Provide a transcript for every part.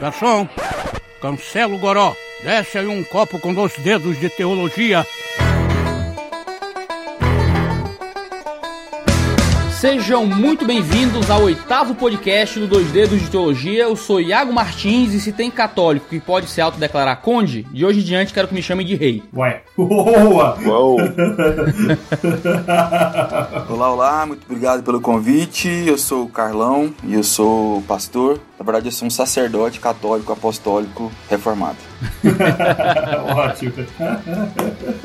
Garçom, cancela o goró. Desce aí um copo com dois dedos de teologia. Sejam muito bem-vindos ao oitavo podcast do Dois Dedos de Teologia. Eu sou Iago Martins e se tem católico que pode se autodeclarar conde, de hoje em diante quero que me chamem de rei. Ué. Boa! Uou! olá, olá, muito obrigado pelo convite. Eu sou o Carlão e eu sou pastor. Na verdade, eu sou um sacerdote católico apostólico reformado. Ótimo.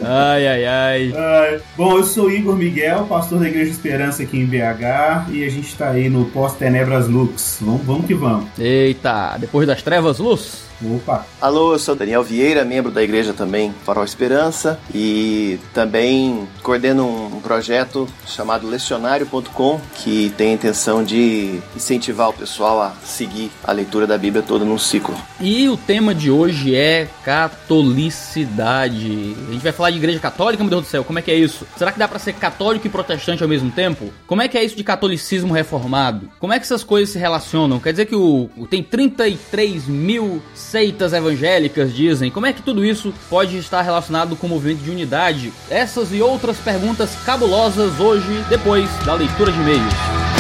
Ai, ai, ai. Ai. Bom, eu sou Igor Miguel, pastor da Igreja Esperança aqui em BH e a gente tá aí no Pós-Tenebras Lux. Vamos, vamos que vamos. Eita, depois das trevas, luz? Opa! Alô, eu sou Daniel Vieira, membro da igreja também Farol Esperança e também coordeno um projeto chamado Lecionário.com que tem a intenção de incentivar o pessoal a seguir a leitura da Bíblia toda num ciclo. E o tema de hoje é catolicidade. A gente vai falar de igreja católica, meu Deus do céu, como é que é isso? Será que dá pra ser católico e protestante ao mesmo tempo? Como é que é isso de catolicismo reformado? Como é que essas coisas se relacionam? Quer dizer que o, o tem 33 mil seitas evangélicas dizem. Como é que tudo isso pode estar relacionado com o movimento de unidade? Essas e outras perguntas cabulosas hoje, depois da leitura de e-mails.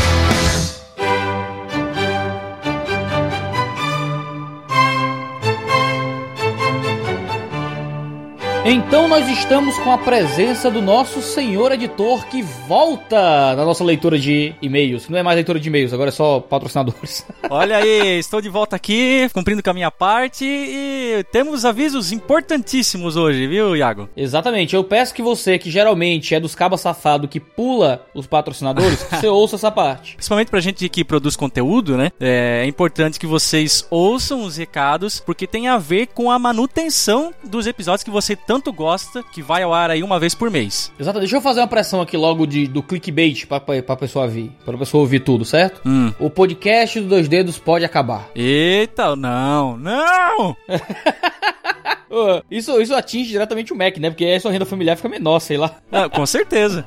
Então nós estamos com a presença do nosso senhor editor que volta na nossa leitura de e-mails. Não é mais leitura de e-mails, agora é só patrocinadores. Olha aí, estou de volta aqui, cumprindo com a minha parte e temos avisos importantíssimos hoje, viu, Iago? Exatamente. Eu peço que você, que geralmente é dos cabas safado que pula os patrocinadores, que você ouça essa parte. Principalmente pra gente que produz conteúdo, né? É importante que vocês ouçam os recados, porque tem a ver com a manutenção dos episódios que você tanto gosta, que vai ao ar aí uma vez por mês. Exato. Deixa eu fazer uma pressão aqui logo de, do clickbait pra, pra, pra pessoa vir, pra pessoa ouvir tudo, certo? Hum. O podcast do Dois Dedos pode acabar. Eita, não, não! Isso, isso atinge diretamente o Mac, né? Porque aí sua renda familiar fica menor, sei lá. Ah, com certeza.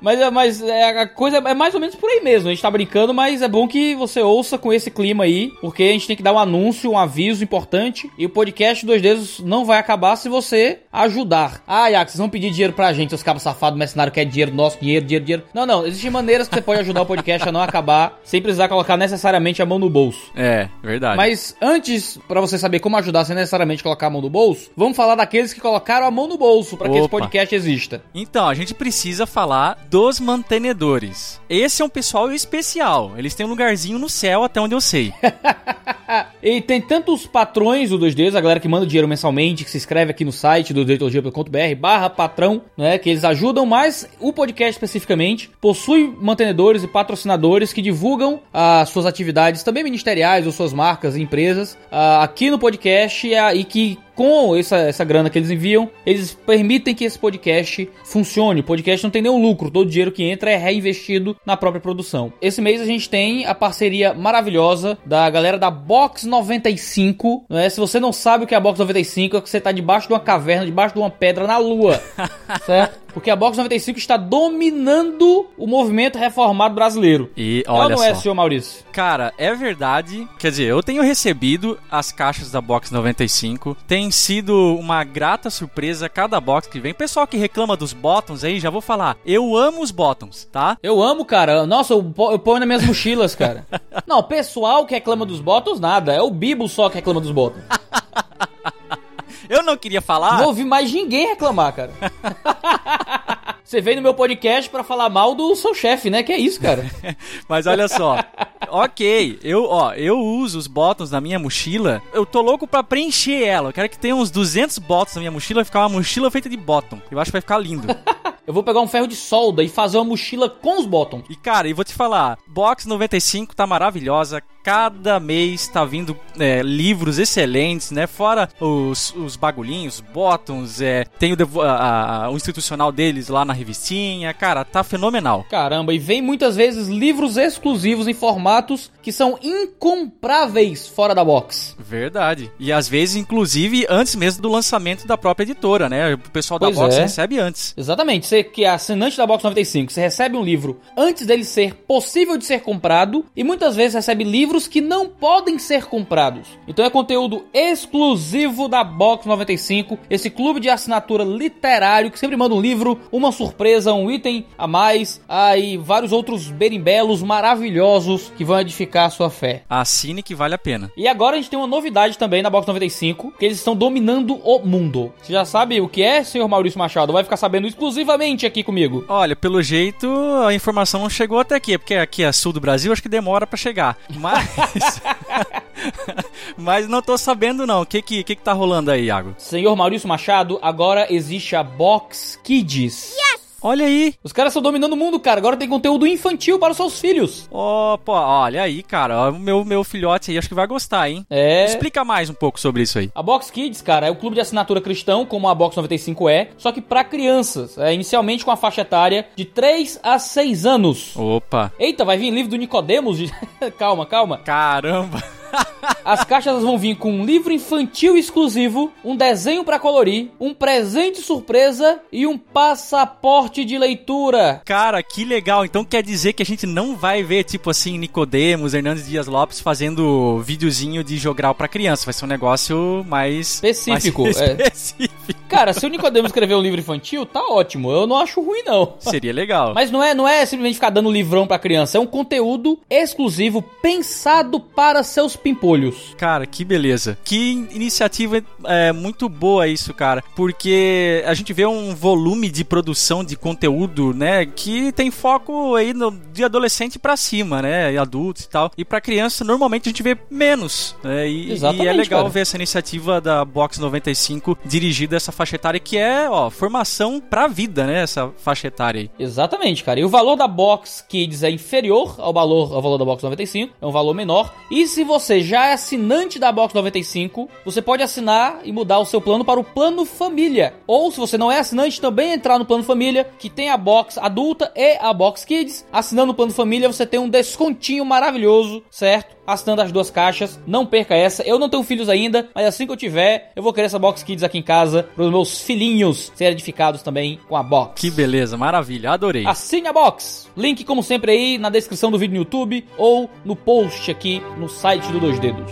Mas, é- mas é, a coisa é mais ou menos por aí mesmo. A gente tá brincando, mas é bom que você ouça com esse clima aí, porque a gente tem que dar um anúncio, um aviso importante. E o podcast Dois Dedos não vai acabar se você ajudar. Ah, Iaco, vocês vão pedir dinheiro pra gente, os cabos safados, mercenário quer dinheiro, nosso dinheiro, dinheiro, dinheiro. Não, não. Existem maneiras que você pode ajudar o podcast a não acabar sem precisar colocar necessariamente a mão no bolso. É, verdade. Mas antes, pra você saber como ajudar sem necessariamente colocar a mão no bolso, vamos falar daqueles que colocaram a mão no bolso pra que esse podcast exista. Então, a gente precisa falar dos mantenedores. Esse é um pessoal especial. Eles têm um lugarzinho no céu, até onde eu sei. E tem tantos patrões do 2Ds, a galera que manda dinheiro mensalmente, que se inscreve aqui no site do deitologia.com.br barra patrão, né, que eles ajudam, mas o podcast especificamente possui mantenedores e patrocinadores que divulgam as suas atividades, também ministeriais ou suas marcas e empresas, ah, aqui no podcast ah, e que com essa, essa grana que eles enviam, eles permitem que esse podcast funcione. O podcast não tem nenhum lucro, todo o dinheiro que entra é reinvestido na própria produção. Esse mês a gente tem a parceria maravilhosa da galera da Box 95. Né? Se você não sabe o que é a Box 95, é que você tá debaixo de uma caverna, debaixo de uma pedra na lua. certo? Porque a Box 95 está dominando o movimento reformado brasileiro. E olha não é, só. senhor Maurício? Cara, é verdade. Quer dizer, eu tenho recebido as caixas da Box 95. Tem sido uma grata surpresa cada box que vem. Pessoal que reclama dos bottoms aí, já vou falar. Eu amo os bottoms, tá? Eu amo, cara. Nossa, eu, eu ponho nas minhas mochilas, cara. Não, pessoal que reclama dos bottoms, nada. É o Bibo só que reclama dos bottoms. Eu não queria Não falar. ouvi mais ninguém reclamar, cara. Você veio no meu podcast pra falar mal do seu chefe, né? Que é isso, cara. Mas olha só. ok, eu, ó, eu uso os bottoms na minha mochila. Eu tô louco pra preencher ela. Eu quero que tenha uns 200 bottoms na minha mochila e ficar uma mochila feita de bottom. Eu acho que vai ficar lindo. Eu vou pegar um ferro de solda e fazer uma mochila com os bottoms. E cara, e vou te falar, Box 95 tá maravilhosa. Cada mês tá vindo é, livros excelentes, né? Fora os, os bagulhinhos, bottoms, é, tem o, a- a- o institucional deles lá na revistinha. Cara, tá fenomenal. Caramba, e vem muitas vezes livros exclusivos em formatos que são incompráveis fora da box. Verdade. E às vezes, inclusive, antes mesmo do lançamento da própria editora, né? O pessoal da Pois Box é. recebe antes. Exatamente. você que é assinante da Box 95, você recebe um livro antes dele ser possível de ser comprado e muitas vezes recebe livros que não podem ser comprados. Então é conteúdo exclusivo da Box 95, esse clube de assinatura literário que sempre manda um livro, uma surpresa, um item a mais, aí vários outros berimbelos maravilhosos que vão edificar a sua fé. Assine que vale a pena. E agora a gente tem uma novidade também na Box 95, que eles estão dominando o mundo. Você já sabe o que é, senhor Maurício Machado? Vai ficar sabendo exclusivamente aqui comigo. Olha, pelo jeito a informação não chegou até aqui, porque aqui é sul do Brasil, acho que demora pra chegar. Mas. Mas não tô sabendo não. O que que, que que tá rolando aí, Iago? Senhor Maurício Machado, agora existe a Box Kids. Olha aí. Os caras estão dominando o mundo, cara. Agora tem conteúdo infantil para os seus filhos. Opa, olha aí, cara. O meu, meu filhote aí acho que vai gostar, hein? É. Explica mais um pouco sobre isso aí. A Box Kids, cara, é o clube de assinatura cristão, como a Box 95 é, só que para crianças. É, inicialmente com a faixa etária de 3 a 6 anos. Opa. Eita, vai vir livro do Nicodemos? de- calma, calma. Caramba. As caixas vão vir com um livro infantil exclusivo, um desenho pra colorir, um presente surpresa e um passaporte de leitura. Cara, que legal. Então quer dizer que a gente não vai ver, tipo assim, Nicodemos, Hernandes Dias Lopes fazendo videozinho de jogral pra criança. Vai ser um negócio mais... Específico, mais é. específico. Cara, se o Nicodemos escrever um livro infantil, tá ótimo. Eu não acho ruim, não. Seria legal. Mas não é, não é simplesmente ficar dando livrão pra criança, é um conteúdo exclusivo pensado para seus pimpolhos. Cara, que beleza. Que in- iniciativa é, muito boa isso, cara. Porque a gente vê um volume de produção de conteúdo, né? Que tem foco aí no, de adolescente pra cima, né? E adultos e tal. E pra criança, normalmente a gente vê menos. Né? E, e é legal cara. ver essa iniciativa da Box 95 dirigida a essa faixa etária que é, ó, formação pra vida, né? Essa faixa etária aí. Exatamente, cara. E o valor da Box Kids é inferior ao valor, ao valor da Box 95, é um valor menor. E se você já é assinante da Box 95, você pode assinar e mudar o seu plano para o plano família. Ou se você não é assinante, também entrar no plano família, que tem a Box adulta e a Box Kids. Assinando o plano família, você tem um descontinho maravilhoso, certo? Assinando as duas caixas. Não perca essa. Eu não tenho filhos ainda, mas assim que eu tiver, eu vou querer essa Box Kids aqui em casa para os meus filhinhos serem edificados também com a Box. Que beleza, maravilha, adorei. Assine a box. Link, como sempre, aí na descrição do vídeo no YouTube ou no post aqui no site do Dois Dedos.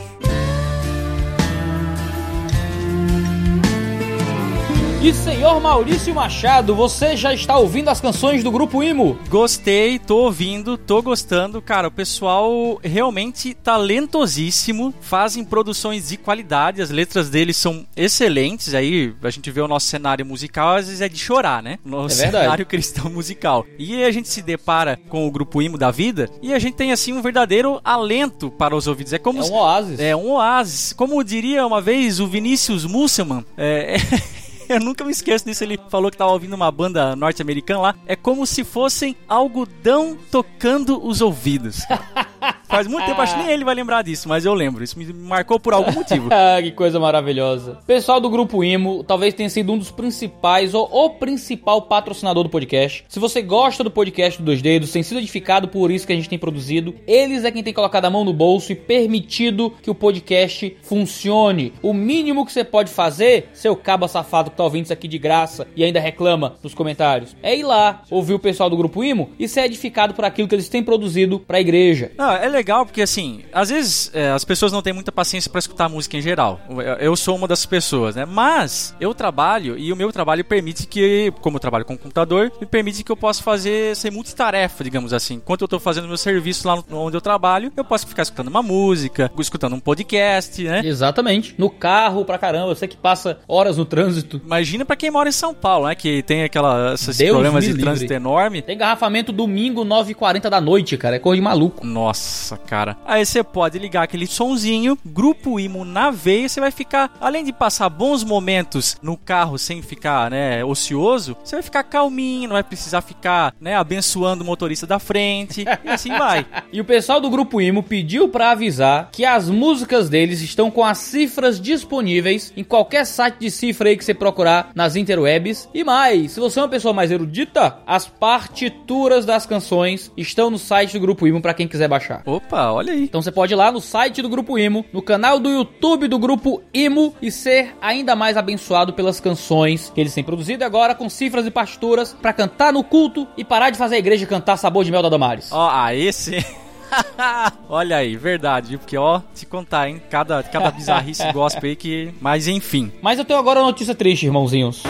E senhor Maurício Machado, você já está ouvindo as canções do grupo Imo? Gostei, tô ouvindo, tô gostando. Cara, o pessoal realmente talentosíssimo, fazem produções de qualidade, as letras deles são excelentes. Aí a gente vê o nosso cenário musical, às vezes é de chorar, né? Nosso É cenário cristão musical. E a gente se depara com o grupo Imo da vida e a gente tem assim um verdadeiro alento para os ouvidos. É como É um oásis. é um oásis. Como diria uma vez o Vinícius Musselman, é, eu nunca me esqueço disso. Ele falou que tava ouvindo uma banda norte-americana lá. É como se fossem algodão tocando os ouvidos. Faz muito tempo, acho que nem ele vai lembrar disso, mas eu lembro. Isso me marcou por algum motivo. Ah, que coisa maravilhosa. Pessoal do Grupo Imo, talvez tenha sido um dos principais ou o principal patrocinador do podcast. Se você gosta do podcast do Dois Dedos, tem sido edificado por isso que a gente tem produzido, eles é quem tem colocado a mão no bolso e permitido que o podcast funcione. O mínimo que você pode fazer, seu caba safado tá ouvindo isso aqui de graça e ainda reclama nos comentários, é ir lá ouvir o pessoal do Grupo Imo e ser edificado por aquilo que eles têm produzido pra igreja. Não, é legal porque assim, às vezes é, as pessoas não têm muita paciência pra escutar música em geral. Eu, sou uma das pessoas, né? Mas eu trabalho e o meu trabalho permite que, como eu trabalho com computador, me permite que eu possa fazer ser multitarefa, digamos assim. Enquanto eu tô fazendo meu serviço lá onde eu trabalho, eu posso ficar escutando uma música, escutando um podcast, né? Exatamente. No carro pra caramba, você que passa horas no trânsito. Imagina pra quem mora em São Paulo, né? Que tem aquela, esses Deus problemas de livre. trânsito enorme. Tem engarrafamento domingo 9h40 da noite, cara. É coisa de maluco. Nossa, cara. Aí você pode ligar aquele sonzinho, grupo Imo na veia, você vai ficar, além de passar bons momentos no carro sem ficar, né, ocioso, você vai ficar calminho, não vai precisar ficar, né, abençoando o motorista da frente, e assim vai. E o pessoal do Grupo Imo pediu pra avisar que as músicas deles estão com as cifras disponíveis em qualquer site de cifra aí que você procurar nas interwebs. E mais, se você é uma pessoa mais erudita, as partituras das canções estão no site do Grupo Imo pra quem quiser baixar. Opa, olha aí. Então você pode ir lá no site do Grupo Imo, no canal do YouTube do Grupo Imo e ser ainda mais abençoado pelas canções que eles têm produzido agora com cifras e partituras pra cantar no culto e parar de fazer a igreja cantar sabor de mel da Damares. Ó, aí sim. Olha aí, verdade? Porque, ó, te contar, hein? Cada, cada bizarrice gospel aí que. Mas enfim. Mas eu tenho agora uma notícia triste, irmãozinhos.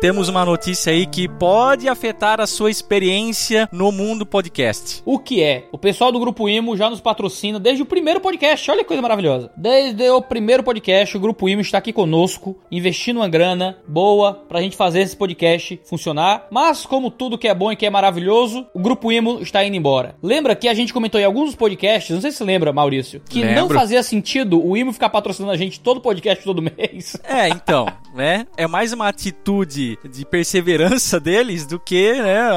Temos uma notícia aí que pode afetar a sua experiência no mundo podcast. O que é? O pessoal do Grupo Imo já nos patrocina desde o primeiro podcast. Olha que coisa maravilhosa. Desde o primeiro podcast, o Grupo Imo está aqui conosco, investindo uma grana boa pra gente fazer esse podcast funcionar. Mas, como tudo que é bom e que é maravilhoso, o Grupo Imo está indo embora. Lembra que a gente comentou em alguns podcasts, não sei se você lembra, Maurício, que não Lembro. fazia sentido o Imo ficar patrocinando a gente todo podcast todo mês. É, então, né? É mais uma atitude de perseverança deles do que né,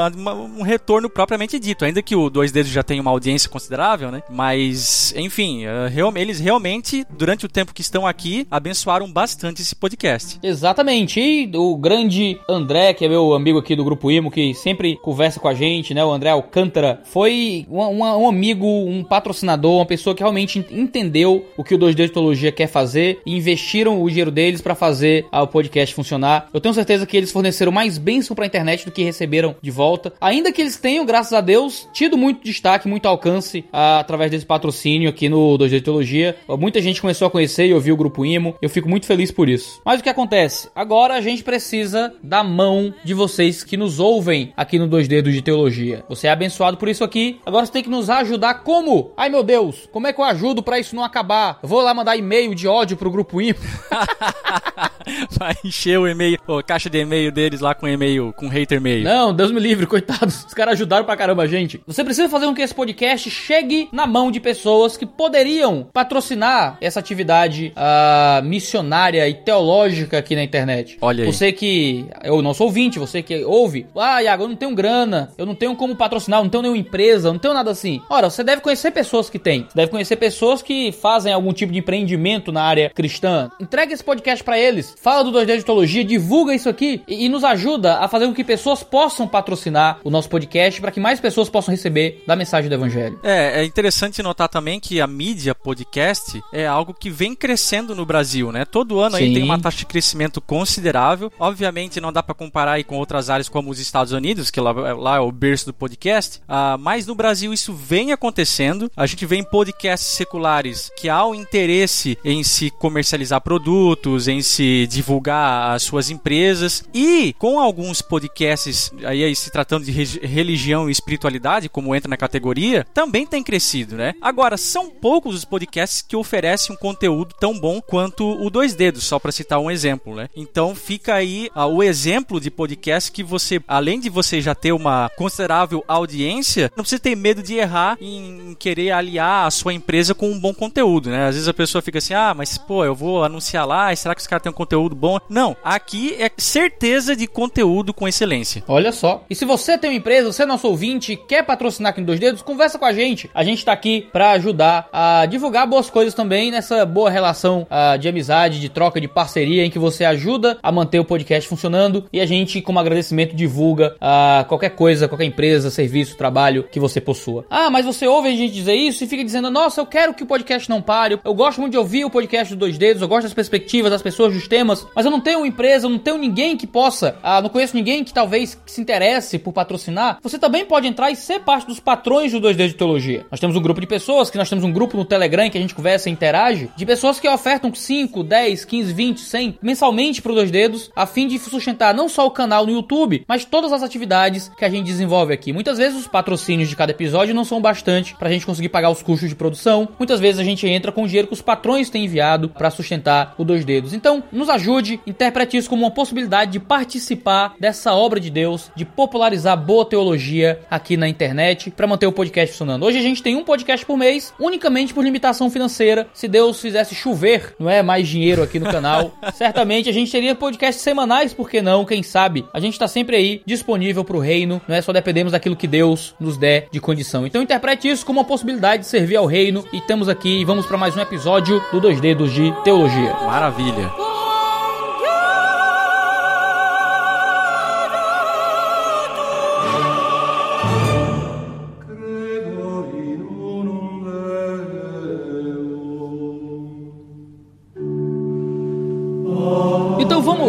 um retorno propriamente dito. Ainda que o Dois Dedos já tenha uma audiência considerável, né? Mas, enfim, eh, eles realmente, durante o tempo que estão aqui, abençoaram bastante esse podcast. Exatamente. E o grande André, que é meu amigo aqui do Grupo Imo, que sempre conversa com a gente, né? O André Alcântara, foi um, um- amigo, um patrocinador, uma pessoa que realmente ent- entendeu o que o 2D de Teologia quer fazer e investiram o dinheiro deles pra fazer o podcast funcionar. Eu tenho certeza que eles forneceram mais bênção pra internet do que receberam de volta. Ainda que eles tenham, graças a Deus, tido muito destaque, muito alcance ah, através desse patrocínio aqui no 2D de Teologia. Muita gente começou a conhecer e ouvir o Grupo Imo. Eu fico muito feliz por isso. Mas o que acontece? Agora a gente precisa da mão de vocês que nos ouvem aqui no 2 Dedos de Teologia. Você é abençoado por isso aqui. Agora você tem que nos ajudar como? Ai meu Deus, como é que eu ajudo pra isso não acabar? Eu vou lá mandar e-mail de ódio pro Grupo Imo. Vai encher o e-mail, a caixa de e-mail deles lá com e-mail, com hater e-mail. Não, Deus me livre, coitados. Os caras ajudaram pra caramba a gente. Você precisa fazer com que esse podcast chegue na mão de pessoas que poderiam patrocinar essa atividade ah, missionária e teológica aqui na internet. Olha aí. Você que é o nosso ouvinte, você que ouve. Ah, Iago, eu não tenho grana, eu não tenho como patrocinar, eu não tenho nenhuma empresa, eu não tenho nada assim. Ora, você deve conhecer pessoas que têm. Você deve conhecer pessoas que fazem algum tipo de empreendimento na área cristã. Entrega esse podcast pra eles. Fala do 2D de Teologia, divulga isso aqui e, e nos ajuda a fazer com que pessoas possam patrocinar o nosso podcast para que mais pessoas possam receber da mensagem do evangelho. É, é interessante notar também que a mídia podcast é algo que vem crescendo no Brasil, né? Todo ano aí Sim. tem uma taxa de crescimento considerável. Obviamente não dá pra comparar aí com outras áreas como os Estados Unidos, que lá, lá é o berço do podcast, ah, mas no Brasil isso vem acontecendo. A gente vê em podcasts seculares que há o interesse em se comercializar produtos, em se divulgar as suas empresas e com alguns podcasts aí, aí se tratando de re- religião e espiritualidade, como entra na categoria, também tem crescido, né? Agora, são poucos os podcasts que oferecem um conteúdo tão bom quanto o Dois Dedos, só para citar um exemplo, né? Então fica aí ah, o exemplo de podcast que você, além de você já ter uma considerável audiência, não precisa ter medo de errar em querer aliar a sua empresa com um bom conteúdo, né? Às vezes a pessoa fica assim, ah, mas pô, eu vou anunciar lá, será que os caras têm um conteúdo bom? Não, aqui é certeza de conteúdo com excelência. Olha só. E se você tem uma empresa, você é nosso ouvinte, quer patrocinar aqui no Dois Dedos, conversa com a gente. A gente tá aqui pra ajudar a divulgar boas coisas também nessa boa relação ah, de amizade, de troca, de parceria, em que você ajuda a manter o podcast funcionando e a gente, como agradecimento, divulga ah, qualquer coisa, qualquer empresa, serviço, trabalho que você possua. Ah, mas você ouve a gente dizer isso e fica dizendo, nossa, eu quero que o podcast não pare, eu gosto muito de ouvir o podcast do Dois Dedos, eu gosto das perspectivas das pessoas, dos temas, mas eu não tenho uma empresa, eu não tenho ninguém que possa, ah, não conheço ninguém que talvez se interesse por patrocinar. Você também pode entrar e ser parte dos patrões do 2D de Teologia. Nós temos um grupo de pessoas, que nós temos um grupo no Telegram que a gente conversa e interage, de pessoas que ofertam 5, 10, 15, 20, 100 mensalmente pro Dois Dedos, a fim de sustentar não só o canal no YouTube, mas todas as atividades que a gente desenvolve aqui. Muitas vezes os patrocínios de cada episódio não são bastante pra gente conseguir pagar os custos de produção. Muitas vezes a gente entra com o dinheiro que os patrões têm enviado pra sustentar o Dois Dedos. Então, nos ajude, interprete isso como uma possibilidade de participar dessa obra de Deus, de popularizar boa teologia aqui na internet pra manter o podcast funcionando. Hoje a gente tem um podcast por mês, unicamente por limitação financeira. Se Deus fizesse chover, não é mais dinheiro aqui no canal, certamente a gente teria podcasts semanais, por que não? Quem sabe? A gente tá sempre aí disponível pro reino, não é só dependemos daquilo que Deus nos der de condição. Então interprete isso como uma possibilidade de servir ao reino e estamos aqui e vamos para mais um episódio do Dois Dedos de Teologia. Maravilha.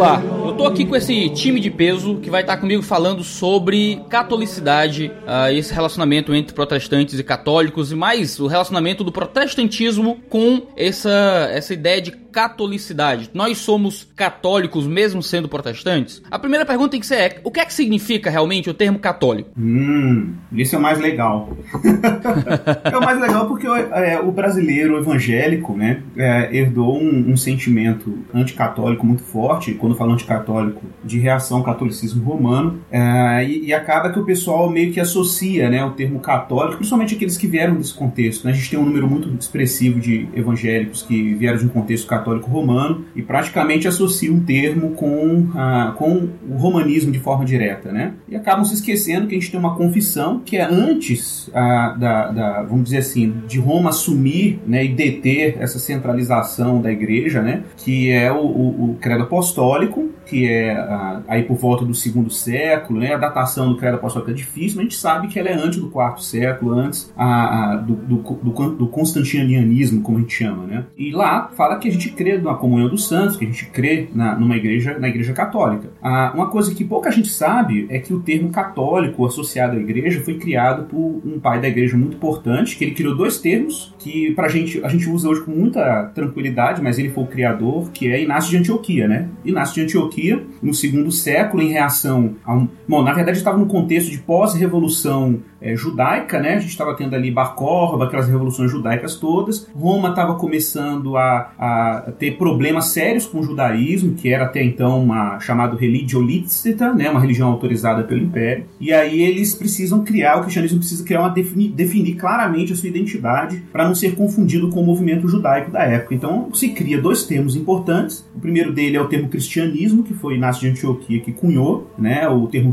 Lá. Eu tô aqui com esse time de peso que vai estar comigo falando sobre catolicidade, uh, esse relacionamento entre protestantes e católicos e mais o relacionamento do protestantismo com essa, essa ideia de catolicidade. Nós somos católicos mesmo sendo protestantes? A primeira pergunta tem que ser é, o que é que significa realmente o termo católico? Hum, isso é mais legal. é mais legal porque é, o brasileiro evangélico, né, é, herdou um, um sentimento anticatólico muito forte, quando falo anticatólico, de reação ao catolicismo romano, é, e, e, acaba que o pessoal meio que associa né, o termo católico, principalmente aqueles que vieram desse contexto. Né? A gente tem um número muito expressivo de evangélicos que vieram de um contexto católico romano e praticamente associa um termo com, ah, com o romanismo de forma direta. Né? E acabam se esquecendo que a gente tem uma confissão que é antes ah, da, da, vamos dizer assim, de Roma assumir né, e deter essa centralização da igreja, né, que é o, o, o credo apostólico, que é ah, aí por volta do segundo século, né? A datação do credo apostólico é difícil, mas a gente sabe que ela é antes do quarto século, antes a, a do, do, do, do, constantinianismo, como a gente chama, né? E lá fala que a gente crê na comunhão dos santos, que a gente crê na, numa igreja, na igreja católica. Ah, uma coisa que pouca gente sabe é que o termo católico associado à igreja foi criado por um pai da igreja muito importante, que ele criou dois termos que pra gente, a gente usa hoje com muita tranquilidade, mas ele foi o criador, que é Inácio de Antioquia, né? Inácio de Antioquia no segundo século, em reação a um. Bom, na verdade estava no contexto de pós-revolução é, judaica, né? A gente estava tendo ali Bar aquelas revoluções judaicas todas. Roma estava começando a, a, ter problemas sérios com o judaísmo, que era até então uma chamada religio licita, né? Uma religião autorizada pelo Império. E aí eles precisam criar, o cristianismo precisa criar uma definir, definir claramente a sua identidade para não ser confundido com o movimento judaico da época. Então se cria dois termos importantes. O primeiro dele é o termo cristianismo, que foi Inácio de Antioquia que cunhou, né? O termo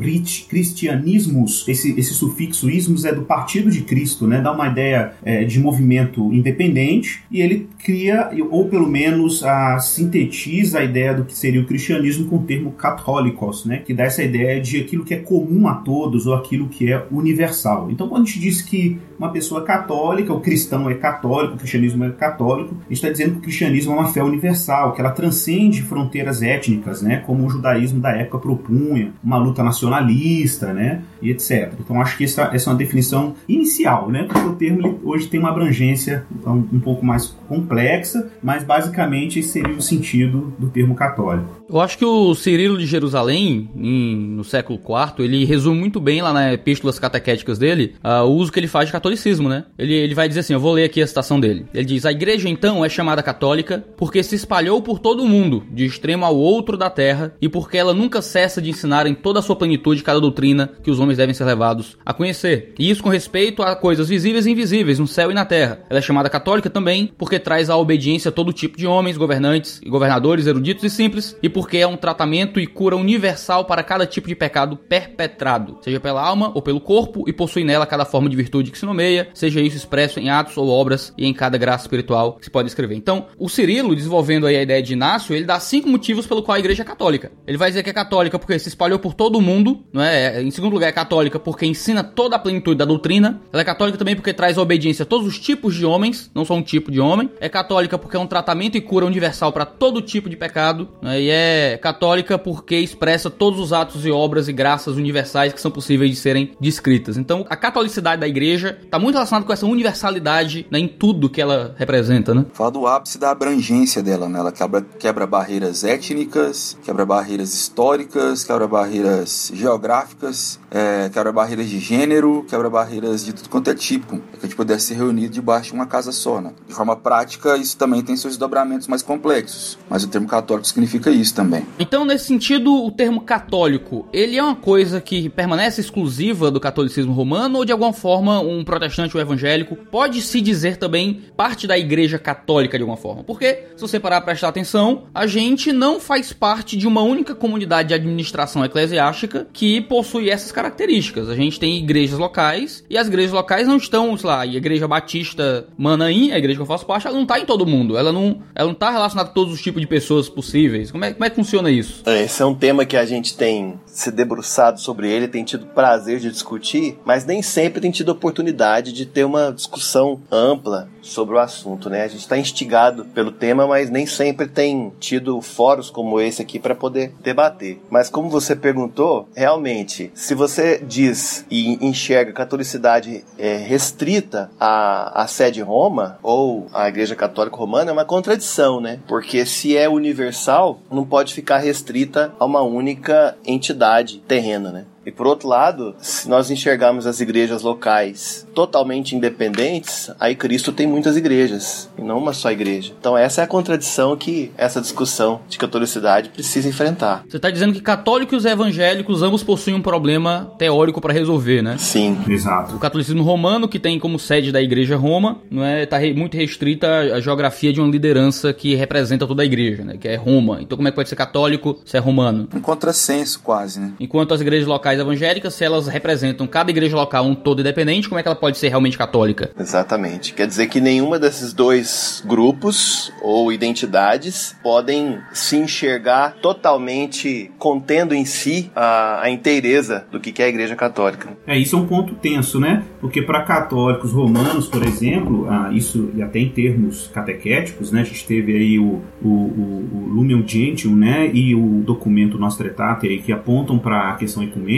cristianismus, esse, esse sufixo ismos é do Partido de Cristo, né? Dá uma ideia é, de movimento independente e ele cria, ou pelo menos a, sintetiza a ideia do que seria o cristianismo com o termo católicos, né? Que dá essa ideia de aquilo que é comum a todos ou aquilo que é universal. Então, quando a gente diz que uma pessoa católica, o cristão é católico, o cristianismo é católico, a gente está dizendo que o cristianismo é uma fé universal, que ela transcende fronteiras étnicas, né? Como o judaísmo da época propunha, uma luta nacionalista, né? E etc. Então, acho que essa, essa é uma definição inicial, né? Porque o termo hoje tem uma abrangência então, um pouco mais complexa, mas basicamente esse seria o sentido do termo católico. Eu acho que o Cirilo de Jerusalém, em, no século IV, ele resume muito bem lá nas epístolas catequéticas dele uh, o uso que ele faz de catolicismo, né? Ele, ele vai dizer assim, eu vou ler aqui a citação dele. Ele diz, a igreja então é chamada católica porque se espalhou por todo o mundo, de extremo ao outro da terra, e porque ela nunca cessa de ensinar em toda a sua plenitude cada doutrina que os homens devem ser levados a conhecer. E isso com respeito a coisas visíveis e invisíveis, no céu e na terra. Ela é chamada católica também porque traz a obediência a todo tipo de homens, governantes e governadores, eruditos e simples, e por porque é um tratamento e cura universal para cada tipo de pecado perpetrado, seja pela alma ou pelo corpo, e possui nela cada forma de virtude que se nomeia, seja isso expresso em atos ou obras e em cada graça espiritual que se pode escrever. Então, o Cirilo, desenvolvendo aí a ideia de Inácio, ele dá cinco motivos pelo qual a igreja é católica. Ele vai dizer que é católica porque se espalhou por todo o mundo, não é? Em segundo lugar, é católica porque ensina toda a plenitude da doutrina. Ela é católica também porque traz obediência a todos os tipos de homens, não só um tipo de homem. É católica porque é um tratamento e cura universal para todo tipo de pecado, né? E é é católica porque expressa todos os atos e obras e graças universais que são possíveis de serem descritas. Então, a catolicidade da igreja está muito relacionada com essa universalidade né, em tudo que ela representa, né? Fala do ápice da abrangência dela, né? Ela quebra, quebra barreiras étnicas, quebra barreiras históricas, quebra barreiras geográficas, é, quebra barreiras de gênero, quebra barreiras de tudo quanto é tipo. É que a gente pudesse se reunir debaixo de uma casa só, né? De forma prática, isso também tem seus desdobramentos mais complexos. Mas o termo católico significa isso também. Então, nesse sentido, o termo católico, ele é uma coisa que permanece exclusiva do catolicismo romano ou de alguma forma um protestante ou evangélico pode se dizer também parte da igreja católica de alguma forma? Porque, se você parar para prestar atenção, a gente não faz parte de uma única comunidade de administração eclesiástica que possui essas características. A gente tem igrejas locais e as igrejas locais não estão, sei lá, a igreja batista Manaim, a igreja que eu faço parte, ela não está em todo mundo. Ela não, Ela não tá relacionada a todos os tipos de pessoas possíveis. Como é, como é que funciona isso? Esse é um tema que a gente tem se debruçado sobre ele, tem tido prazer de discutir, mas nem sempre tem tido oportunidade de ter uma discussão ampla sobre o assunto, né? A gente está instigado pelo tema, mas nem sempre tem tido fóruns como esse aqui para poder debater. Mas como você perguntou, realmente, se você diz e enxerga a catolicidade é, restrita à, à sede Roma ou à Igreja Católica Romana, é uma contradição, né? Porque se é universal, não pode ficar restrita a uma única entidade terrena, né? E por outro lado, se nós enxergarmos as igrejas locais totalmente independentes, aí Cristo tem muitas igrejas, e não uma só igreja. Então essa é a contradição que essa discussão de catolicidade precisa enfrentar. Você está dizendo que católicos e evangélicos ambos possuem um problema teórico para resolver, né? Sim. Exato. O catolicismo romano, que tem como sede da igreja Roma, não é, tá re- muito restrita à geografia de uma liderança que representa toda a igreja, né? Que é Roma. Então como é que pode ser católico se é romano? Um contrassenso quase, né? Enquanto as igrejas locais evangélicas, se elas representam cada igreja local um todo independente, como é que ela pode ser realmente católica? Exatamente. Quer dizer que nenhuma desses dois grupos ou identidades podem se enxergar totalmente contendo em si a, a inteireza do que que é a Igreja Católica. É, isso é um ponto tenso, né? Porque para católicos romanos, por exemplo, ah, isso e até em termos catequéticos, né? A gente teve aí o, o, o, o Lumen Gentium, né? E o documento Nostra Aetate aí, que apontam para a questão ecumênica,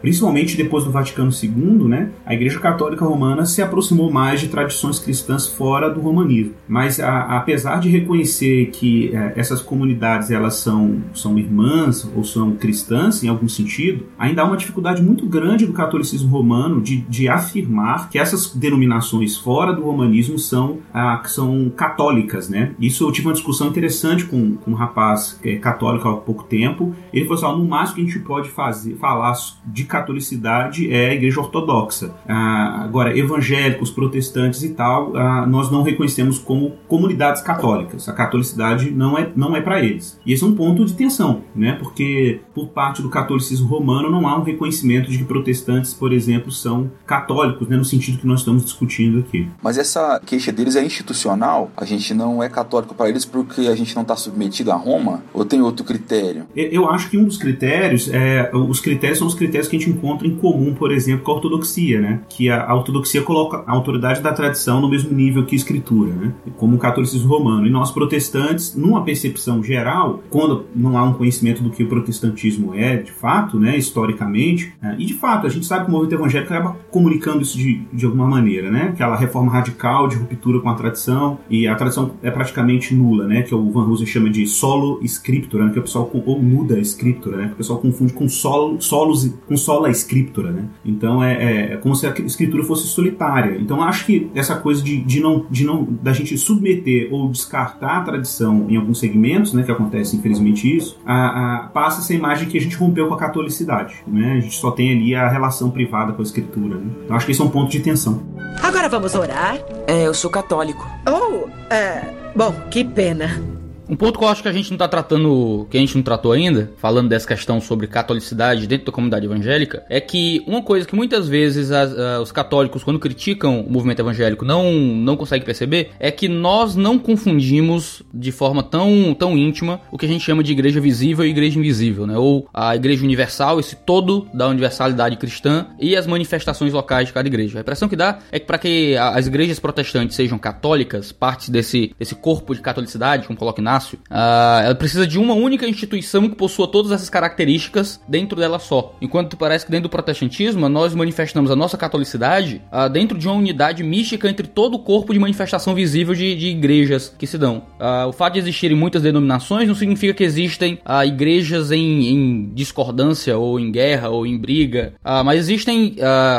principalmente depois do Vaticano II, né? A Igreja Católica Romana se aproximou mais de tradições cristãs fora do romanismo. Mas a- apesar de reconhecer que eh, essas comunidades elas são, são irmãs ou são cristãs em algum sentido, ainda há uma dificuldade muito grande do catolicismo romano de, de afirmar que essas denominações fora do romanismo são, são católicas, né? Isso eu tive uma discussão interessante com, com um rapaz é católico há pouco tempo. Ele falou assim: no máximo que a gente pode fazer, falar de catolicidade é a igreja ortodoxa. Ah, agora, evangélicos, protestantes e tal, ah, nós não reconhecemos como comunidades católicas. A catolicidade não é, não é para eles. E esse é um ponto de tensão, né? Porque por parte do catolicismo romano não há um reconhecimento de que protestantes, por exemplo, são católicos, né? No sentido que nós estamos discutindo aqui. Mas essa queixa deles é institucional? A gente não é católico para eles porque a gente não está submetido a Roma? Ou tem outro critério? Eu- Eu acho que um dos critérios, é, os critérios são os critérios que a gente encontra em comum, por exemplo, com a ortodoxia, né? Que a, a ortodoxia coloca a autoridade da tradição no mesmo nível que a escritura, né? Como o catolicismo romano. E nós protestantes, numa percepção geral, quando não há um conhecimento do que o protestantismo é, de fato, né? Historicamente, né, e de fato, a gente sabe que o movimento evangélico acaba comunicando isso de, de alguma maneira, né? Aquela reforma radical de ruptura com a tradição, e a tradição é praticamente nula, né? Que o Van Hoosen chama de solo scriptura, né? Que o pessoal ou muda a scriptura, né? Que o pessoal confunde com solo, solos, com sola scriptura, né? Então é, é- é como se a escritura fosse solitária. Então acho que essa coisa de, de não, de não, da gente submeter ou descartar a tradição em alguns segmentos, né? Que acontece infelizmente isso, a, a- passa essa imagem que a gente rompeu com a catolicidade, né? A gente só tem ali a relação privada com a escritura, né? Então acho que esse é um ponto de tensão. Agora vamos orar? É, eu sou católico. Oh, é. Bom, que pena. Um ponto que eu acho que a gente não tá tratando, que a gente não tratou ainda, falando dessa questão sobre catolicidade dentro da comunidade evangélica, é que uma coisa que muitas vezes as- ah, os católicos, quando criticam o movimento evangélico, não, não conseguem perceber, é que nós não confundimos de forma tão, tão íntima o que a gente chama de igreja visível e igreja invisível, né? Ou a igreja universal, esse todo da universalidade cristã e as manifestações locais de cada igreja. A impressão que dá é que para que as igrejas protestantes sejam católicas, partes desse, desse corpo de catolicidade, como coloca Inácio, ah, ela precisa de uma única instituição que possua todas essas características dentro dela só. Enquanto parece que dentro do protestantismo nós manifestamos a nossa catolicidade ah, dentro de uma unidade mística entre todo o corpo de manifestação visível de, de igrejas que se dão. Ah, o fato de existirem muitas denominações não significa que existem ah, igrejas em, em discordância ou em guerra ou em briga, mas existem,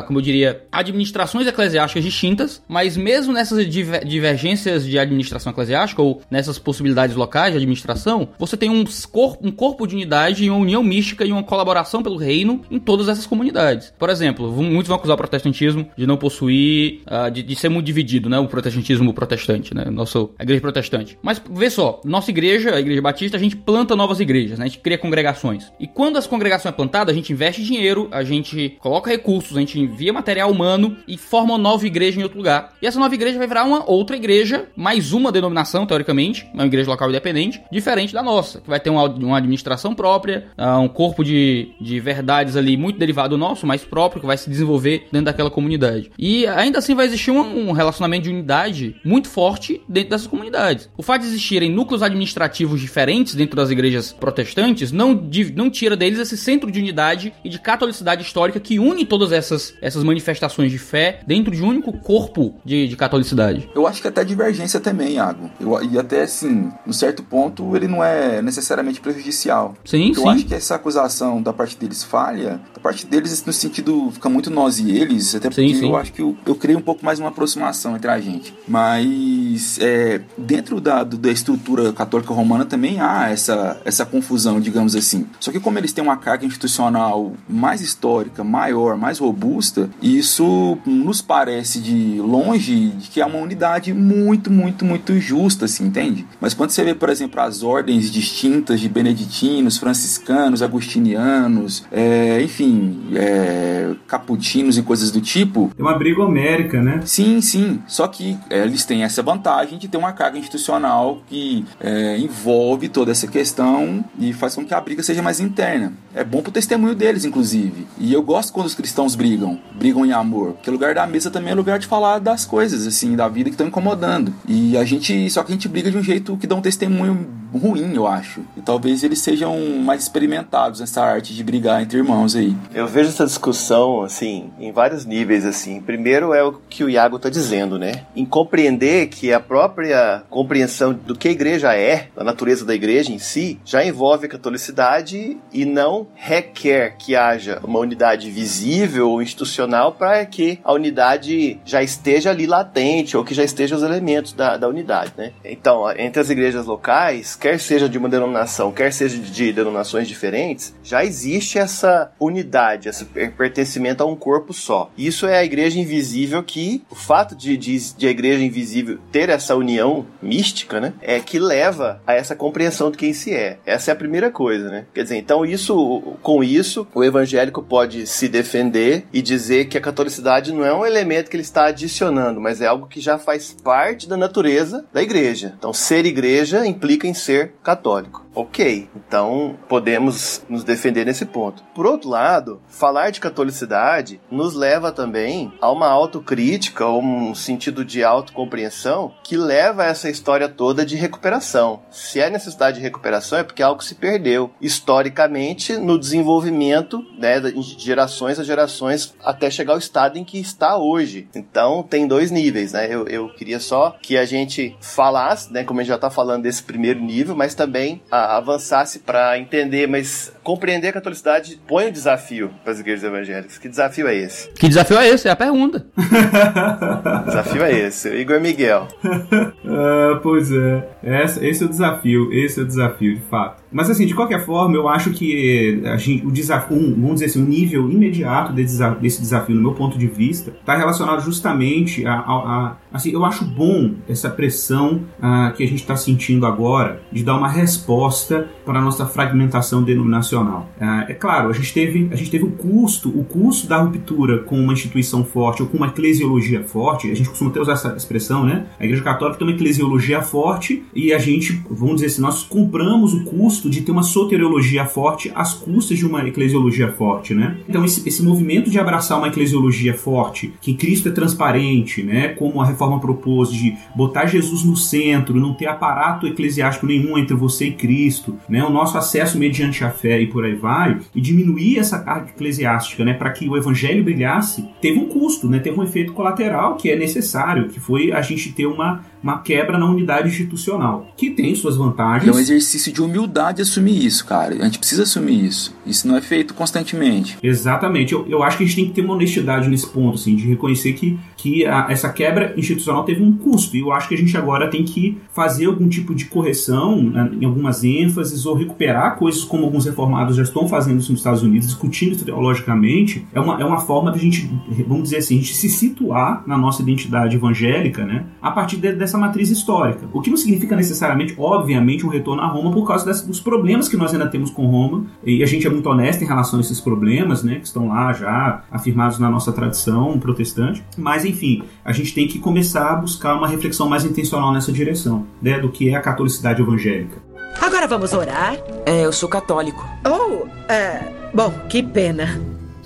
como eu diria, administrações eclesiásticas distintas, mas mesmo nessas diver- divergências de administração eclesiástica ou nessas possibilidades locais locais de administração, você tem um corpo, um corpo de unidade e uma união mística e uma colaboração pelo reino em todas essas comunidades. Por exemplo, muitos vão acusar o protestantismo de não possuir, uh, de, de, ser muito dividido, né? O protestantismo protestante, né? Nosso, a igreja protestante. Mas vê só, nossa igreja, a igreja batista, a gente planta novas igrejas, né? A gente cria congregações. E quando as congregações é plantadas, a gente investe dinheiro, a gente coloca recursos, a gente envia material humano e forma uma nova igreja em outro lugar. E essa nova igreja vai virar uma outra igreja, mais uma denominação, teoricamente, uma igreja local independente, diferente da nossa, que vai ter uma, uma administração própria, uh, um corpo de, de verdades ali muito derivado do nosso, mais próprio, que vai se desenvolver dentro daquela comunidade. E ainda assim vai existir um, um relacionamento de unidade muito forte dentro dessas comunidades. O fato de existirem núcleos administrativos diferentes dentro das igrejas protestantes não, não tira deles esse centro de unidade e de catolicidade histórica que une todas essas, essas manifestações de fé dentro de um único corpo de, de catolicidade. Eu acho que até divergência também, Iago. Eu, e até assim, no certo ponto, ele não é necessariamente prejudicial. Sim, eu sim. Eu acho que essa acusação da parte deles falha, da parte deles no sentido fica muito nós e eles, até porque sim, sim. eu acho que eu, eu creio um pouco mais uma aproximação entre a gente. Mas é, dentro da, da estrutura católica romana também há essa, essa confusão, digamos assim. Só que como eles têm uma carga institucional mais histórica, maior, mais robusta, isso nos parece de longe de que é uma unidade muito, muito, muito justa, assim, entende? Mas quando você vê, por exemplo, as ordens distintas de beneditinos, franciscanos, agustinianos, é, enfim, é, caputinos e coisas do tipo. É uma briga homérica, né? Sim, sim. Só que é, eles têm essa vantagem de ter uma carga institucional que é, envolve toda essa questão e faz com que a briga seja mais interna. É bom pro testemunho deles, inclusive. E eu gosto quando os cristãos brigam, brigam em amor, porque o lugar da mesa também é lugar de falar das coisas, assim, da vida que estão incomodando. E a gente, só que a gente briga de um jeito que dá um testemunho testemunho ruim, eu acho. E talvez eles sejam mais experimentados nessa arte de brigar entre irmãos aí. Eu vejo essa discussão, assim, em vários níveis, assim. Primeiro é o que o Iago tá dizendo, né? Em compreender que a própria compreensão do que a igreja é, da natureza da igreja em si, já envolve a catolicidade e não requer que haja uma unidade visível ou institucional para que a unidade já esteja ali latente ou que já estejam os elementos da, da unidade, né? Então, entre as igrejas locais, quer seja de uma denominação, quer seja de denominações diferentes, já existe essa unidade, esse pertencimento a um corpo só. Isso é a igreja invisível que o fato de, de, de a igreja invisível ter essa união mística, né, é que leva a essa compreensão de quem se é. Essa é a primeira coisa, né? Quer dizer, então isso, com isso, o evangélico pode se defender e dizer que a catolicidade não é um elemento que ele está adicionando, mas é algo que já faz parte da natureza da igreja. Então, ser igreja implica em ser ser católico. Ok, então podemos nos defender nesse ponto. Por outro lado, falar de catolicidade nos leva também a uma autocrítica, ou um sentido de autocompreensão que leva a essa história toda de recuperação. Se há necessidade de recuperação é porque algo se perdeu historicamente no desenvolvimento né, de gerações a gerações até chegar ao estado em que está hoje. Então tem dois níveis, né? Eu, eu queria só que a gente falasse, né, como a gente já está falando desse primeiro nível, mas também a avançasse para entender, mas compreender a catolicidade põe um desafio para as igrejas evangélicas. Que desafio é esse? Que desafio é esse? É a pergunta. desafio é esse. Igor Miguel. uh, pois é. Esse, esse é o desafio. Esse é o desafio, de fato. Mas assim, de qualquer forma, eu acho que a gente, o desafio, um, vamos dizer assim, o nível imediato desse desafio, desse desafio, no meu ponto de vista, está relacionado justamente a, a, a, assim, eu acho bom essa pressão uh, que a gente está sentindo agora de dar uma resposta para a nossa fragmentação denominacional. Uh, é claro, a gente teve, a gente teve o custo, o custo da ruptura com uma instituição forte ou com uma eclesiologia forte. A gente costuma até usar essa expressão, né? A Igreja Católica tem uma eclesiologia forte e a gente, vamos dizer assim, nós compramos o custo de ter uma soteriologia forte às custas de uma eclesiologia forte, né? Então esse, esse movimento de abraçar uma eclesiologia forte, que Cristo é transparente, né? Como a reforma propôs de botar Jesus no centro, não ter aparato eclesiástico nenhum entre você e Cristo, né? O nosso acesso mediante a fé e por aí vai, e diminuir essa carga eclesiástica, né? Para que o evangelho brilhasse, teve um custo, né? Teve um efeito colateral que é necessário, que foi a gente ter uma, uma quebra na unidade institucional, que tem suas vantagens. É um exercício de humildade assumir isso, cara. A gente precisa assumir isso. Isso não é feito constantemente. Exatamente. Eu, eu acho que a gente tem que ter uma honestidade nesse ponto, assim, de reconhecer que, que a, essa quebra institucional teve um custo. E eu acho que a gente agora tem que fazer algum tipo de correção né, em algumas ênfases ou recuperar coisas como alguns reformados já estão fazendo isso nos Estados Unidos, discutindo isso teologicamente. É uma, é uma forma de a gente, vamos dizer assim, a gente se situar na nossa identidade evangélica, né, a partir de, dessa matriz histórica. O que não significa necessariamente, obviamente, um retorno a Roma por causa dessa, dos problemas que nós ainda temos com Roma. E a gente é muito honesto em relação a esses problemas, né, que estão lá já afirmados na nossa tradição protestante. Mas, enfim, a gente tem que começar a buscar uma reflexão mais intencional nessa direção, né, do que é a catolicidade evangélica. Agora vamos orar? É, eu sou católico. Oh, é. Bom, que pena.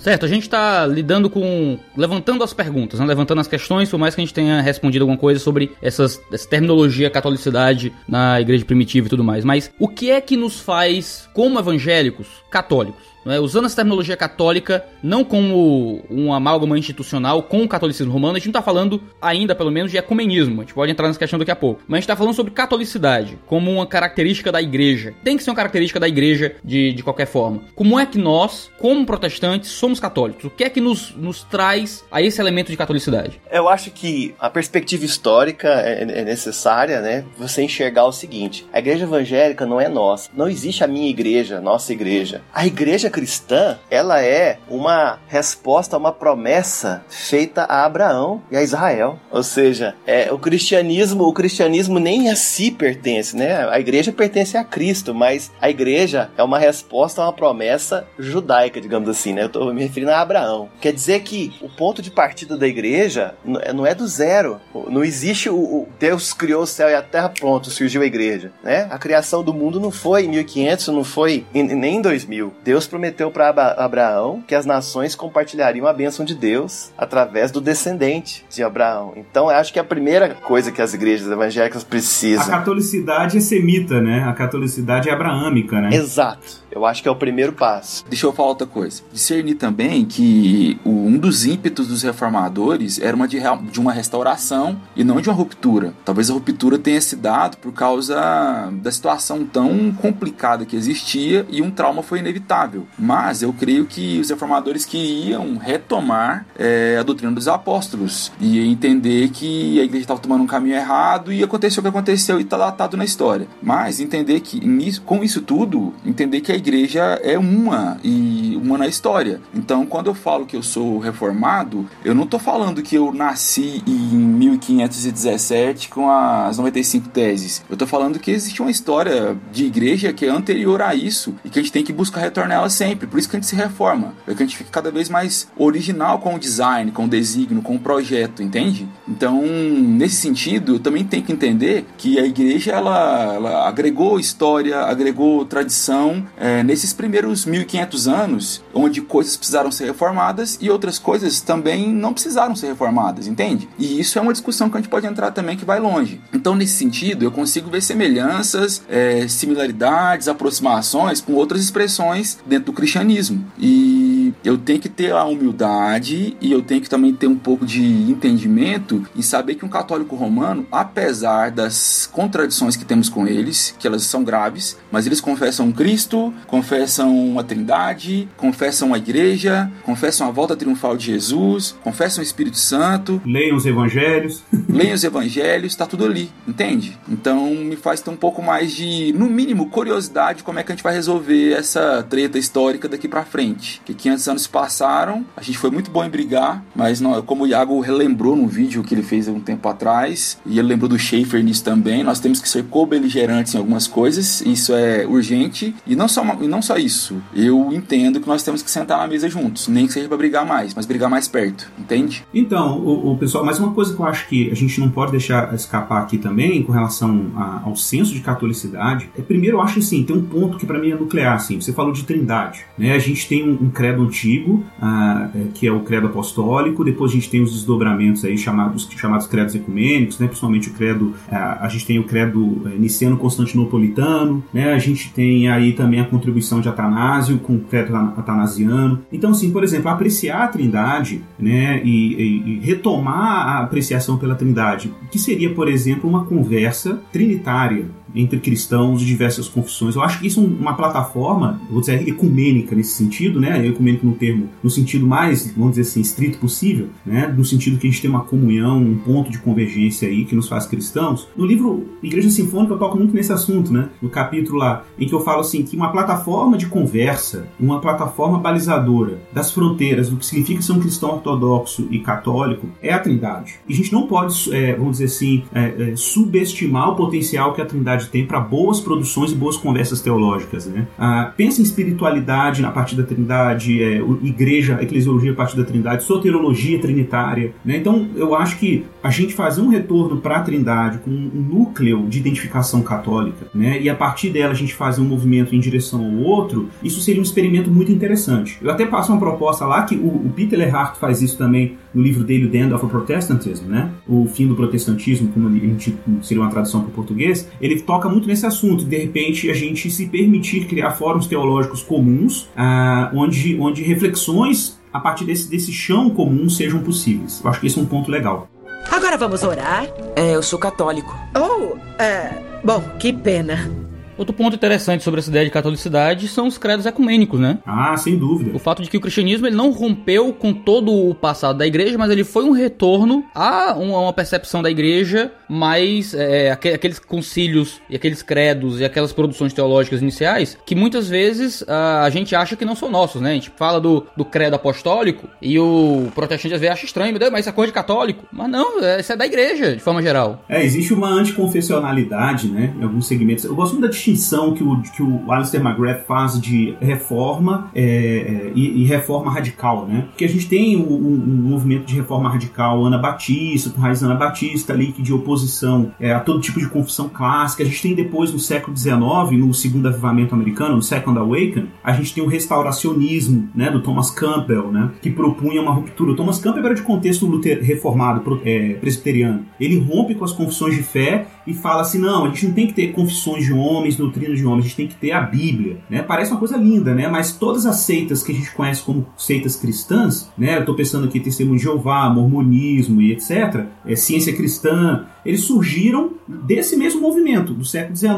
Certo, a gente está lidando com. levantando as perguntas, né? levantando as questões, por mais que a gente tenha respondido alguma coisa sobre essas, essa terminologia catolicidade na igreja primitiva e tudo mais. Mas o que é que nos faz, como evangélicos, católicos? É? Usando essa terminologia católica, não como um amálgama institucional com o catolicismo romano, a gente não está falando ainda, pelo menos, de ecumenismo. A gente pode entrar nessa questão daqui a pouco. Mas a gente está falando sobre catolicidade, como uma característica da igreja. Tem que ser uma característica da igreja de, de qualquer forma. Como é que nós, como protestantes, somos católicos? O que é que nos, nos traz a esse elemento de catolicidade? Eu acho que a perspectiva histórica é, é necessária, né? Você enxergar o seguinte: a igreja evangélica não é nossa. Não existe a minha igreja, nossa igreja. A igreja cristã, ela é uma resposta a uma promessa feita a Abraão e a Israel. Ou seja, é, o cristianismo, o cristianismo nem a si pertence, né? A igreja pertence a Cristo, mas a igreja é uma resposta a uma promessa judaica, digamos assim, né? Eu estou me referindo a Abraão. Quer dizer que o ponto de partida da igreja não é do zero. Não existe o, o Deus criou o céu e a terra, pronto, surgiu a igreja, né? A criação do mundo não foi em 1500, não foi em, nem em 2000. Deus prometeu prometeu para Abraão que as nações compartilhariam a bênção de Deus através do descendente de Abraão. Então, eu acho que é a primeira coisa que as igrejas evangélicas precisam. A catolicidade é semita, né? A catolicidade é abraâmica, né? Exato. Eu acho que é o primeiro passo. Deixa eu falar outra coisa. Discernir também que um dos ímpetos dos reformadores era uma de, de uma restauração e não de uma ruptura. Talvez a ruptura tenha se dado por causa da situação tão complicada que existia e um trauma foi inevitável. Mas eu creio que os reformadores queriam retomar é, a doutrina dos apóstolos e entender que a igreja estava tomando um caminho errado e aconteceu o que aconteceu e está datado na história. Mas entender que com isso tudo, entender que a igreja é uma e uma na história. Então, quando eu falo que eu sou reformado, eu não estou falando que eu nasci em 1517 com as 95 teses. Eu estou falando que existe uma história de igreja que é anterior a isso e que a gente tem que buscar retornar ela sempre. Por isso que a gente se reforma, é que a gente fica cada vez mais original com o design, com o designo, com o projeto, entende? Então, nesse sentido, eu também tenho que entender que a igreja ela, ela agregou história, agregou tradição. É, é, nesses primeiros 1500 anos, onde coisas precisaram ser reformadas e outras coisas também não precisaram ser reformadas, entende? E isso é uma discussão que a gente pode entrar também que vai longe. Então, nesse sentido, eu consigo ver semelhanças, é, similaridades, aproximações com outras expressões dentro do cristianismo. E eu tenho que ter a humildade e eu tenho que também ter um pouco de entendimento e saber que um católico romano, apesar das contradições que temos com eles, que elas são graves, mas eles confessam Cristo, confessam a Trindade, confessam a Igreja, confessam a volta triunfal de Jesus, confessam o Espírito Santo. Leiam os Evangelhos. Leiam os Evangelhos, está tudo ali, entende? Então me faz ter um pouco mais de, no mínimo, curiosidade como é que a gente vai resolver essa treta histórica daqui para frente. Que 500 anos passaram, a gente foi muito bom em brigar, mas não, como o Iago relembrou no vídeo que ele fez um tempo atrás, e ele lembrou do Schaefer nisso também, nós temos que ser co-beligerantes em algumas coisas, isso é urgente, e não só e não só isso, eu entendo que nós temos que sentar na mesa juntos, nem que seja para brigar mais, mas brigar mais perto, entende? Então, o, o, pessoal, mas uma coisa que eu acho que a gente não pode deixar escapar aqui também, com relação a, ao senso de catolicidade, é primeiro eu acho assim, tem um ponto que para mim é nuclear, assim, você falou de trindade, né? A gente tem um, um credo antigo, ah, é, que é o credo apostólico. Depois a gente tem os desdobramentos aí chamados, chamados credos ecumênicos, né? principalmente o credo, ah, a gente tem o credo é, niceno-constantinopolitano, né? a gente tem aí também a contribuição de Atanásio com o credo atanasiano. Então, assim, por exemplo, apreciar a trindade né? e, e, e retomar a apreciação pela trindade, que seria, por exemplo, uma conversa trinitária entre cristãos de diversas confissões. Eu acho que isso é uma plataforma, vou dizer, ecumênica nesse sentido, né? No termo, no sentido mais, vamos dizer assim, estrito possível, né? No sentido que a gente tem uma comunhão, um ponto de convergência aí que nos faz cristãos. No livro Igreja Sinfônica eu toco muito nesse assunto, né? No capítulo lá, em que eu falo assim que uma plataforma de conversa, uma plataforma balizadora das fronteiras do que significa ser um cristão ortodoxo e católico é a Trindade. E a gente não pode, é, vamos dizer assim, é, é, subestimar o potencial que a Trindade tem para boas produções e boas conversas teológicas. Né? Ah, pensa em espiritualidade na parte da Trindade, é, igreja, eclesiologia a partir da Trindade, soterologia trinitária. Né? Então, eu acho que a gente fazer um retorno para a Trindade com um núcleo de identificação católica, né? e a partir dela a gente fazer um movimento em direção ao outro, isso seria um experimento muito interessante. Eu até passo uma proposta lá que o, o Peter Lehardt faz isso também no livro dele, The End of Protestantism, né? o fim do protestantismo, como a gente seria uma tradução para o português. Ele toca muito nesse assunto. De repente, a gente se permitir criar fóruns teológicos comuns, ah, onde, onde reflexões a partir desse, desse chão comum sejam possíveis. Eu acho que esse é um ponto legal. Agora vamos orar? É, eu sou católico. Oh, é. Bom, que pena. Outro ponto interessante sobre essa ideia de catolicidade são os credos ecumênicos, né? Ah, sem dúvida. O fato de que o cristianismo ele não rompeu com todo o passado da igreja, mas ele foi um retorno a uma percepção da igreja mais é, aqueles concílios e aqueles credos e aquelas produções teológicas iniciais que muitas vezes a, gente acha que não são nossos, né? A gente fala do, do credo apostólico e o protestante às vezes acha estranho, meu Deus, mas isso é coisa de católico. Mas não, é, isso é da igreja, de forma geral. É, existe uma anticonfessionalidade, né? Em alguns segmentos. Eu gosto muito da distinção que o, que o Alistair McGrath faz de reforma é, é, e, e, reforma radical, né? Porque a gente tem um, um, movimento de reforma radical Ana Batista, com raiz Ana Batista ali, que de oposição é, a todo tipo de confissão clássica. A gente tem depois, no século XIX, no segundo avivamento americano, no Second Awakening, a gente tem o restauracionismo, né, do Thomas Campbell, né, que propunha uma ruptura. O Thomas Campbell era de contexto reformado, é, presbiteriano. Ele rompe com as confissões de fé e fala assim, não, a gente não tem que ter confissões de homens, doutrinas de homens, a gente tem que ter a Bíblia, né? Parece uma coisa linda, né? Mas todas as seitas que a gente conhece como seitas cristãs, né? Eu tô pensando aqui testemunho de Jeová, mormonismo e etc, é, ciência cristã, eles surgiram desse mesmo movimento, do século XIX,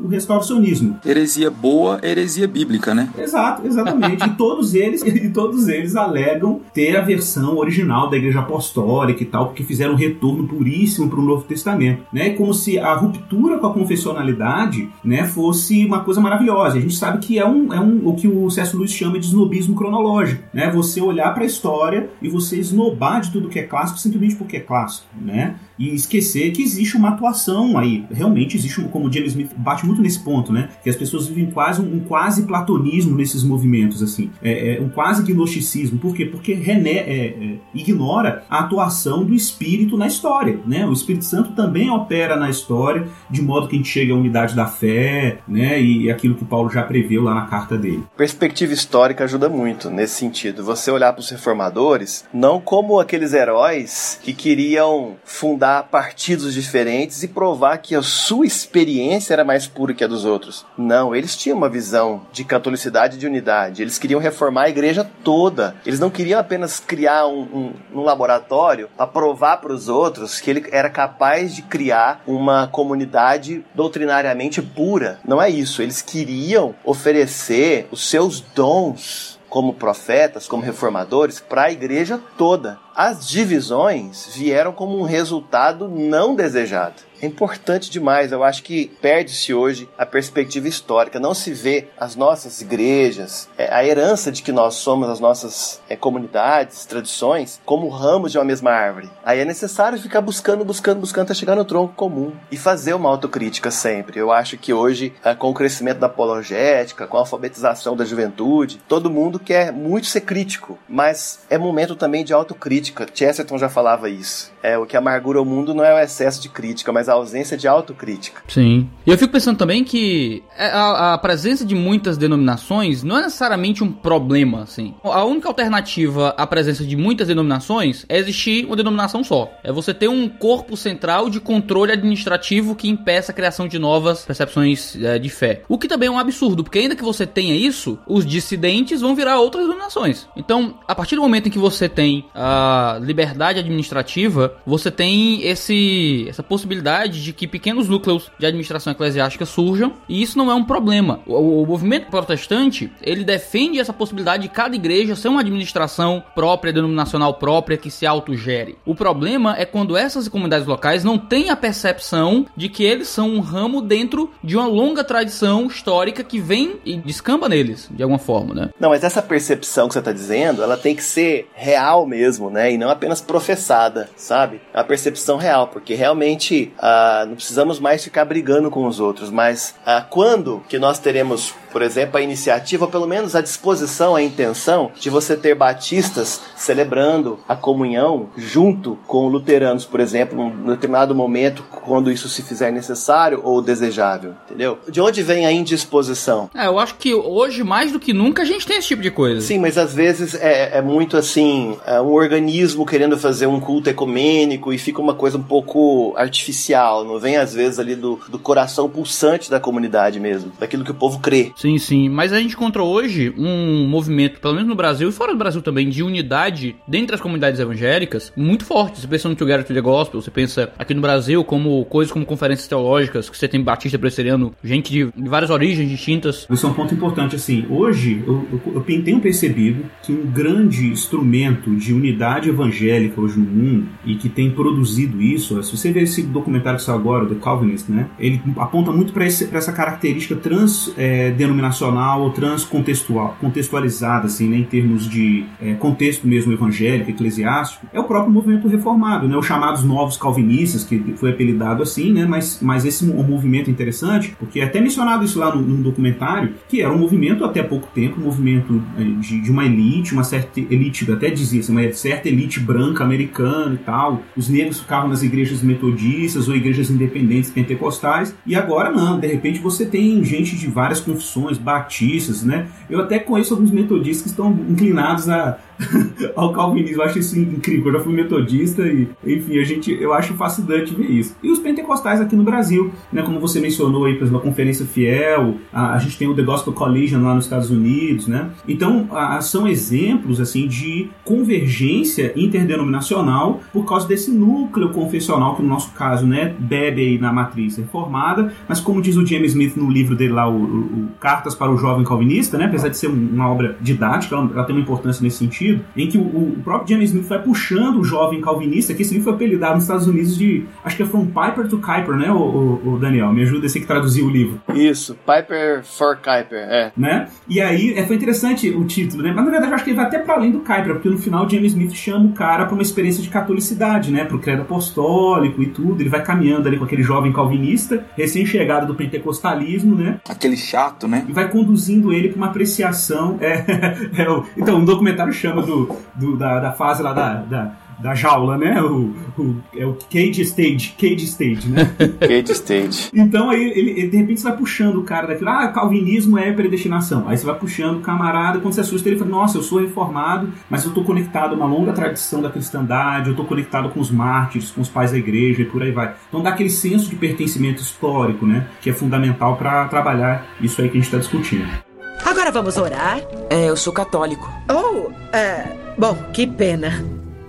o restauracionismo. Heresia boa, heresia bíblica, né? Exato, exatamente. e todos eles, e todos eles alegam ter a versão original da Igreja Apostólica e tal, porque fizeram um retorno puríssimo para o Novo Testamento, né? Como se a ruptura com a confessionalidade, né, fosse uma coisa maravilhosa. A gente sabe que é um, é um o que o César Luiz chama de snobismo cronológico, né? Você olhar para a história e você esnobar de tudo que é clássico simplesmente porque é clássico, né? e esquecer que existe uma atuação aí. Realmente existe, como o James Smith bate muito nesse ponto, né? Que as pessoas vivem quase um, um quase platonismo nesses movimentos, assim. É, é, um quase gnosticismo. Por quê? Porque René é, é, ignora a atuação do Espírito na história, né? O Espírito Santo também opera na história, de modo que a gente chega à unidade da fé, né? E aquilo que Paulo já preveu lá na carta dele. Perspectiva histórica ajuda muito nesse sentido. Você olhar para os reformadores não como aqueles heróis que queriam fundar fundar partidos diferentes e provar que a sua experiência era mais pura que a dos outros. Não, eles tinham uma visão de catolicidade e de unidade. Eles queriam reformar a igreja toda. Eles não queriam apenas criar um, um, um laboratório para provar para os outros que ele era capaz de criar uma comunidade doutrinariamente pura. Não é isso. Eles queriam oferecer os seus dons como profetas, como reformadores, para a igreja toda. As divisões vieram como um resultado não desejado é importante demais. Eu acho que perde-se hoje a perspectiva histórica. Não se vê as nossas igrejas, é, a herança de que nós somos, as nossas é, comunidades, tradições, como ramos de uma mesma árvore. Aí é necessário ficar buscando, buscando, buscando até chegar no tronco comum e fazer uma autocrítica sempre. Eu acho que hoje, é, com o crescimento da apologética, com a alfabetização da juventude, todo mundo quer muito ser crítico, mas é momento também de autocrítica crítica. Chesterton já falava isso. É, o que amargura o mundo não é o excesso de crítica, mas a ausência de autocrítica. Sim. E eu fico pensando também que é, a, a presença de muitas denominações não é necessariamente um problema, assim. A única alternativa à presença de muitas denominações é existir uma denominação só. É você ter um corpo central de controle administrativo que impeça a criação de novas percepções é, de fé. O que também é um absurdo, porque ainda que você tenha isso, os dissidentes vão virar outras denominações. Então, a partir do momento em que você tem a liberdade administrativa, você tem esse essa possibilidade de que pequenos núcleos de administração eclesiástica surjam, e isso não é um problema. O, o movimento protestante, ele defende essa possibilidade de cada igreja ser uma administração própria, denominacional própria, que se autogere. O problema é quando essas comunidades locais não têm a percepção de que eles são um ramo dentro de uma longa tradição histórica que vem e descamba neles, de alguma forma, né? Não, mas essa percepção que você está dizendo, ela tem que ser real mesmo, né? E não apenas professada, sabe? É a percepção real, porque realmente ah, não precisamos mais ficar brigando com os outros, mas ah, quando que nós teremos, por exemplo, a iniciativa, ou pelo menos a disposição, a intenção de você ter batistas celebrando a comunhão junto com luteranos, por exemplo, num determinado momento, quando isso se fizer necessário ou desejável, entendeu? De onde vem a indisposição? É, eu acho que hoje, mais do que nunca, a gente tem esse tipo de coisa. Sim, mas às vezes é, é muito assim, é um organismo querendo fazer um culto ecumênico e fica uma coisa um pouco artificial, não vem às vezes ali do, do coração pulsante da comunidade mesmo, daquilo que o povo crê. Sim, sim. Mas a gente encontrou hoje um movimento, pelo menos no Brasil e fora do Brasil também, de unidade dentre as comunidades evangélicas muito forte. Você pensa no Together to the Gospel, você pensa aqui no Brasil como coisas como conferências teológicas, que você tem batista presbiteriano, gente de, várias origens distintas. Isso é um ponto importante, assim, hoje eu, eu, eu tenho percebido que um grande instrumento de unidade evangélica hoje no mundo e que tem produzido isso, se você ver esse documentário que saiu agora, The Calvinist, né, ele aponta muito para essa característica transdenominacional, é, transcontextual, contextualizada, assim, né, em termos de é, contexto mesmo evangélico, eclesiástico, é o próprio movimento reformado, né, os chamados novos calvinistas, que foi apelidado assim, né, mas, mas esse um movimento interessante, porque é até mencionado isso lá no, no documentário, que era um movimento até pouco tempo, um movimento é, de, de uma elite, uma certa elite, até dizia assim, uma certa elite branca americana e tal, os negros ficavam nas igrejas metodistas ou igrejas independentes pentecostais, e agora não, de repente você tem gente de várias confissões, batistas, né? Eu até conheço alguns metodistas que estão inclinados a, ao calvinismo. Eu acho isso incrível. Eu já fui metodista e, enfim, a gente, eu acho fascinante ver isso. E os pentecostais aqui no Brasil, né? Como você mencionou aí, por exemplo, a Conferência Fiel, a, a gente tem o The Gospel Collision lá nos Estados Unidos, né? Então, a, são exemplos, assim, de convergência interdenominacional por causa desse núcleo confessional que, no nosso caso, né, bebe aí na matriz reformada, mas como diz o James Smith no livro dele lá, o, o, Cartas para o Jovem Calvinista, né? Apesar de ser uma obra didática, ela, ela tem uma importância nesse sentido, sentido, em que o, o, próprio James Smith vai puxando o jovem calvinista, que esse livro foi apelidado nos Estados Unidos de, acho que é From Piper to Kuiper, né, o, o, o Daniel? Me ajuda esse que traduziu o livro. Isso, Piper for Kuiper, é. Né? E aí, é, foi interessante o título, né? Mas na verdade eu acho que ele vai até para além do Kuiper, porque no final James Smith chama o cara para uma experiência de catolicidade, né, pro credo apostólico e tudo, ele vai caminhando ali com aquele jovem calvinista, recém-chegado do pentecostalismo, né? Aquele chato, né? E vai conduzindo ele para uma apreciação, é, é, então, um documentário chama do, do da, da, fase lá da, da, da jaula, né? O, o, é o cage stage, cage stage, né? cage stage. Então aí ele, ele, de repente você vai puxando o cara daquilo, ah, calvinismo é predestinação. Aí você vai puxando o camarada, quando você assusta ele fala, nossa, eu sou reformado, mas eu tô conectado a uma longa tradição da cristandade, eu tô conectado com os mártires, com os pais da igreja e por aí vai. Então dá aquele senso de pertencimento histórico, né? Que é fundamental para trabalhar isso aí que a gente está discutindo. Agora vamos orar? É, eu sou católico. Oh, é. Bom, que pena.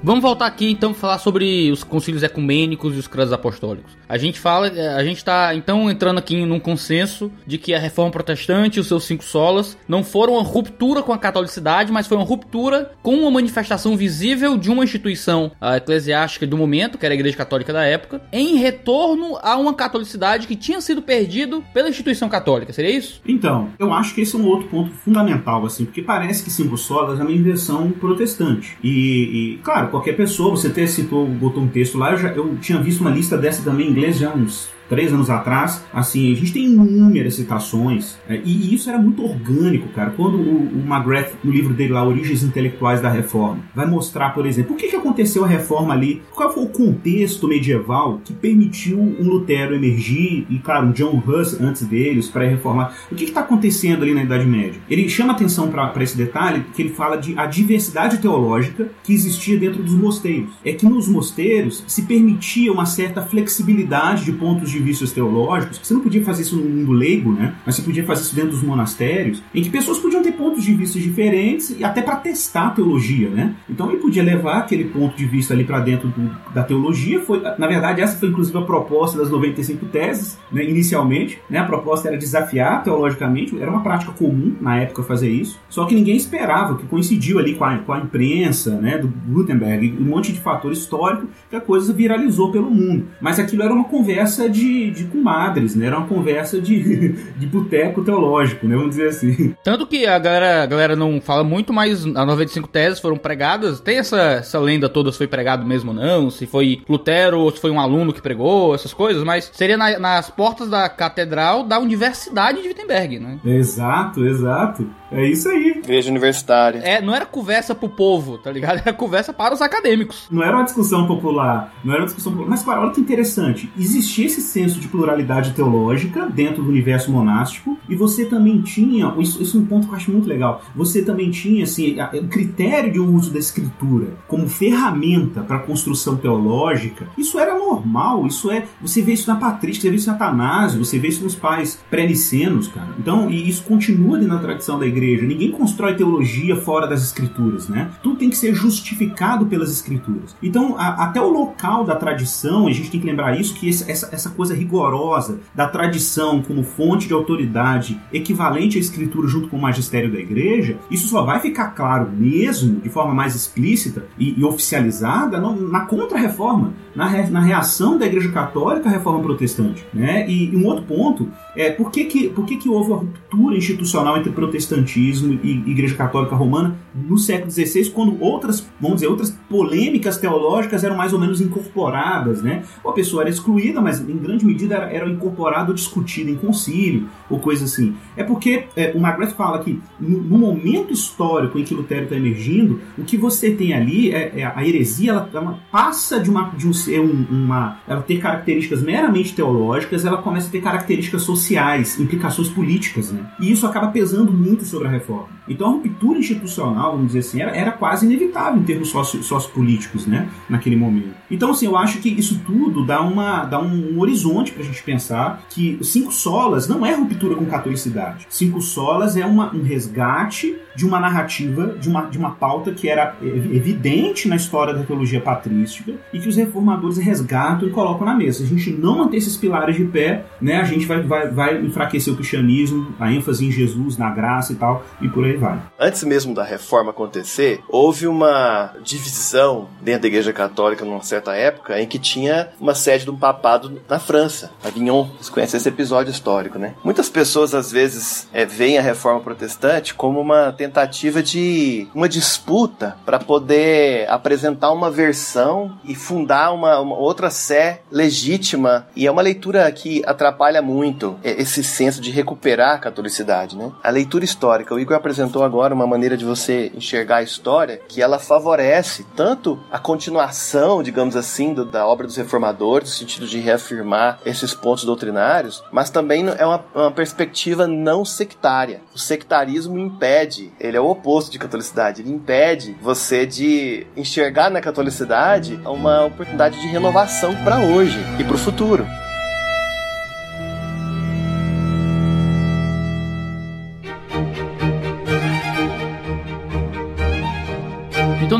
Vamos voltar aqui então falar sobre os concílios ecumênicos e os credos apostólicos. A gente fala, a gente está então entrando aqui num consenso de que a reforma protestante e os seus cinco solas não foram uma ruptura com a catolicidade, mas foi uma ruptura com uma manifestação visível de uma instituição eclesiástica do momento, que era a Igreja Católica da época, em retorno a uma catolicidade que tinha sido perdido pela instituição católica. Seria isso? Então, eu acho que esse é um outro ponto fundamental, assim, porque parece que cinco solas é uma inversão protestante. E, e claro, qualquer pessoa, você até citou, botou um texto lá, eu, já, eu tinha visto uma lista dessa também em inglês já uns três anos atrás, assim, a gente tem inúmeras citações, é, e, isso era muito orgânico, cara. Quando o, o McGrath, no livro dele lá, Origens Intelectuais da Reforma, vai mostrar, por exemplo, o que, que aconteceu a reforma ali, qual foi o contexto medieval que permitiu um Lutero emergir, e claro, um John Huss antes dele, os pré-reformados. O que está acontecendo ali na Idade Média? Ele chama atenção para esse detalhe, que ele fala de a diversidade teológica que existia dentro dos mosteiros. É que nos mosteiros se permitia uma certa flexibilidade de pontos de vista teológicos. Você não podia fazer isso no mundo leigo, né? Mas você podia fazer isso dentro dos monastérios, em que pessoas podiam ter pontos de vista diferentes e até para testar a teologia, né? Então ele podia levar aquele ponto de vista ali para dentro do, da teologia. Foi, na verdade, essa foi inclusive a proposta das 95 teses, né? inicialmente. Né? A proposta era desafiar teologicamente, era uma prática comum na época fazer isso. Só que ninguém esperava, que coincidiu ali com a, com a imprensa, né? Do Gutenberg, um monte de fator histórico que a coisa viralizou pelo mundo. Mas aquilo era uma conversa de, de comadres, né? Era uma conversa de, de boteco teológico, né? Vamos dizer assim. Tanto que a galera, a galera não fala muito, mas as 95 teses foram pregadas. Tem essa, essa lenda toda se foi pregado mesmo ou não, se foi Lutero ou se foi um aluno que pregou, essas coisas, mas seria na, nas portas da catedral da Universidade de Wittenberg, né? Exato, exato. É isso aí. Igreja universitária. É, não era conversa pro povo, tá ligado? Era conversa para os acadêmicos. Não era uma discussão popular, não era uma discussão popular. Mas, cara, olha que interessante. Existia esse senso de pluralidade teológica dentro do universo monástico e você também tinha, isso, isso é um ponto que eu acho muito legal, você também tinha, assim, o critério de uso da escritura como ferramenta para construção teológica, isso era normal, isso é, você vê isso na patrística, você vê isso na Atanásio, você vê isso nos pais pré-nicenos, cara. Então, e isso continua ali na tradição da igreja igreja. Ninguém constrói teologia fora das escrituras, né? Tudo tem que ser justificado pelas escrituras. Então, a, até o local da tradição, a gente tem que lembrar isso, que essa, essa coisa rigorosa da tradição como fonte de autoridade equivalente à escritura junto com o magistério da igreja, isso só vai ficar claro mesmo, de forma mais explícita e, e oficializada, no, na contra-reforma, na, re, na reação da igreja católica à reforma protestante, né? E, e um outro ponto é por que, que, por que, que houve uma ruptura institucional entre protestantismo protestantismo e Igreja Católica Romana no século XVI, quando outras, vamos dizer, outras polêmicas teológicas eram mais ou menos incorporadas, né? Ou a pessoa era excluída, mas em grande medida era, era incorporada ou discutida em concílio, ou coisa assim. É porque é, o Margaret fala que no, no, momento histórico em que Lutero está emergindo, o que você tem ali é, é a heresia, ela, ela, passa de uma de um, uma, ela ter características meramente teológicas, ela começa a ter características sociais, implicações políticas, né? E isso acaba pesando muito sobre a reforma. Então a ruptura institucional, vamos dizer assim, era, era quase inevitável em termos socio, sociopolíticos, né, naquele momento. Então, assim, eu acho que isso tudo dá, uma, dá um, um horizonte para a gente pensar que cinco solas não é ruptura com catolicidade. Cinco solas é uma, um resgate de uma narrativa, de uma, de uma pauta que era evidente na história da teologia patrística e que os reformadores resgatam e colocam na mesa. Se a gente não manter esses pilares de pé, né, a gente vai, vai, vai enfraquecer o cristianismo, a ênfase em Jesus, na graça e tal, e por aí vai. Antes mesmo da reforma acontecer, houve uma divisão dentro da Igreja Católica numa certa época em que tinha uma sede de um papado na França, Avignon. Vocês conhecem esse episódio histórico, né? Muitas pessoas às vezes é, veem a reforma protestante como uma tentativa de uma disputa para poder apresentar uma versão e fundar uma, uma, outra sé legítima. E é uma leitura que atrapalha muito esse senso de recuperar a catolicidade, né? A leitura histórica. O Igor apresentou agora uma maneira de você enxergar a história que ela favorece tanto a continuação, digamos assim, do, da obra dos reformadores, no sentido de reafirmar esses pontos doutrinários, mas também é uma, uma perspectiva não sectária. O sectarismo impede ele é o oposto de catolicidade. Ele impede você de enxergar na catolicidade uma oportunidade de renovação para hoje e para o futuro.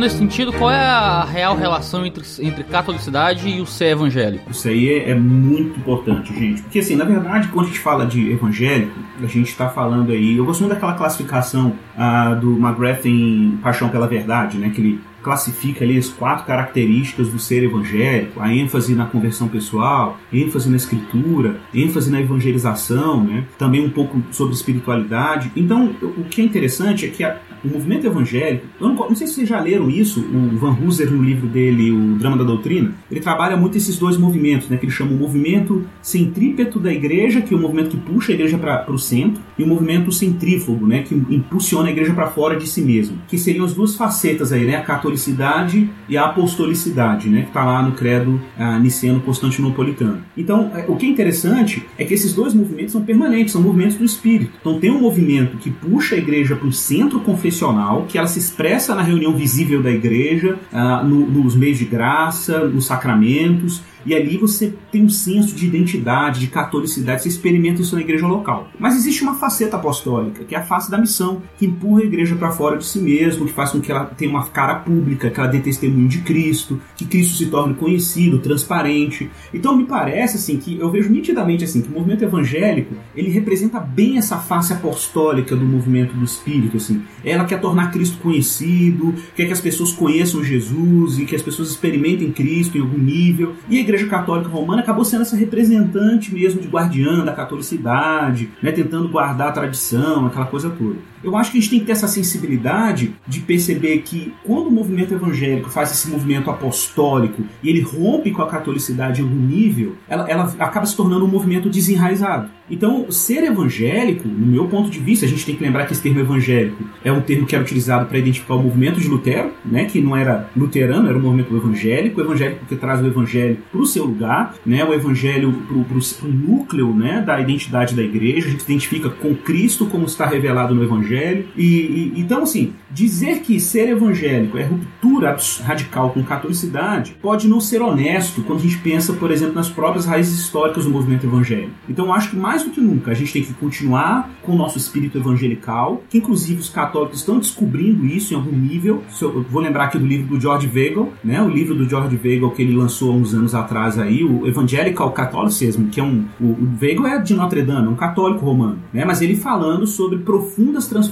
Nesse sentido, qual é a real relação entre, entre catolicidade e o ser evangélico? Isso aí é, é muito importante, gente. Porque, assim, na verdade, quando a gente fala de evangélico, a gente está falando aí. Eu gosto muito daquela classificação uh, do McGrath em Paixão pela Verdade, né? Que ele classifica ali as quatro características do ser evangélico: a ênfase na conversão pessoal, ênfase na escritura, ênfase na evangelização, né? também um pouco sobre espiritualidade. Então, o que é interessante é que a, o movimento evangélico, eu não, não, sei se vocês já leram isso, o Van Hooser no livro dele, O Drama da Doutrina, ele trabalha muito esses dois movimentos, né, que ele chama o movimento centrípeto da igreja, que é o movimento que puxa a igreja para o centro, e o movimento centrífugo, né, que impulsiona a igreja para fora de si mesmo, que seriam as duas facetas aí, né, a catolicidade e a apostolicidade, né, que está lá no credo ah, niceno-constantinopolitano. Então, é, o que é interessante é que esses dois movimentos são permanentes, são movimentos do espírito. Então, tem um movimento que puxa a igreja para o centro confessional, que ela se expressa na reunião visível da igreja, ah, no, nos meios de graça, nos sacramentos, e ali você tem um senso de identidade, de catolicidade, você experimenta isso na igreja local. Mas existe uma faceta apostólica, que é a face da missão, que empurra a igreja para fora de si mesmo, que faz com que ela tenha uma cara pública, que ela dê testemunho de Cristo, que Cristo se torne conhecido, transparente. Então me parece assim que eu vejo nitidamente assim que o movimento evangélico, ele representa bem essa face apostólica do movimento do espírito assim. Ela quer tornar Cristo conhecido, quer que as pessoas conheçam Jesus e que as pessoas experimentem Cristo em algum nível. E a igreja Católica Romana acabou sendo essa representante mesmo de guardiã da catolicidade, né, tentando guardar a tradição, aquela coisa toda. Eu acho que a gente tem que ter essa sensibilidade de perceber que quando o movimento evangélico faz esse movimento apostólico e ele rompe com a catolicidade em algum nível, ela, ela acaba se tornando um movimento desenraizado. Então, ser evangélico, no meu ponto de vista, a gente tem que lembrar que esse termo evangélico é um termo que era utilizado para identificar o movimento de Lutero, né, que não era luterano, era um movimento evangélico, o evangélico que traz o evangelho para o seu lugar, né, o evangelho para o núcleo né, da identidade da igreja, a gente se identifica com Cristo como está revelado no evangelho. E, e, então, assim, dizer que ser evangélico é ruptura radical com catolicidade pode não ser honesto quando a gente pensa, por exemplo, nas próprias raízes históricas do movimento evangélico. Então, acho que mais do que nunca a gente tem que continuar com o nosso espírito evangelical, que inclusive os católicos estão descobrindo isso em algum nível. Eu vou lembrar aqui do livro do George Weigel, né, o livro do George Weigel que ele lançou há uns anos atrás aí, o Evangelical Catholicism, que é um. O, o Weigel é de Notre Dame, é um católico romano, né, mas ele falando sobre profundas transformações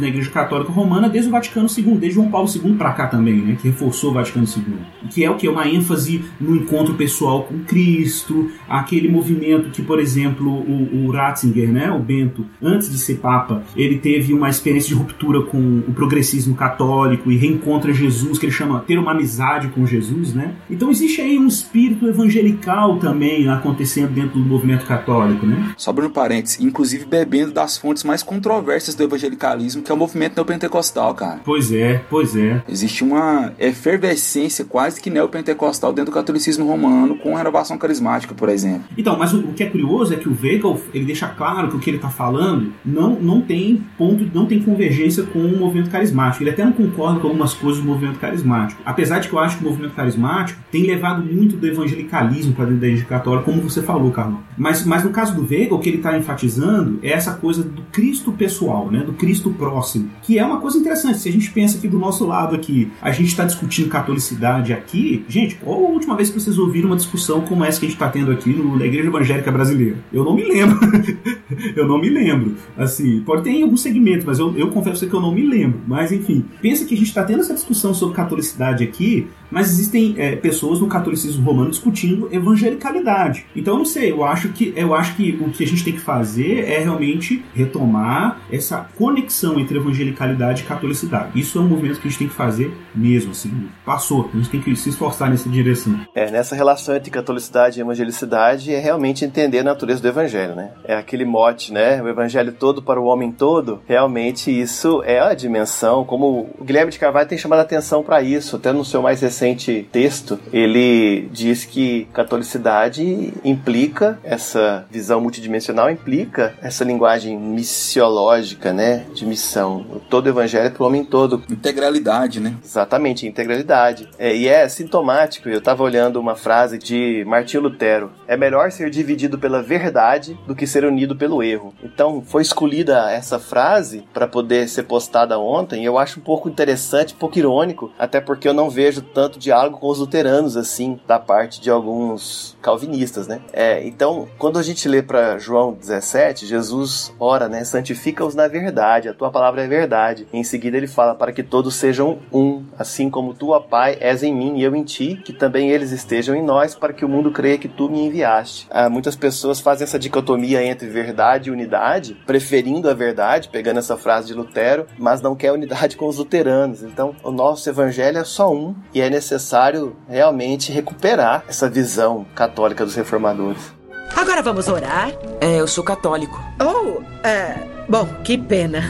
na Igreja Católica Romana desde o Vaticano II, desde João Paulo II para cá também, né, que reforçou o Vaticano II. Que é o que? Uma ênfase no encontro pessoal com Cristo, aquele movimento que, por exemplo, o, o Ratzinger, né, o Bento, antes de ser Papa, ele teve uma experiência de ruptura com o progressismo católico e reencontra Jesus, que ele chama ter uma amizade com Jesus, né? Então existe aí um espírito evangelical também acontecendo dentro do movimento católico, né? Só abrindo parênteses, inclusive bebendo das fontes mais controversas do evangelicalismo, que é o movimento neopentecostal, cara. Pois é, pois é. Existe uma efervescência quase que neopentecostal dentro do catolicismo romano com renovação carismática, por exemplo. Então, mas o, o que é curioso é que o Weigel, ele deixa claro que o que ele está falando não, não tem ponto, não tem convergência com o movimento carismático. Ele até não concorda com algumas coisas do movimento carismático. Apesar de que eu acho que o movimento carismático tem levado muito do evangelicalismo para dentro da igreja católica, como você falou, Carlos. Mas, mas no caso do Weigel, o que ele está enfatizando é essa coisa do Cristo pessoal, né? Do Cristo próximo, que é uma coisa interessante. Se a gente pensa aqui do nosso lado aqui, a gente está discutindo catolicidade aqui, gente, qual a última vez que vocês ouviram uma discussão como essa que a gente está tendo aqui no, na Igreja Evangélica Brasileira? Eu não me lembro. eu não me lembro. Assim, pode ter em algum segmento, mas eu, eu confesso que eu não me lembro. Mas enfim, pensa que a gente está tendo essa discussão sobre catolicidade aqui, mas existem é, pessoas no catolicismo romano discutindo evangelicalidade. Então, não sei, eu acho que eu acho que o que a gente tem que fazer é realmente retomar essa conexão entre evangelicalidade e catolicidade. Isso é um movimento que a gente tem que fazer mesmo, assim. Passou, a gente tem que se esforçar nessa direção. É, nessa relação entre catolicidade e evangelicidade é realmente entender a natureza do evangelho, né? É aquele mote, né? O evangelho todo para o homem todo. Realmente isso é a dimensão, como o Guilherme de Carvalho tem chamado a atenção para isso, até no seu mais recente recente texto, ele diz que catolicidade implica essa visão multidimensional, implica essa linguagem missiológica, né, de missão. Todo evangelho é para o homem todo. Integralidade, né? Exatamente, integralidade. É, e é sintomático, eu estava olhando uma frase de Martinho Lutero, é melhor ser dividido pela verdade do que ser unido pelo erro. Então, foi escolhida essa frase para poder ser postada ontem, e eu acho um pouco interessante, um pouco irônico, até porque eu não vejo tanto tanto diálogo com os luteranos, assim, da parte de alguns calvinistas, né? É, então, quando a gente lê para João 17, Jesus ora, né? Santifica-os na verdade, a tua palavra é verdade. Em seguida ele fala para que todos sejam um. assim como tu, ó Pai, és em mim e eu em ti, que também eles estejam em nós, para que o mundo creia que tu me enviaste. Ah, muitas pessoas fazem essa dicotomia entre verdade e unidade, preferindo a verdade, pegando essa frase de Lutero, mas não quer unidade com os luteranos. Então, o nosso evangelho é só um e é necessário realmente recuperar essa visão católica dos reformadores. Agora vamos orar? É, eu sou católico. Oh, é. Bom, que pena.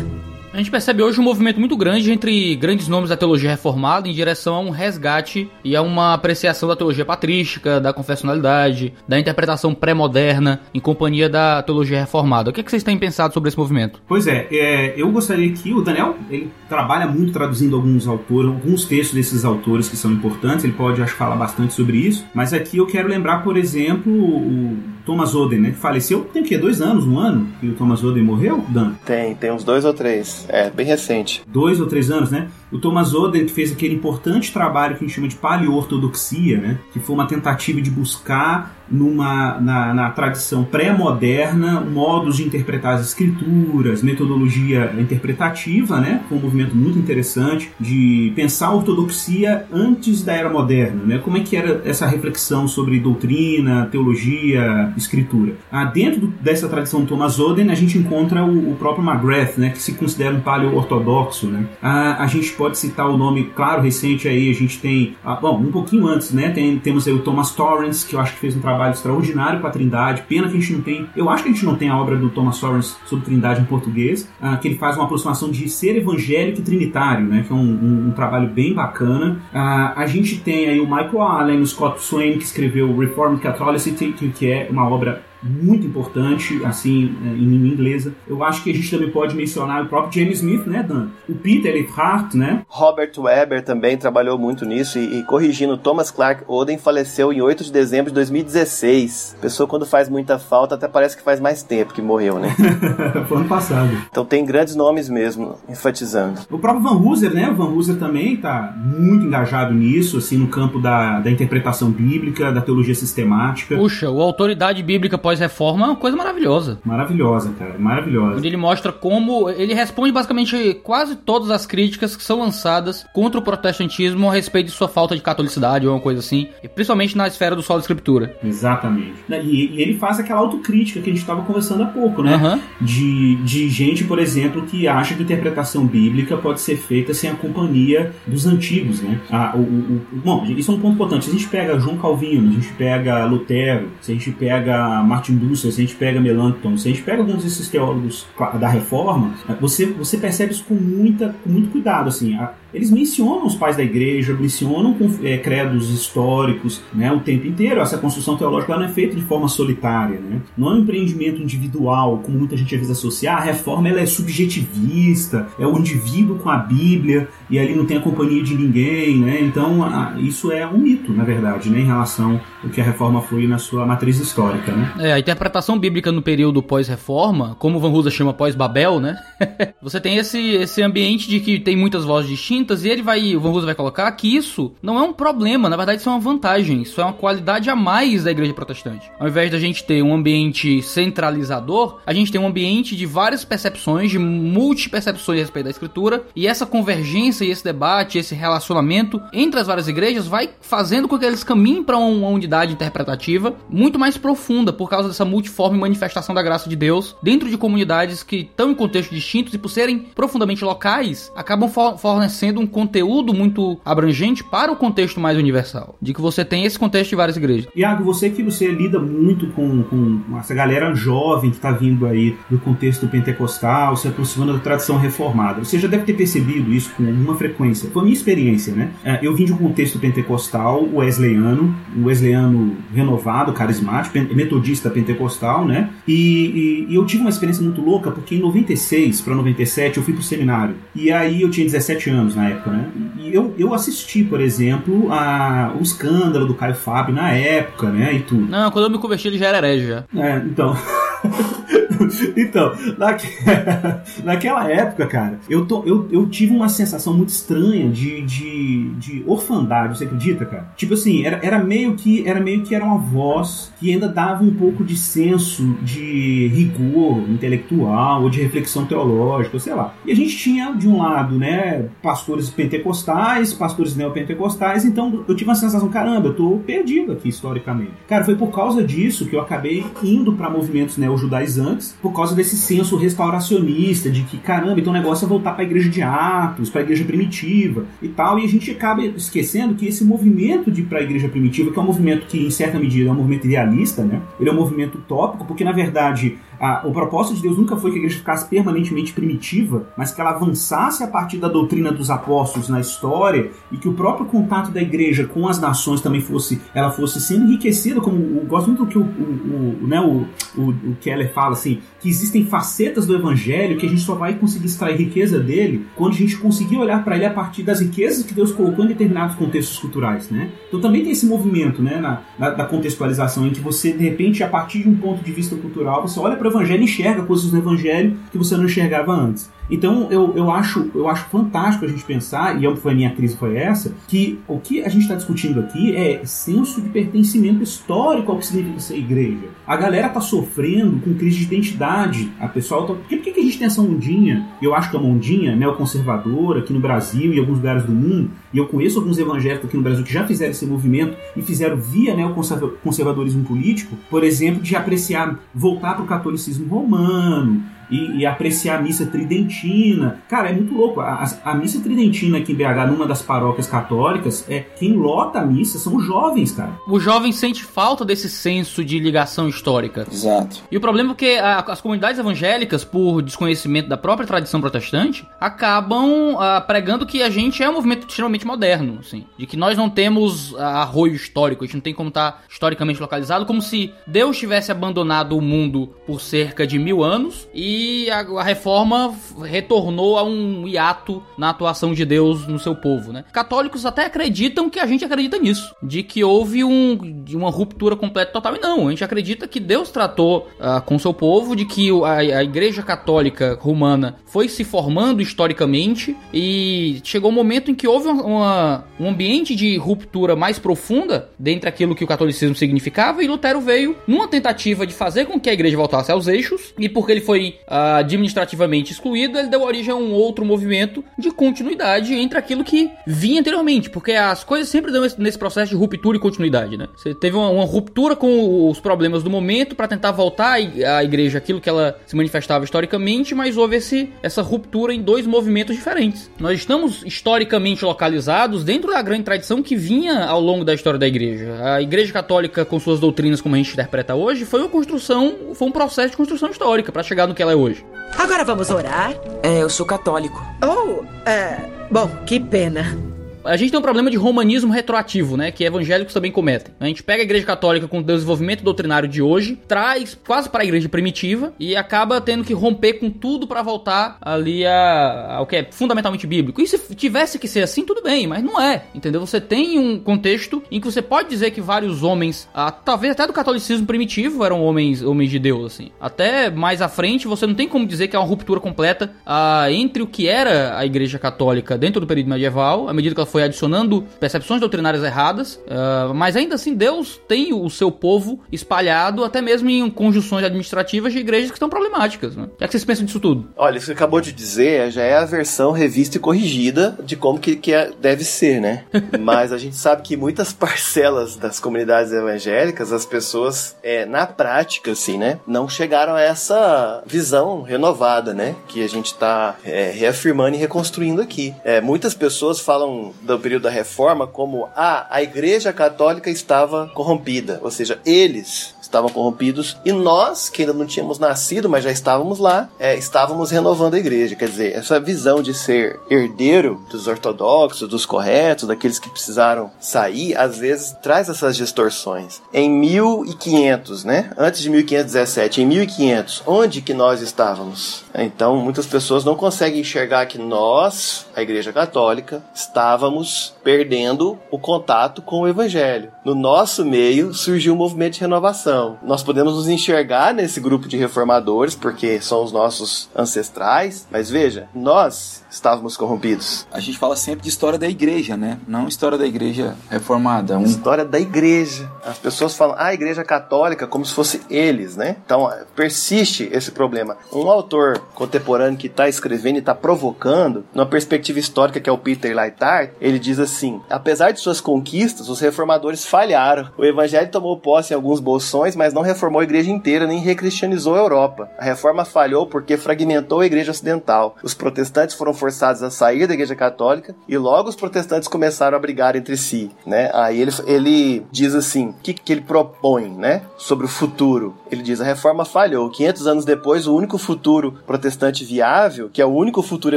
A gente percebe hoje um movimento muito grande entre grandes nomes da teologia reformada em direção a um resgate e a uma apreciação da teologia patrística, da confessionalidade, da interpretação pré-moderna em companhia da teologia reformada. O que, é que vocês têm pensado sobre esse movimento? Pois é, é, eu gostaria que o Daniel ele trabalha muito traduzindo alguns autores, alguns textos desses autores que são importantes. Ele pode, acho, falar bastante sobre isso. Mas aqui eu quero lembrar, por exemplo, o Thomas Oden, né, que faleceu tem o quê? Dois anos, um ano que o Thomas Oden morreu, Dan? Tem, tem uns dois ou três. É, bem recente. Dois ou três anos, né? O Thomas Oden que fez aquele importante trabalho que a gente chama de paleortodoxia, né? Que foi uma tentativa de buscar numa, na, na tradição pré-moderna modos de interpretar as escrituras, metodologia interpretativa, né? Foi um movimento muito interessante de pensar a ortodoxia antes da era moderna, né? Como é que era essa reflexão sobre doutrina, teologia, escritura? Ah, dentro do, dessa tradição Thomas Oden, a gente encontra o, o próprio McGrath, né? Que se considera um paleo-ortodoxo, né? Ah, a gente pode citar o nome, claro, recente aí, a gente tem, ah, bom, um pouquinho antes, né? Tem, temos aí o Thomas Torrance, que eu acho que fez um trabalho extraordinário com a Trindade. Pena que a gente não tem, eu acho que a gente não tem a obra do Thomas Torrance sobre Trindade em português, ah, que ele faz uma aproximação de ser evangélico e trinitário, né? Que é um, um, um trabalho bem bacana. Ah, a gente tem aí o Michael Allen, o Scott Swain, que escreveu Reformed Catholicity, que é uma obra muito importante, assim, em língua inglesa. Eu acho que a gente também pode mencionar o próprio James Smith, né, Dan? O Peter Leifhart, né? Robert Weber também trabalhou muito nisso e, e, corrigindo, Thomas Clark Oden faleceu em 8 de dezembro de 2016. Pessoa quando faz muita falta até parece que faz mais tempo que morreu, né? Foi ano passado. Então tem grandes nomes mesmo, enfatizando. O próprio Van Hooser, né? O Van Hooser também tá muito engajado nisso, assim, no campo da, da interpretação bíblica, da teologia sistemática. Puxa, o Autoridade Bíblica pode pós-reforma é uma coisa maravilhosa. Maravilhosa, cara, maravilhosa. Onde ele mostra como. Ele responde basicamente quase todas as críticas que são lançadas contra o protestantismo a respeito de sua falta de catolicidade ou uma coisa assim, e principalmente na esfera do solo de escritura. Exatamente. E, ele faz aquela autocrítica que a gente estava conversando há pouco, né? Uhum. De, de gente, por exemplo, que acha que interpretação bíblica pode ser feita sem a companhia dos antigos, né? Ah, o, o, o, bom, isso é um ponto importante. Se a gente pega João Calvino, a gente pega Lutero, se a gente pega Martin Luther, se a gente pega Melanchthon, se a gente pega alguns desses teólogos da Reforma, você, você percebe isso com, muita, com muito cuidado, assim. A, eles mencionam os pais da igreja, mencionam é, credos históricos né, o tempo inteiro. Essa construção teológica não é feita de forma solitária. Né? Não é um empreendimento individual, como muita gente às vezes associa. Ah, a reforma ela é subjetivista, é o indivíduo com a Bíblia e ali não tem a companhia de ninguém. Né? Então, a, isso é um mito, na verdade, né, em relação ao que a reforma foi na sua matriz histórica. Né? É, a interpretação bíblica no período pós-reforma, como Van Hooser chama pós-Babel, né? você tem esse, esse ambiente de que tem muitas vozes distintas e ele vai, o Van Hooser vai colocar que isso não é um problema, na verdade isso é uma vantagem, isso é uma qualidade a mais da igreja protestante. Ao invés da gente ter um ambiente centralizador, a gente tem um ambiente de várias percepções, de multipercepções a respeito da escritura, e essa convergência e esse debate, esse relacionamento entre as várias igrejas vai fazendo com que eles caminhem para uma unidade interpretativa muito mais profunda por causa dessa multiforme manifestação da graça de Deus dentro de comunidades que estão em contextos distintos e por serem profundamente locais, acabam fornecendo um conteúdo muito abrangente para o contexto mais universal. De que você tem esse contexto de várias igrejas. Iago, você que você lida muito com, com essa galera jovem que está vindo aí do contexto pentecostal, se aproximando da tradição reformada. Você já deve ter percebido isso com alguma frequência. Foi a minha experiência, né? É, eu vim de um contexto pentecostal, wesleyano, um wesleyano renovado, carismático, metodista pentecostal, né? E, e, e eu tive uma experiência muito louca porque em 96 para 97 eu fui pro seminário. E aí eu tinha 17 anos, na época, né? E eu, eu assisti, por exemplo, a, o escândalo do Caio Fábio na época, né? E tudo. Não, quando eu me converti ele já era herege já. É, então. então, naque... naquela época, cara, eu, eu, eu tive uma sensação muito estranha de, de, de orfandade, você acredita, cara? Tipo assim, era, era meio que era meio que era uma voz que ainda dava um pouco de senso de rigor intelectual ou de reflexão teológica, sei lá. E a gente tinha, de um lado, né, pastores pentecostais, pastores neopentecostais, então eu tive uma sensação, caramba, eu tô perdido aqui historicamente. Cara, foi por causa disso que eu acabei indo para movimentos neo-judaizantes, por causa desse senso restauracionista, de que, caramba, então o negócio é voltar para a igreja de Atos, para a igreja primitiva e tal, e a gente acaba esquecendo que esse movimento de para a igreja primitiva, que é um movimento que, em certa medida, é um movimento idealista, né? Ele é um movimento utópico, porque, na verdade, a, o propósito de Deus nunca foi que a igreja ficasse permanentemente primitiva, mas que ela avançasse a partir da doutrina dos apóstolos na história e que o próprio contato da igreja com as nações também fosse, ela fosse sendo enriquecida, como eu gosto muito do que o, o, o né, o, o, o Keller fala assim, que existem facetas do evangelho que a gente só vai conseguir extrair riqueza dele quando a gente conseguir olhar para ele a partir das riquezas que Deus colocou em determinados contextos culturais, né? Então também tem esse movimento, né, na, na da contextualização em que você de repente a partir de um ponto de vista cultural você olha para evangelho enxerga coisas no evangelho que você não enxergava antes. Então eu, eu, acho, eu acho fantástico a gente pensar, e a minha crise foi essa, que o que a gente está discutindo aqui é senso de pertencimento histórico ao que significa ser igreja. A galera tá sofrendo com crise de identidade. A pessoal tá... Por que, que a gente tem essa ondinha? Eu acho que é uma ondinha neoconservadora aqui no Brasil e em alguns lugares do mundo, e eu conheço alguns evangélicos aqui no Brasil que já fizeram esse movimento e fizeram via neoconservadorismo político, por exemplo, de apreciar, voltar para o catolicismo romano, e, e, apreciar a missa tridentina. Cara, é muito louco. A, a, missa tridentina aqui em BH, numa das paróquias católicas, é quem lota a missa são os jovens, cara. O jovem sente falta desse senso de ligação histórica. Exato. E o problema é que a, as comunidades evangélicas, por desconhecimento da própria tradição protestante, acabam uh, pregando que a gente é um movimento extremamente moderno, assim. De que nós não temos uh, arroio histórico, a gente não tem como estar tá historicamente localizado, como se Deus tivesse abandonado o mundo por cerca de mil anos e a, a, reforma retornou a um hiato na atuação de Deus no seu povo, né? Católicos até acreditam que a gente acredita nisso, de que houve um, uma ruptura completa total. E não, a gente acredita que Deus tratou uh, com seu povo, de que a, a Igreja Católica Romana foi se formando historicamente e chegou um momento em que houve uma, uma, um ambiente de ruptura mais profunda dentre aquilo que o catolicismo significava e Lutero veio numa tentativa de fazer com que a igreja voltasse aos eixos e porque ele foi administrativamente excluído, ele deu origem a um outro movimento de continuidade entre aquilo que vinha anteriormente, porque as coisas sempre dão nesse processo de ruptura e continuidade, né? Você teve uma, uma ruptura com os problemas do momento para tentar voltar à igreja aquilo que ela se manifestava historicamente, mas houve esse, essa ruptura em dois movimentos diferentes. Nós estamos historicamente localizados dentro da grande tradição que vinha ao longo da história da igreja. A igreja católica, com suas doutrinas como a gente interpreta hoje, foi uma construção, foi um processo de construção histórica para chegar no que ela é hoje. Agora vamos orar? É, eu sou católico. Oh, é. Bom, que pena. A gente tem um problema de romanismo retroativo, né? Que evangélicos também cometem. A gente pega a igreja católica com o desenvolvimento doutrinário de hoje, traz quase para a igreja primitiva e acaba tendo que romper com tudo para voltar ali a, ao que é fundamentalmente bíblico. E se tivesse que ser assim, tudo bem, mas não é. Entendeu? Você tem um contexto em que você pode dizer que vários homens, talvez até do catolicismo primitivo, eram homens, homens de Deus, assim. Até mais à frente, você não tem como dizer que é uma ruptura completa ah, entre o que era a igreja católica dentro do período medieval, à medida que ela foi adicionando percepções doutrinárias erradas, uh, mas ainda assim Deus tem o seu povo espalhado até mesmo em conjunções administrativas de igrejas que estão problemáticas. Né? O que, é que vocês pensam disso tudo? Olha, isso que você acabou de dizer já é a versão revista e corrigida de como que, que é, deve ser, né? mas a gente sabe que muitas parcelas das comunidades evangélicas, as pessoas, é, na prática, assim, né, não chegaram a essa visão renovada, né, que a gente está é, reafirmando e reconstruindo aqui. É, muitas pessoas falam do período da reforma como ah, a igreja católica estava corrompida, ou seja, eles estavam corrompidos e nós, que ainda não tínhamos nascido, mas já estávamos lá, é, estávamos renovando a igreja. Quer dizer, essa visão de ser herdeiro dos ortodoxos, dos corretos, daqueles que precisaram sair, às vezes traz essas distorções. Em 1500, né? Antes de 1517, em 1500, onde que nós estávamos? Então, muitas pessoas não conseguem enxergar que nós, a Igreja Católica, estávamos perdendo o contato com o Evangelho. No nosso meio surgiu um movimento de renovação Nós podemos nos enxergar nesse grupo de reformadores, porque são os nossos ancestrais, mas veja, nós estávamos corrompidos. A gente fala sempre de história da igreja, né? Não história da igreja reformada. Um... História da igreja. As pessoas falam, ah, a igreja católica, como se fosse eles, né? Então, persiste esse problema. Um autor contemporâneo que está escrevendo e está provocando, numa perspectiva histórica que é o Peter Lytard, ele diz assim: apesar de suas conquistas, os reformadores falharam. O evangelho tomou posse em alguns bolsões, mas não reformou a igreja inteira nem recristianizou a Europa. A reforma falhou porque fragmentou a igreja ocidental. Os protestantes foram forçados a sair da igreja católica e logo os protestantes começaram a brigar entre si, né? Aí ele, ele diz assim, o que, que ele propõe, né? Sobre o futuro. Ele diz, a reforma falhou. 500 anos depois, o único futuro protestante viável, que é o único futuro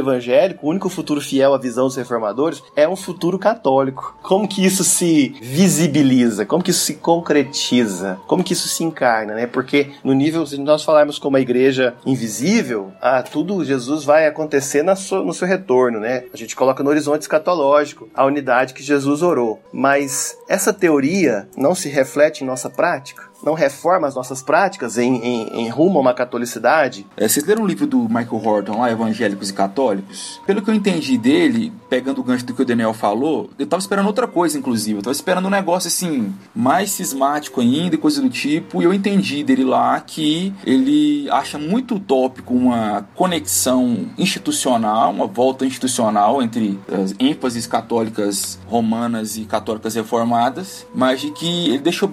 evangélico, o único futuro fiel à visão dos reformadores, é um futuro católico. Como que isso se visibiliza? Como que isso se concretiza? Como que isso se encarna, né? Porque no nível, se nós falarmos como a igreja invisível, ah, tudo Jesus vai acontecer na sua, no seu retorno, né? A gente coloca no horizonte escatológico a unidade que Jesus orou. Mas essa teoria não se reflete em nossa prática? Não reforma as nossas práticas em, em, em rumo a uma catolicidade? É, vocês leram o livro do Michael Horton lá, Evangélicos e Católicos? Pelo que eu entendi dele, pegando o gancho do que o Daniel falou, eu tava esperando outra coisa, inclusive. Eu tava esperando um negócio assim, mais cismático ainda e coisa do tipo. E eu entendi dele lá que ele acha muito utópico uma conexão institucional, uma volta institucional entre as ênfases católicas romanas e católicas reformadas, mas de que ele deixou,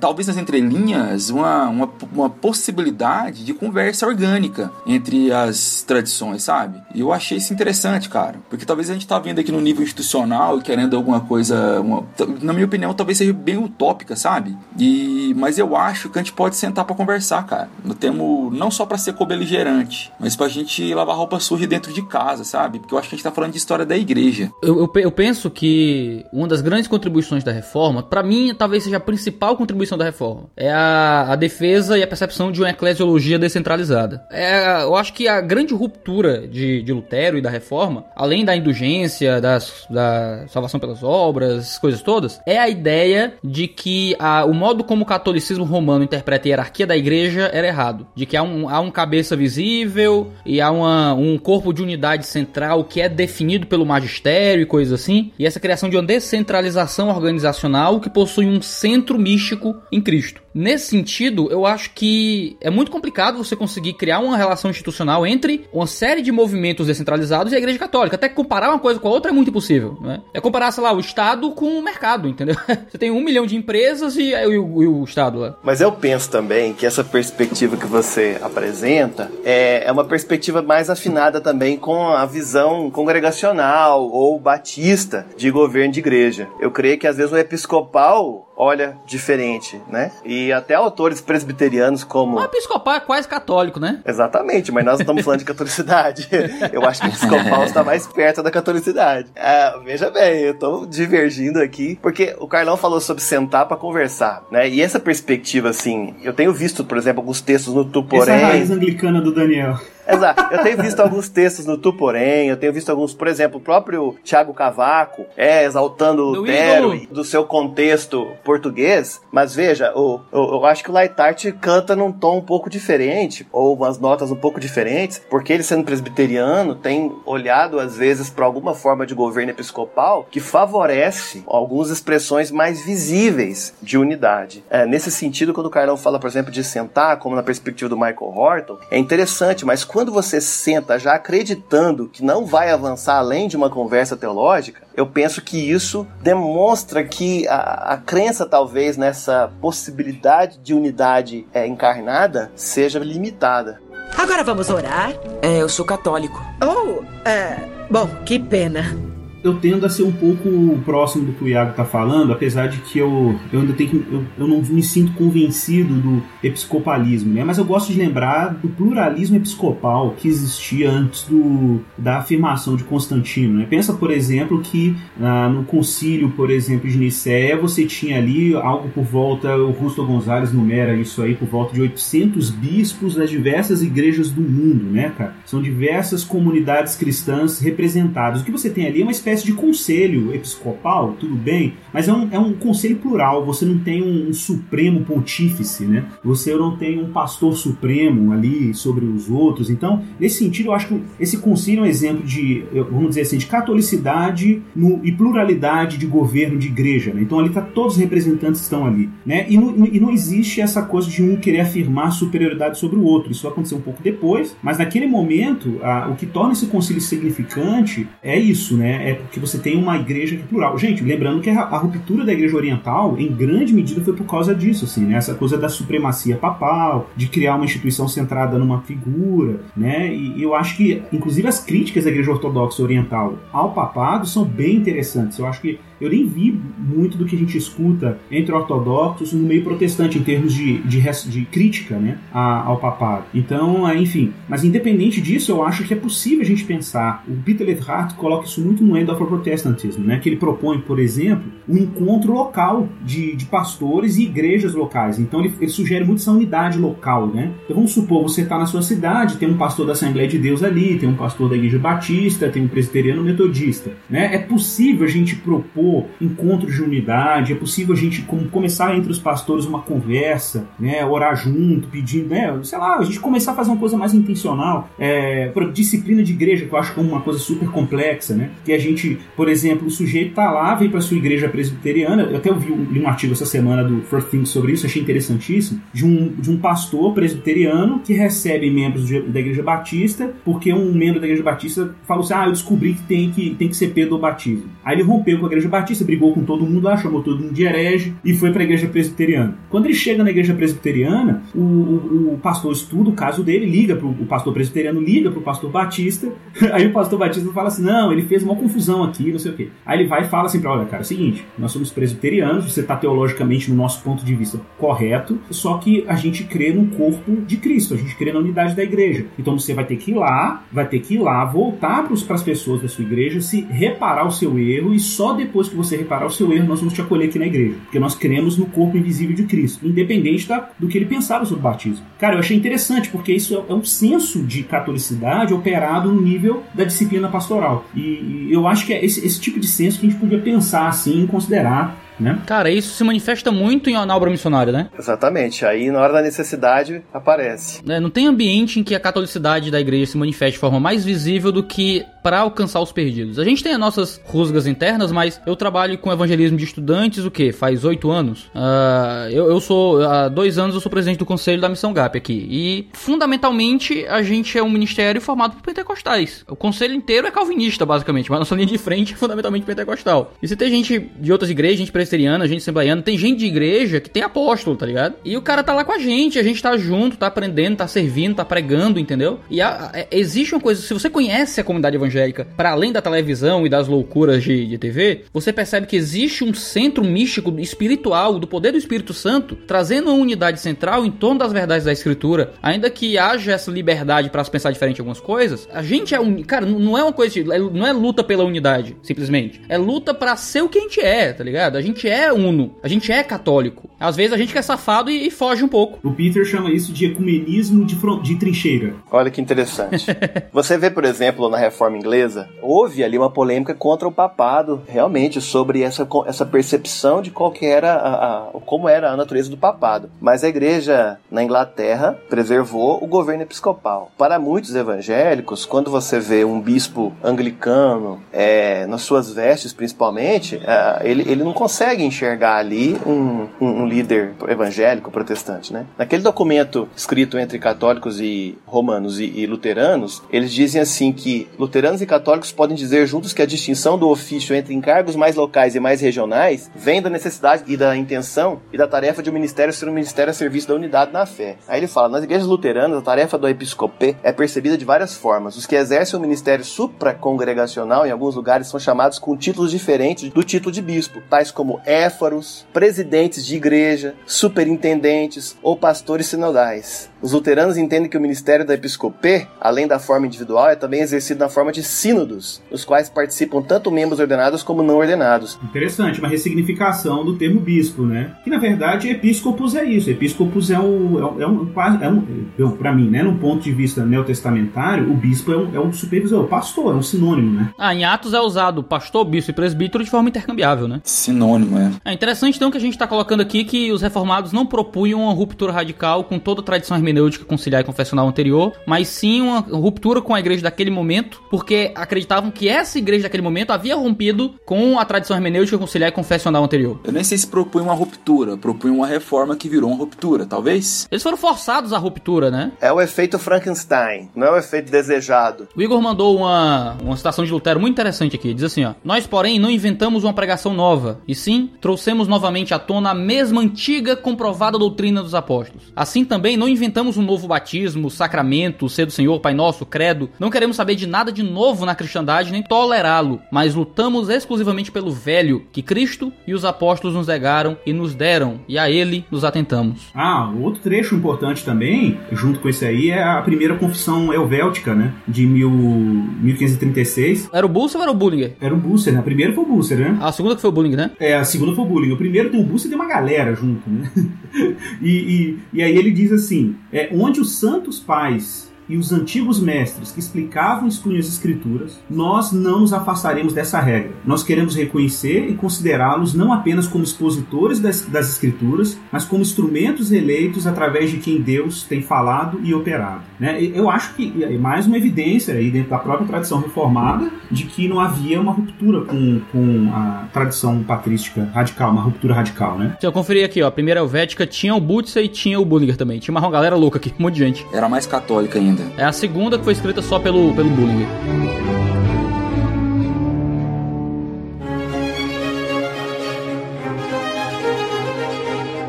talvez nas entrelinhas, linhas uma, uma, uma possibilidade de conversa orgânica entre as tradições, sabe? E eu achei isso interessante, cara. Porque talvez a gente tá vendo aqui no nível institucional e querendo alguma coisa, uma, na minha opinião, talvez seja bem utópica, sabe? E, mas eu acho que a gente pode sentar para conversar, cara. No termo, não só para ser cobeligerante, mas pra gente lavar roupa suja dentro de casa, sabe? Porque eu acho que a gente tá falando de história da igreja. Eu, eu, eu penso que uma das grandes contribuições da reforma, para mim, talvez seja a principal contribuição da reforma, é a, a defesa e a percepção de uma eclesiologia descentralizada. É, eu acho que a grande ruptura de, de Lutero e da reforma, além da indulgência, das, da salvação pelas obras, coisas todas, é a ideia de que a, o modo como o catolicismo romano interpreta a hierarquia da igreja era errado. De que há um, há um cabeça visível e há uma, um corpo de unidade central que é definido pelo magistério e coisas assim. E essa criação de uma descentralização organizacional que possui um centro místico em Cristo. Nesse sentido, eu acho que é muito complicado você conseguir criar uma relação institucional entre uma série de movimentos descentralizados e a Igreja Católica. Até comparar uma coisa com a outra é muito impossível, né? É comparar, sei lá, o Estado com o mercado, entendeu? Você tem um milhão de empresas e, e, o, e o Estado lá. Mas eu penso também que essa perspectiva que você apresenta é, é uma perspectiva mais afinada também com a visão congregacional ou batista de governo de igreja. Eu creio que às vezes o episcopal olha diferente, né? E até autores presbiterianos como. O episcopal é quase católico, né? Exatamente, mas nós não estamos falando de catolicidade. Eu acho que o episcopal está mais perto da catolicidade. É, veja bem, eu estou divergindo aqui, porque o Carlão falou sobre sentar para conversar, né? E essa perspectiva, assim, eu tenho visto, por exemplo, alguns textos no Tuporém. Essa raiz anglicana do Daniel. Exato. Eu tenho visto alguns textos no Tuporém, eu tenho visto alguns, por exemplo, o próprio Tiago Cavaco é exaltando o Lutero do seu contexto português, mas veja, o, o, eu acho que o Light canta num tom um pouco diferente, ou umas notas um pouco diferentes, porque ele sendo presbiteriano tem olhado às vezes para alguma forma de governo episcopal que favorece algumas expressões mais visíveis de unidade. É, nesse sentido, quando o Carlão fala, por exemplo, de sentar, como na perspectiva do Michael Horton, é interessante, mas quando você senta já acreditando que não vai avançar além de uma conversa teológica, eu penso que isso demonstra que a, a crença, talvez, nessa possibilidade de unidade é, encarnada seja limitada. Agora vamos orar? É, eu sou católico. Oh, é. Bom, que pena eu tendo a ser um pouco próximo do que o Iago está falando, apesar de que eu, eu ainda tenho que, eu, eu não me sinto convencido do episcopalismo, né? Mas eu gosto de lembrar do pluralismo episcopal que existia antes do, da afirmação de Constantino, né? Pensa, por exemplo, que ah, no concílio, por exemplo, de Nicéia, você tinha ali algo por volta, o Rusto Gonzalez numera isso aí, por volta de 800 bispos das diversas igrejas do mundo, né, cara? São diversas comunidades cristãs representadas. O que você tem ali é uma espécie espécie de conselho episcopal, tudo bem, mas é um, é um conselho plural. Você não tem um, um supremo pontífice, né? Você não tem um pastor supremo ali sobre os outros. Então, nesse sentido, eu acho que esse conselho é um exemplo de, vamos dizer assim, de catolicidade no, e pluralidade de governo de igreja. Né? Então, ali tá todos os representantes estão ali, né? E, no, e não existe essa coisa de um querer afirmar superioridade sobre o outro. Isso vai acontecer um pouco depois, mas naquele momento, a, o que torna esse concílio significante é isso, né? É porque você tem uma igreja que é plural. Gente, lembrando que a, ruptura da igreja oriental, em grande medida, foi por causa disso, assim, né? Essa coisa da supremacia papal, de criar uma instituição centrada numa figura, né? E eu acho que, inclusive, as críticas da igreja ortodoxa oriental ao papado são bem interessantes. Eu acho que eu nem vi muito do que a gente escuta entre ortodoxos no meio protestante em termos de, de, de crítica né, ao papado. Então, é, enfim, mas independente disso, eu acho que é possível a gente pensar. O Peter Levhart coloca isso muito no End of Protestantism, né, que ele propõe, por exemplo, um encontro local de, de pastores e igrejas locais. Então, ele, ele sugere muito essa unidade local. Né? Então, vamos supor, você está na sua cidade, tem um pastor da Assembleia de Deus ali, tem um pastor da Igreja Batista, tem um presbiteriano metodista. Né? É possível a gente propor encontros de unidade, é possível a gente começar entre os pastores uma conversa, né, orar junto, pedindo, né, sei lá, a gente começar a fazer uma coisa mais intencional, é, disciplina de igreja, que eu acho que é uma coisa super complexa, né, que a gente, por exemplo, o sujeito tá lá, vem para sua igreja presbiteriana, eu até ouvi um, li um artigo essa semana do First Things sobre isso, achei interessantíssimo, de um, de um pastor presbiteriano que recebe membros de, da igreja batista, porque um membro da igreja batista falou assim, ah, eu descobri que tem que, tem que ser Pedro batismo. Aí ele rompeu com a igreja Batista, brigou com todo mundo lá, chamou todo mundo de herege e foi para a igreja presbiteriana. Quando ele chega na igreja presbiteriana, o, o, o pastor estuda o caso dele, liga pro o pastor presbiteriano, liga pro pastor Batista. Aí o pastor Batista fala assim: não, ele fez uma confusão aqui, não sei o quê. Aí ele vai e fala assim para olha, cara, é o seguinte, nós somos presbiterianos, você está teologicamente no nosso ponto de vista correto, só que a gente crê no corpo de Cristo, a gente crê na unidade da igreja. Então você vai ter que ir lá, vai ter que ir lá, voltar para as pessoas da sua igreja, se reparar o seu erro e só depois que você reparar o seu erro, nós vamos te acolher aqui na igreja. Porque nós cremos no corpo invisível de Cristo, independente da, do que ele pensava sobre o batismo. Cara, eu achei interessante, porque isso é, é um senso de catolicidade operado no nível da disciplina pastoral. E, e eu acho que é esse, esse tipo de senso que a gente podia pensar assim, considerar né? Cara, isso se manifesta muito em na obra missionária, né? Exatamente. Aí, na hora da necessidade, aparece. É, não tem ambiente em que a catolicidade da igreja se manifeste de forma mais visível do que para alcançar os perdidos. A gente tem as nossas rusgas internas, mas eu trabalho com evangelismo de estudantes, o que? Faz oito anos? Uh, eu, eu, sou, há dois anos eu sou presidente do conselho da Missão GAP aqui. E, fundamentalmente, a gente é um ministério formado por pentecostais. O conselho inteiro é calvinista, basicamente, mas nossa linha de frente é fundamentalmente pentecostal. E se tem gente de outras igrejas, gente presbiteriana, gente assembleiana, tem gente de igreja que tem apóstolo, tá ligado? E o cara tá lá com a gente, a gente tá junto, tá aprendendo, tá servindo, tá pregando, entendeu? E a, a, existe uma coisa, se você conhece a comunidade evangélica, para além da televisão e das loucuras de, de TV, você percebe que existe um centro místico espiritual do poder do Espírito Santo, trazendo uma unidade central em torno das verdades da Escritura. Ainda que haja essa liberdade para se pensar diferente em algumas coisas, a gente é um. Cara, não é uma coisa. De, não é luta pela unidade, simplesmente. É luta para ser o que a gente é, tá ligado? A gente é uno, a gente é católico. Às vezes a gente quer safado e, e foge um pouco. O Peter chama isso de ecumenismo de, de trincheira. Olha que interessante. você vê, por exemplo, na reforma inglesa, houve ali uma polêmica contra o papado, realmente, sobre essa, essa percepção de qual que era a, a, como era a natureza do papado. Mas a igreja na Inglaterra preservou o governo episcopal. Para muitos evangélicos, quando você vê um bispo anglicano, é, nas suas vestes principalmente, é, ele, ele não consegue enxergar ali um, um, um líder evangélico protestante. Né? Naquele documento escrito entre católicos e romanos e, e luteranos, eles dizem assim que luteranos e católicos católicos podem dizer juntos que a distinção do ofício entre encargos mais locais e mais regionais vem da necessidade e da intenção e da tarefa de um ministério ser um ministério a serviço da unidade na fé. Aí ele fala: nas igrejas luteranas, a tarefa do episcopê é percebida de várias formas. Os que exercem o ministério supracongregacional em alguns lugares são chamados com títulos diferentes do título de bispo, tais como como éfaros, presidentes de igreja, superintendentes ou pastores sinodais. Os luteranos entendem que o ministério da episcopê, além da forma individual, é também exercido na forma de sínodos, nos quais participam tanto membros ordenados como não ordenados. Interessante, uma ressignificação do termo bispo, né? Que na verdade episcopos é isso. Episcopos é um, é um, é um, é um para mim, né? Num ponto de vista neotestamentário, o bispo é um, é um supervisor, o pastor, é um sinônimo, né? Ah, em Atos é usado pastor, bispo e presbítero de forma intercambiável, né? Sinônimo, é. É interessante então que a gente está colocando aqui que os reformados não propunham uma ruptura radical com toda a tradição hermenêutica conciliar e confessional anterior, mas sim uma ruptura com a igreja daquele momento, porque acreditavam que essa igreja daquele momento havia rompido com a tradição hermenêutica conciliar e confessional anterior. Eu nem sei se propunha uma ruptura, propunha uma reforma que virou uma ruptura, talvez? Eles foram forçados à ruptura, né? É o efeito Frankenstein, não é o efeito desejado. O Igor mandou uma, uma citação de Lutero muito interessante aqui. Diz assim, ó: Nós, porém, não inventamos uma pregação nova, e sim trouxemos novamente à tona a mesma antiga comprovada doutrina dos apóstolos. Assim também não inventamos um novo batismo, sacramento, ser do Senhor, Pai Nosso, credo. Não queremos saber de nada de novo na cristandade nem tolerá-lo, mas lutamos exclusivamente pelo velho que Cristo e os apóstolos nos legaram e nos deram, e a ele nos atentamos. Ah, outro trecho importante também, junto com esse aí, é a primeira confissão helvética, né? De mil, 1536. Era o Busser ou era o Bullinger? Era o Busser, né? A primeira foi o Busser, né? A segunda que foi o Bullinger, né? É, a segunda foi o Bullinger. O primeiro tem o Busser e tem uma galera junto, né? e, e, e aí ele diz assim: é, onde os santos pais e os antigos mestres que explicavam e expunham as escrituras, nós não nos afastaremos dessa regra. Nós queremos reconhecer e considerá-los não apenas como expositores das, das escrituras, mas como instrumentos eleitos através de quem Deus tem falado e operado. Né? Eu acho que é mais uma evidência aí dentro da própria tradição reformada de que não havia uma ruptura com, com a tradição patrística radical, uma ruptura radical, né? Deixa eu conferir aqui, ó. A primeira helvética tinha o Butzer e tinha o Bullinger também. Tinha uma galera louca aqui, um monte de gente. Era mais católica ainda. É a segunda que foi escrita só pelo, pelo Bullinger.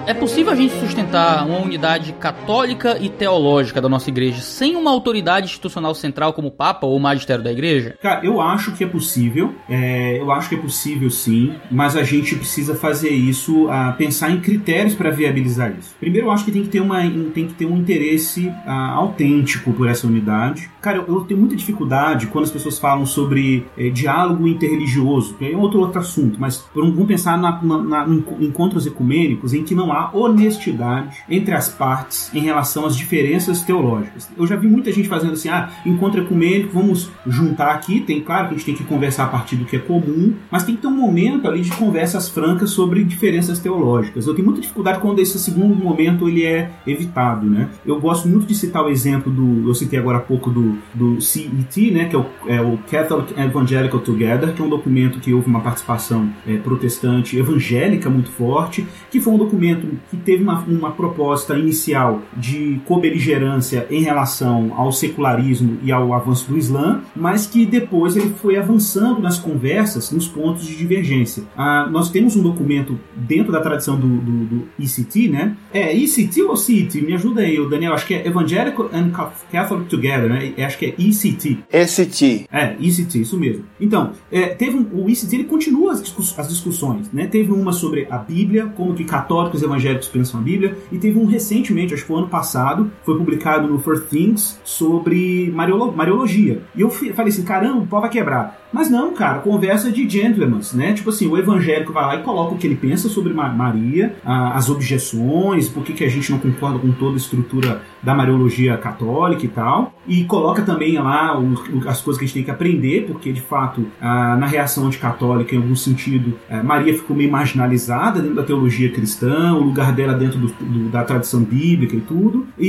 É possível a gente sustentar uma unidade católica e teológica da nossa igreja sem uma autoridade institucional central como o Papa ou o magistério da igreja? Cara, eu acho que é possível. É, eu acho que é possível sim, mas a gente precisa fazer isso, a pensar em critérios para viabilizar isso. Primeiro, eu acho que tem que ter, uma, tem que ter um interesse a, autêntico por essa unidade. Cara, eu, eu, tenho muita dificuldade quando as pessoas falam sobre é, diálogo interreligioso, que é outro, outro assunto, mas vamos pensar na, na, na, em encontros ecumênicos em que não há honestidade entre as partes em relação às diferenças teológicas. Eu já vi muita gente fazendo assim, ah, encontro ecumênico, vamos juntar aqui, tem claro que a gente tem que conversar a partir do que é comum, mas tem que ter um momento ali de conversas francas sobre diferenças teológicas. Eu tenho muita dificuldade quando esse segundo momento ele é evitado, né? Eu gosto muito de citar o exemplo do, eu citei agora há pouco do, do CET, né, que é o, é o Catholic Evangelical Together, que é um documento que houve uma participação é, protestante evangélica muito forte, que foi um documento que teve uma, uma proposta inicial de cobeligerância em relação ao secularismo e ao avanço do Islã, mas que depois ele foi avançando nas conversas nos pontos de divergência. Ah, nós temos um documento dentro da tradição do, do, do ECT, né? É ECT ou CET? Me ajuda aí, Daniel. Acho que é Evangelical and Catholic Together, né? Acho que é ECT. ECT. É, ECT, isso mesmo. Então, é, teve um, o ECT ele continua as, discuss, as discussões, né? Teve uma sobre a Bíblia, como que católicos e evangélicos pensam a Bíblia, e teve um recentemente, acho que foi ano passado, foi publicado no First Things sobre Mariolo Mariologia. E eu falei assim, caramba, o pau vai quebrar. Mas não, cara, conversa de gentlemen, né? Tipo assim, o evangélico vai lá e coloca o que ele pensa sobre Maria, as objeções, por que, que a gente não concorda com toda a estrutura da Mariologia católica e tal, e coloca também lá as coisas que a gente tem que aprender, porque de fato, na reação anticatólica, em algum sentido, é, Maria ficou meio marginalizada dentro da teologia cristã, o lugar dela dentro do, do, da tradição bíblica e tudo, e,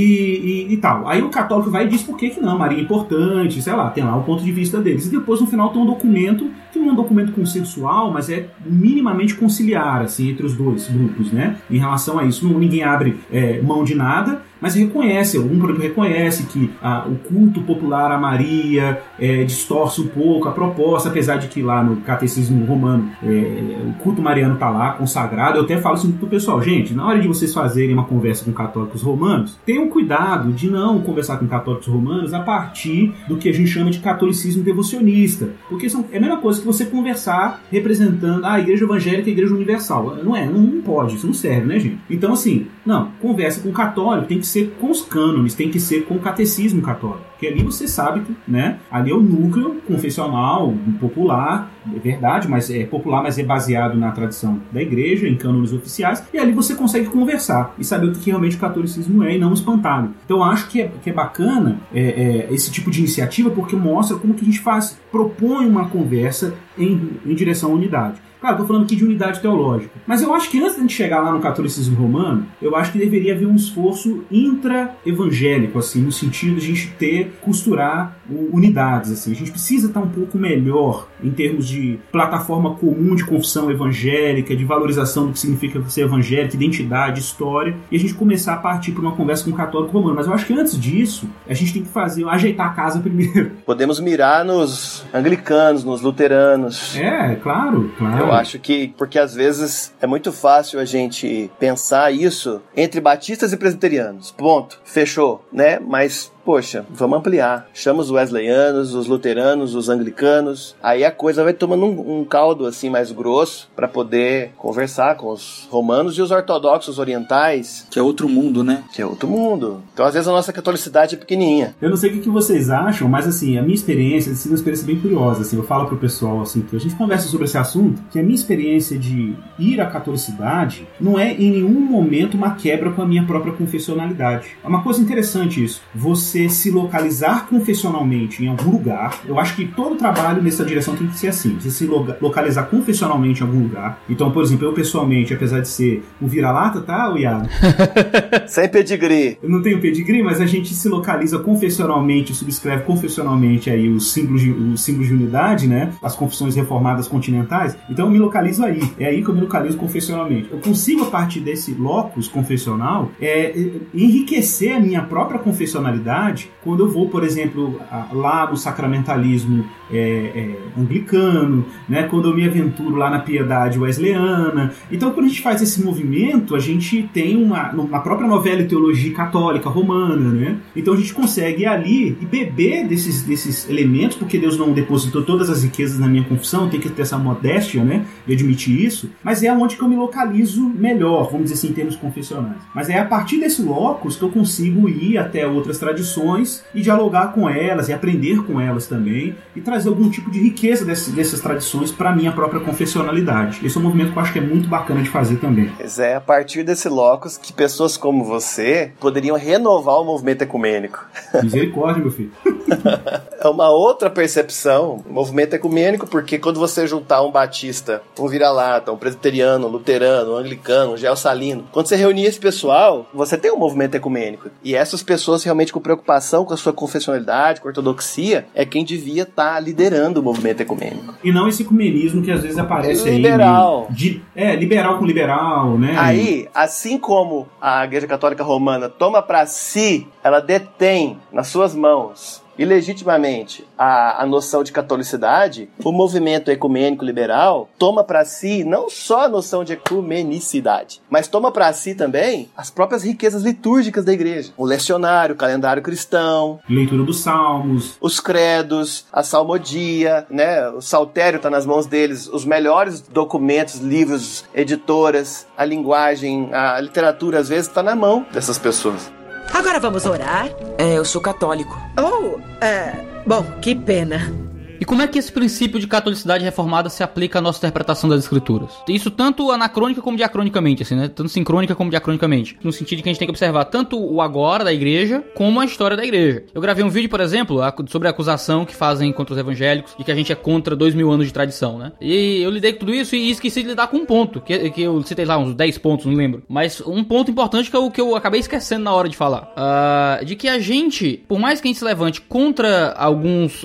e, e, tal. Aí o católico vai e diz por que, que não, Maria é importante, sei lá, tem lá o ponto de vista deles. E depois no final tem um documento que não é um documento consensual, mas é minimamente conciliar assim, entre os dois grupos, né? Em relação a isso. Ninguém abre é, mão de nada, mas reconhece, algum por exemplo, reconhece que ah, o culto popular a Maria é, distorce um pouco a proposta, apesar de que lá no catecismo romano é, o culto mariano está lá consagrado. Eu até falo assim pro pessoal, gente, na hora de vocês fazerem uma conversa com católicos romanos, tenham cuidado de não conversar com católicos romanos a partir do que a gente chama de catolicismo devocionista, porque são, é a mesma coisa que você conversar representando a igreja evangélica e a igreja universal. Não é, não, não pode, isso não serve, né, gente? Então, assim, não, conversa com católico tem que ser com os cânones, tem que ser com o catecismo católico. Porque ali você sabe que, né, ali é o núcleo confessional, popular, é verdade, mas é popular, mas é baseado na tradição da igreja, em cânones oficiais, e ali você consegue conversar e saber o que realmente o catolicismo é e não espantado. Então acho que é, que é bacana é, é, esse tipo de iniciativa porque mostra como que a gente faz, propõe uma conversa em, em direção à unidade. Claro, estou falando aqui de unidade teológica. Mas eu acho que antes de a gente chegar lá no catolicismo romano, eu acho que deveria haver um esforço intra-evangélico, assim, no sentido de a gente ter, costurar unidades, assim. A gente precisa estar um pouco melhor em termos de plataforma comum de confissão evangélica, de valorização do que significa ser evangélico, identidade, história, e a gente começar a partir para uma conversa com o católico romano. Mas eu acho que antes disso, a gente tem que fazer, ajeitar a casa primeiro. Podemos mirar nos anglicanos, nos luteranos. É, claro, claro. Eu acho que, porque às vezes é muito fácil a gente pensar isso entre batistas e presbiterianos. Ponto. Fechou, né? Mas poxa, vamos ampliar. Chama os wesleyanos, os luteranos, os anglicanos. Aí a coisa vai tomando um, um caldo assim mais grosso para poder conversar com os romanos e os ortodoxos orientais. Que é outro mundo, né? Que é outro mundo. Então às vezes a nossa catolicidade é pequenininha. Eu não sei o que vocês acham, mas assim, a minha experiência sido uma experiência bem curiosa. Assim, eu falo pro pessoal assim, que a gente conversa sobre esse assunto, que a minha experiência de ir à catolicidade não é em nenhum momento uma quebra com a minha própria confessionalidade. É uma coisa interessante isso. Você você se localizar confessionalmente em algum lugar. Eu acho que todo trabalho nessa direção tem que ser assim: você se localizar confessionalmente em algum lugar. Então, por exemplo, eu pessoalmente, apesar de ser um vira-lata, tá, Iago? Sem pedigree. Eu não tenho pedigree, mas a gente se localiza confessionalmente, subscreve confessionalmente aí os símbolos de, os símbolos de unidade, né? As confissões reformadas continentais. Então eu me localizo aí. É aí que eu me localizo confessionalmente. Eu consigo, a partir desse locus confessional, é, enriquecer a minha própria confessionalidade quando eu vou, por exemplo, lá no sacramentalismo é, é, anglicano, né, quando eu me aventuro lá na piedade wesleyana. Então, quando a gente faz esse movimento, a gente tem uma, uma própria novela e teologia católica romana, né? Então a gente consegue ir ali e beber desses, desses elementos, porque Deus não depositou todas as riquezas na minha confissão, tem que ter essa modéstia, né, de admitir isso, mas é onde que eu me localizo melhor, vamos dizer assim, em termos confessionais. Mas é a partir desse locus que eu consigo ir até outras tradições e dialogar com elas e aprender com elas também e trazer trazer algum tipo de riqueza dessas, dessas tradições para minha própria confessionalidade. Esse é um movimento que eu acho que é muito bacana de fazer também. Pois é, a partir desse locus que pessoas como você poderiam renovar o movimento ecumênico. Misericórdia, meu filho. é uma outra percepção, movimento ecumênico, porque quando você juntar um batista, um vira-lata, um presbiteriano, um luterano, um anglicano, um geossalino, quando você reunir esse pessoal, você tem um movimento ecumênico. E essas pessoas realmente com preocupação com a sua confessionalidade, com a ortodoxia, é quem devia estar tá liderando o movimento ecumênico. E não esse ecumenismo que às vezes aparece liberal. aí. De, é, liberal com liberal, né? Aí, assim como a Igreja Católica Romana toma para si, ela detém nas suas mãos ilegitimamente a, a noção de catolicidade, o movimento ecumênico liberal toma para si não só a noção de ecumenicidade, mas toma para si também as próprias riquezas litúrgicas da igreja. O lecionário, o calendário cristão, leitura dos salmos, os credos, a salmodia, né? O saltério está nas mãos deles, os melhores documentos, livros, editoras, a linguagem, a literatura às vezes está na mão dessas pessoas. Agora vamos orar? É, eu sou católico. Oh, é. Bom, que pena. E como é que esse princípio de catolicidade reformada se aplica à nossa interpretação das escrituras? Isso tanto anacrônica como diacronicamente, assim, né? Tanto sincrônica como diacronicamente. No sentido de que a gente tem que observar tanto o agora da igreja como a história da igreja. Eu gravei um vídeo, por exemplo, sobre a acusação que fazem contra os evangélicos de que a gente é contra dois mil anos de tradição, né? E eu lidei com tudo isso e esqueci de lidar com um ponto, que, que eu citei lá uns 10 pontos, não lembro. Mas um ponto importante que eu, que eu acabei esquecendo na hora de falar. Uh, de que a gente, por mais que a gente se levante contra alguns,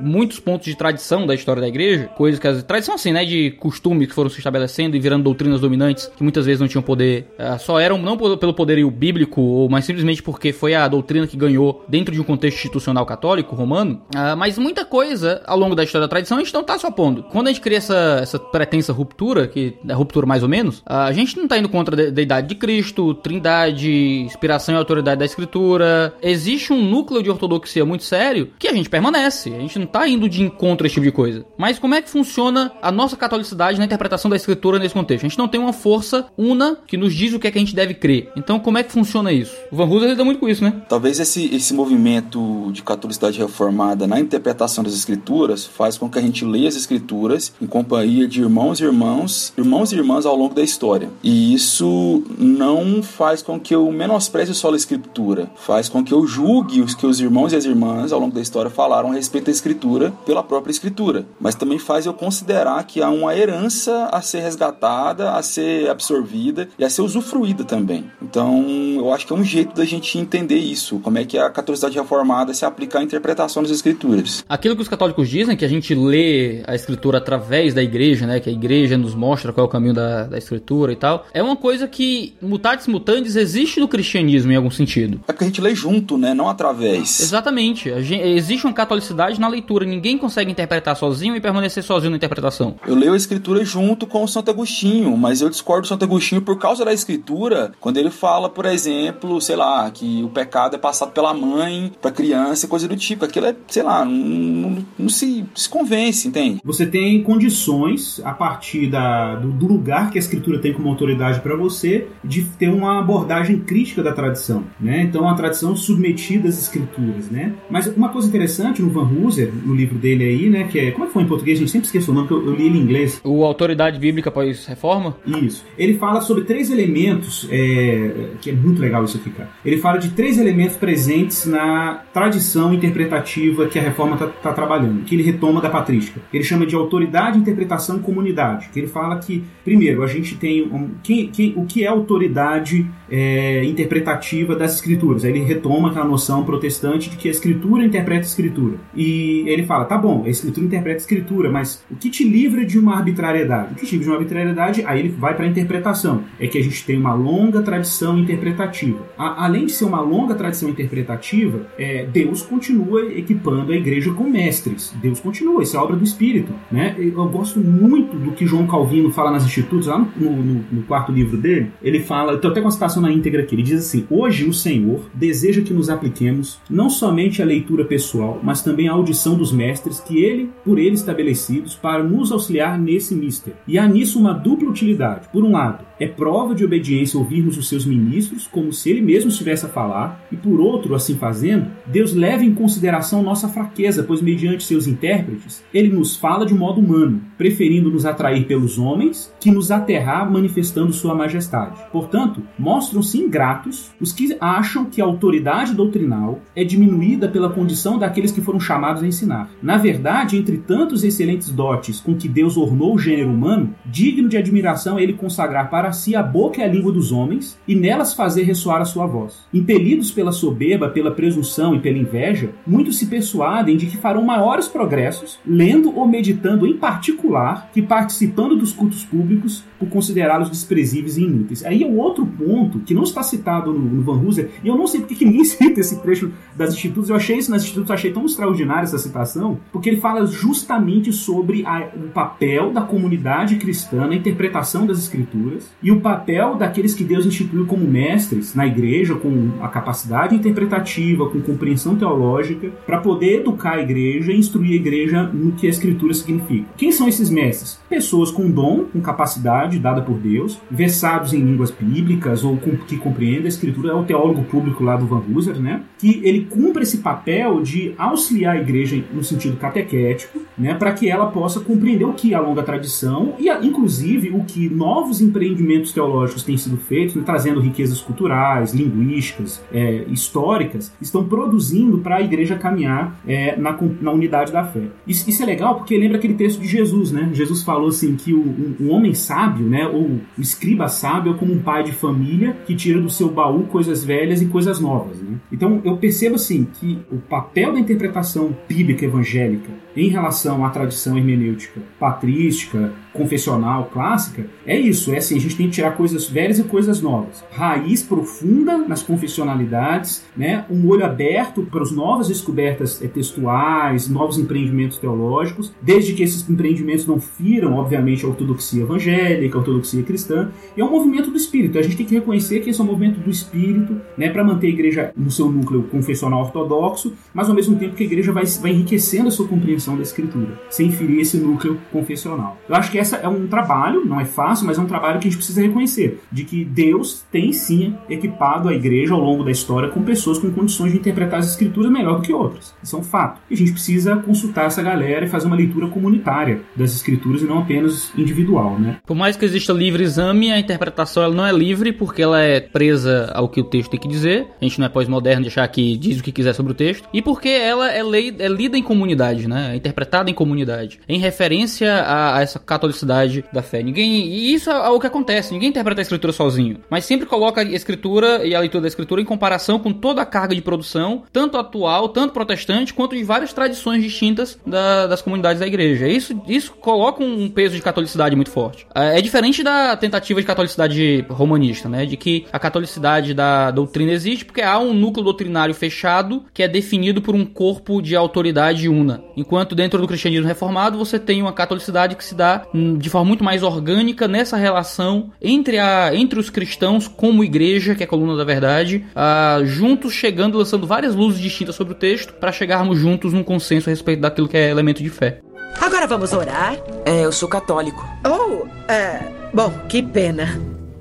muitos pontos pontos de tradição da história da igreja, coisas que as tradição assim, né, de costumes que foram se estabelecendo e virando doutrinas dominantes que muitas vezes não tinham poder, uh, só eram não pelo poderio bíblico, ou mas simplesmente porque foi a doutrina que ganhou dentro de um contexto institucional católico romano. Uh, mas muita coisa ao longo da história da tradição a gente não tá só pondo. Quando a gente cria essa, essa pretensa ruptura, que é ruptura mais ou menos, uh, a gente não tá indo contra a deidade de Cristo, trindade, inspiração e autoridade da escritura. Existe um núcleo de ortodoxia muito sério que a gente permanece. A gente não tá indo de encontro a esse tipo de coisa. Mas como é que funciona a nossa catolicidade na interpretação da escritura nesse contexto? A gente não tem uma força una que nos diz o que é que a gente deve crer. Então, como é que funciona isso? O Van Hooser lida muito com isso, né? Talvez esse, esse movimento de catolicidade reformada na interpretação das escrituras faz com que a gente leia as escrituras em companhia de irmãos e irmãos, irmãos e irmãs ao longo da história. E isso não faz com que eu menospreze só a escritura, faz com que eu julgue os que os irmãos e as irmãs ao longo da história falaram a respeito da escritura pela própria escritura, mas também faz eu considerar que há uma herança a ser resgatada, a ser absorvida e a ser usufruída também. Então, eu acho que é um jeito da gente entender isso, como é que a catolicidade reformada se aplica à interpretação das escrituras. Aquilo que os católicos dizem, que a gente lê a escritura através da igreja, né, que a igreja nos mostra qual é o caminho da, da escritura e tal, é uma coisa que, mutatis mutandis, existe no cristianismo em algum sentido. É porque a gente lê junto, né, não através. Exatamente. Gente, existe uma catolicidade na leitura, ninguém consegue interpretar sozinho e permanecer sozinho na interpretação. Eu leio a escritura junto com o Santo Agostinho, mas eu discordo do Santo Agostinho por causa da escritura, quando ele fala, por exemplo, sei lá, que o pecado é passado pela mãe pra criança e coisa do tipo. Aquilo é, sei lá, não, não, não se, se convence, entende? Você tem condições, a partir da, do, do lugar que a escritura tem como autoridade para você, de ter uma abordagem crítica da tradição, né? Então, a tradição submetida às escrituras, né? Mas uma coisa interessante no Van Hooser, no livro dele aí, né, que é, como é que foi em português? A gente sempre esquece o nome, porque eu, eu li ele em inglês. O Autoridade Bíblica após Reforma? Isso. Ele fala sobre três elementos, é, que é muito legal isso aqui, cara. Ele fala de três elementos presentes na tradição interpretativa que a reforma está tá trabalhando, que ele retoma da patrística. Ele chama de autoridade, interpretação e comunidade. Que ele fala que, primeiro, a gente tem um, quem, quem, o que é autoridade é, interpretativa das escrituras. Aí ele retoma aquela noção protestante de que a escritura interpreta a escritura. E ele fala, tá bom, a escritura interpreta a escritura, mas o que te livra de uma arbitrariedade? O que te livra de uma arbitrariedade, aí ele vai para a interpretação. É que a gente tem uma longa tradição interpretativa. A, além de ser uma longa tradição interpretativa, é, Deus continua equipando a igreja com mestres. Deus continua, isso é obra do Espírito. Né? Eu gosto muito do que João Calvino fala nas Institutos, lá no, no, no quarto livro dele. Ele fala, eu tenho até uma citação na íntegra aqui, ele diz assim: Hoje o Senhor deseja que nos apliquemos não somente a leitura pessoal, mas também a audição dos mestres que ele, por ele estabelecidos, para nos auxiliar nesse mister. E há nisso uma dupla utilidade. Por um lado, é prova de obediência ouvirmos os seus ministros como se ele mesmo estivesse a falar, e por outro, assim fazendo, Deus leva em consideração nossa fraqueza, pois mediante seus intérpretes, ele nos fala de modo humano, preferindo nos atrair pelos homens que nos aterrar manifestando sua majestade. Portanto, mostram-se ingratos os que acham que a autoridade doutrinal é diminuída pela condição daqueles que foram chamados a ensinar. Na verdade, entre tantos excelentes dotes com que Deus ornou o gênero humano, digno de admiração é ele consagrar para si a boca e a língua dos homens e nelas fazer ressoar a sua voz. Impelidos pela soberba, pela presunção e pela inveja, muitos se persuadem de que farão maiores progressos lendo ou meditando em particular que participando dos cultos públicos por considerá-los desprezíveis e inúteis. Aí é o outro ponto que não está citado no, no Van Hooser, e eu não sei porque que ninguém cita esse trecho das institutos. Eu achei isso nas institutos, achei tão extraordinária essa citação, porque ele fala justamente sobre a, o papel da comunidade cristã na interpretação das escrituras e o papel daqueles que Deus instituiu como mestres na igreja, com a capacidade interpretativa, com compreensão teológica, para poder educar a igreja e instruir a igreja no que a escritura significa. Quem são esses mestres? Pessoas com dom, com capacidade dada por Deus, versados em línguas bíblicas ou com, que compreendem a escritura, é o teólogo público lá do Van Hooser, né? Que ele cumpre esse papel de auxiliar a igreja no sentido catequético, né, para que ela possa compreender o que é a longa tradição e, inclusive, o que novos empreendimentos teológicos têm sido feitos, né, trazendo riquezas culturais, linguísticas, é, históricas, estão produzindo para a igreja caminhar é, na, na unidade da fé. Isso, isso, é legal porque lembra aquele texto de Jesus, né? Jesus falou assim que o, um homem sábio, né, ou o escriba sábio é como um pai de família que tira do seu baú coisas velhas e coisas novas, né? Então eu percebo assim que o papel da interpretação bíblica evangélica em relação à tradição hermenêutica patrística, confessional, clássica, é isso. É assim, a gente tem que tirar coisas velhas e coisas novas. Raiz profunda nas confessionalidades, né? um olho aberto para as novas descobertas eh, textuais, novos empreendimentos teológicos, desde que esses empreendimentos não firam, obviamente, a ortodoxia evangélica, a ortodoxia cristã. E é um movimento do espírito. A gente tem que reconhecer que esse é um movimento do espírito, né? para manter a igreja no seu núcleo confessional ortodoxo, mas ao mesmo tempo que a igreja vai, vai enriquecendo a sua compreensão da escritura, sem ferir esse núcleo confessional. Eu acho que essa é um trabalho, não é fácil, mas é um trabalho que a gente precisa reconhecer, de que Deus tem sim equipado a igreja ao longo da história com pessoas com condições de interpretar as escrituras melhor do que outras. Isso é um fato. E a gente precisa consultar essa galera e fazer uma leitura comunitária das escrituras e não apenas individual, né? Por mais que exista livre exame, a interpretação ela não é livre porque ela é presa ao que o texto tem que dizer. A gente não é pós-moderno de achar que diz o que quiser sobre o texto. E porque ela é, lei, é lida em comunidade, né? Interpretada em comunidade. Em referência a, a essa catolicidade catolicidade da fé. Ninguém. E isso é o que acontece. Ninguém interpreta a escritura sozinho. Mas sempre coloca a escritura e a leitura da escritura em comparação com toda a carga de produção, tanto atual, tanto protestante, quanto de várias tradições distintas da, das comunidades da igreja. Isso, isso coloca um peso de catolicidade muito forte. É, é diferente da tentativa de catolicidade romanista, né? De que a catolicidade da doutrina existe porque há um núcleo doutrinário fechado que é definido por um corpo de autoridade una. Enquanto dentro do cristianismo reformado você tem uma catolicidade que se dá de forma muito mais orgânica nessa relação entre, a, entre os cristãos como igreja, que é a coluna da verdade, uh, juntos chegando, lançando várias luzes distintas sobre o texto, para chegarmos juntos num consenso a respeito daquilo que é elemento de fé. Agora vamos orar? É, eu sou católico. Oh, é. Bom, que pena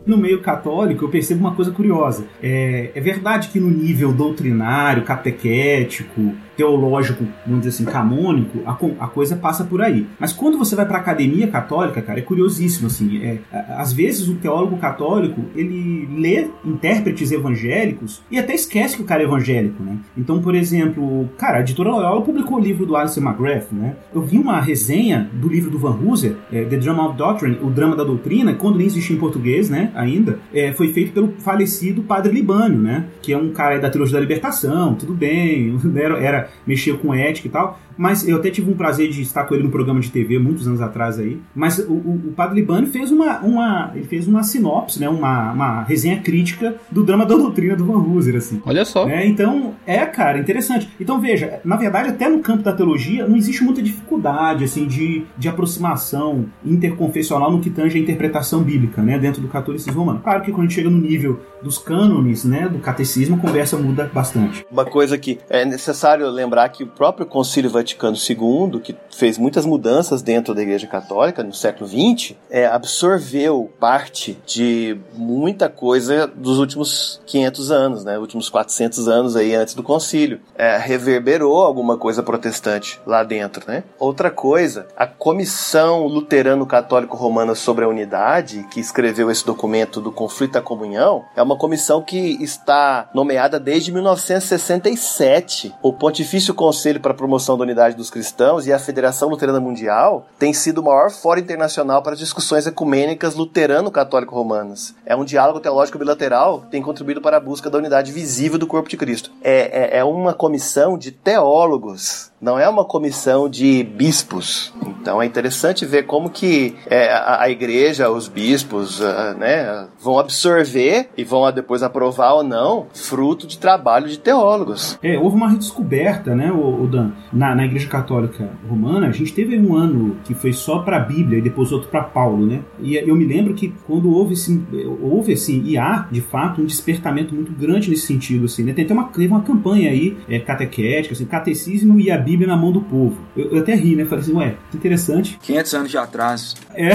no meio católico eu percebo uma coisa curiosa. É, é verdade que no nível doutrinário, catequético, teológico, vamos dizer assim, canônico, a, a coisa passa por aí. Mas quando você vai para a academia católica, cara, é curiosíssimo, assim, é, às vezes o teólogo católico, ele lê intérpretes evangélicos e até esquece que o cara é evangélico, né? Então, por exemplo, cara, a editora Loyola publicou o livro do Alice McGrath, né? Eu vi uma resenha do livro do Van Hooser, é, The Drama of Doctrine, o Drama da Doutrina, quando nem existia em português, né, ainda, é, foi feito pelo falecido Padre Libânio, né? Que é um cara da Trilogia da Libertação, tudo bem, era, era mexia com ética e tal. Mas eu até tive um prazer de estar com ele no programa de TV muitos anos atrás aí. Mas o, o, o Padre Libano fez uma, uma, ele fez uma sinopse, né? Uma, uma resenha crítica do drama da doutrina do Van Hooser, assim. Olha só. Né? Então, é, cara, interessante. Então, veja, na verdade, até no campo da teologia, não existe muita dificuldade, assim, de, de aproximação interconfessional no que tange a interpretação bíblica, né? Dentro do catolicismo romano. Claro que quando a gente chega no nível dos cânones, né? Do catecismo, a conversa muda bastante. Uma coisa que é necessário lembrar que o próprio Concílio Vaticano Vaticano II, que fez muitas mudanças dentro da Igreja Católica no século XX, é, absorveu parte de muita coisa dos últimos 500 anos, né, últimos 400 anos aí antes do concílio. É, reverberou alguma coisa protestante lá dentro, né? Outra coisa, a Comissão Luterano-Católico Romana sobre a Unidade, que escreveu esse documento do Conflito à Comunhão, é uma comissão que está nomeada desde 1967. O Pontifício Conselho para a Promoção da Unidade Dos Cristãos e a Federação Luterana Mundial tem sido o maior fórum internacional para discussões ecumênicas luterano-católico-romanas. É um diálogo teológico bilateral que tem contribuído para a busca da unidade visível do corpo de Cristo. É, é, é uma comissão de teólogos não é uma comissão de bispos. Então é interessante ver como que é, a, a, igreja, os bispos, uh, né, vão absorver e vão depois aprovar ou não fruto de trabalho de teólogos. É, houve uma redescoberta, né, o Dan, na, na igreja católica romana, a gente teve um ano que foi só para a Bíblia e depois outro para Paulo, né? E eu me lembro que quando houve assim, houve assim, e há de fato um despertamento muito grande nesse sentido, assim, né? Tem até uma, teve uma campanha aí é, catequética, assim, catecismo e a Bíblia na mão do povo. Eu, eu até ri, né? Falei assim, ué, interessante. 500 anos de atraso. É,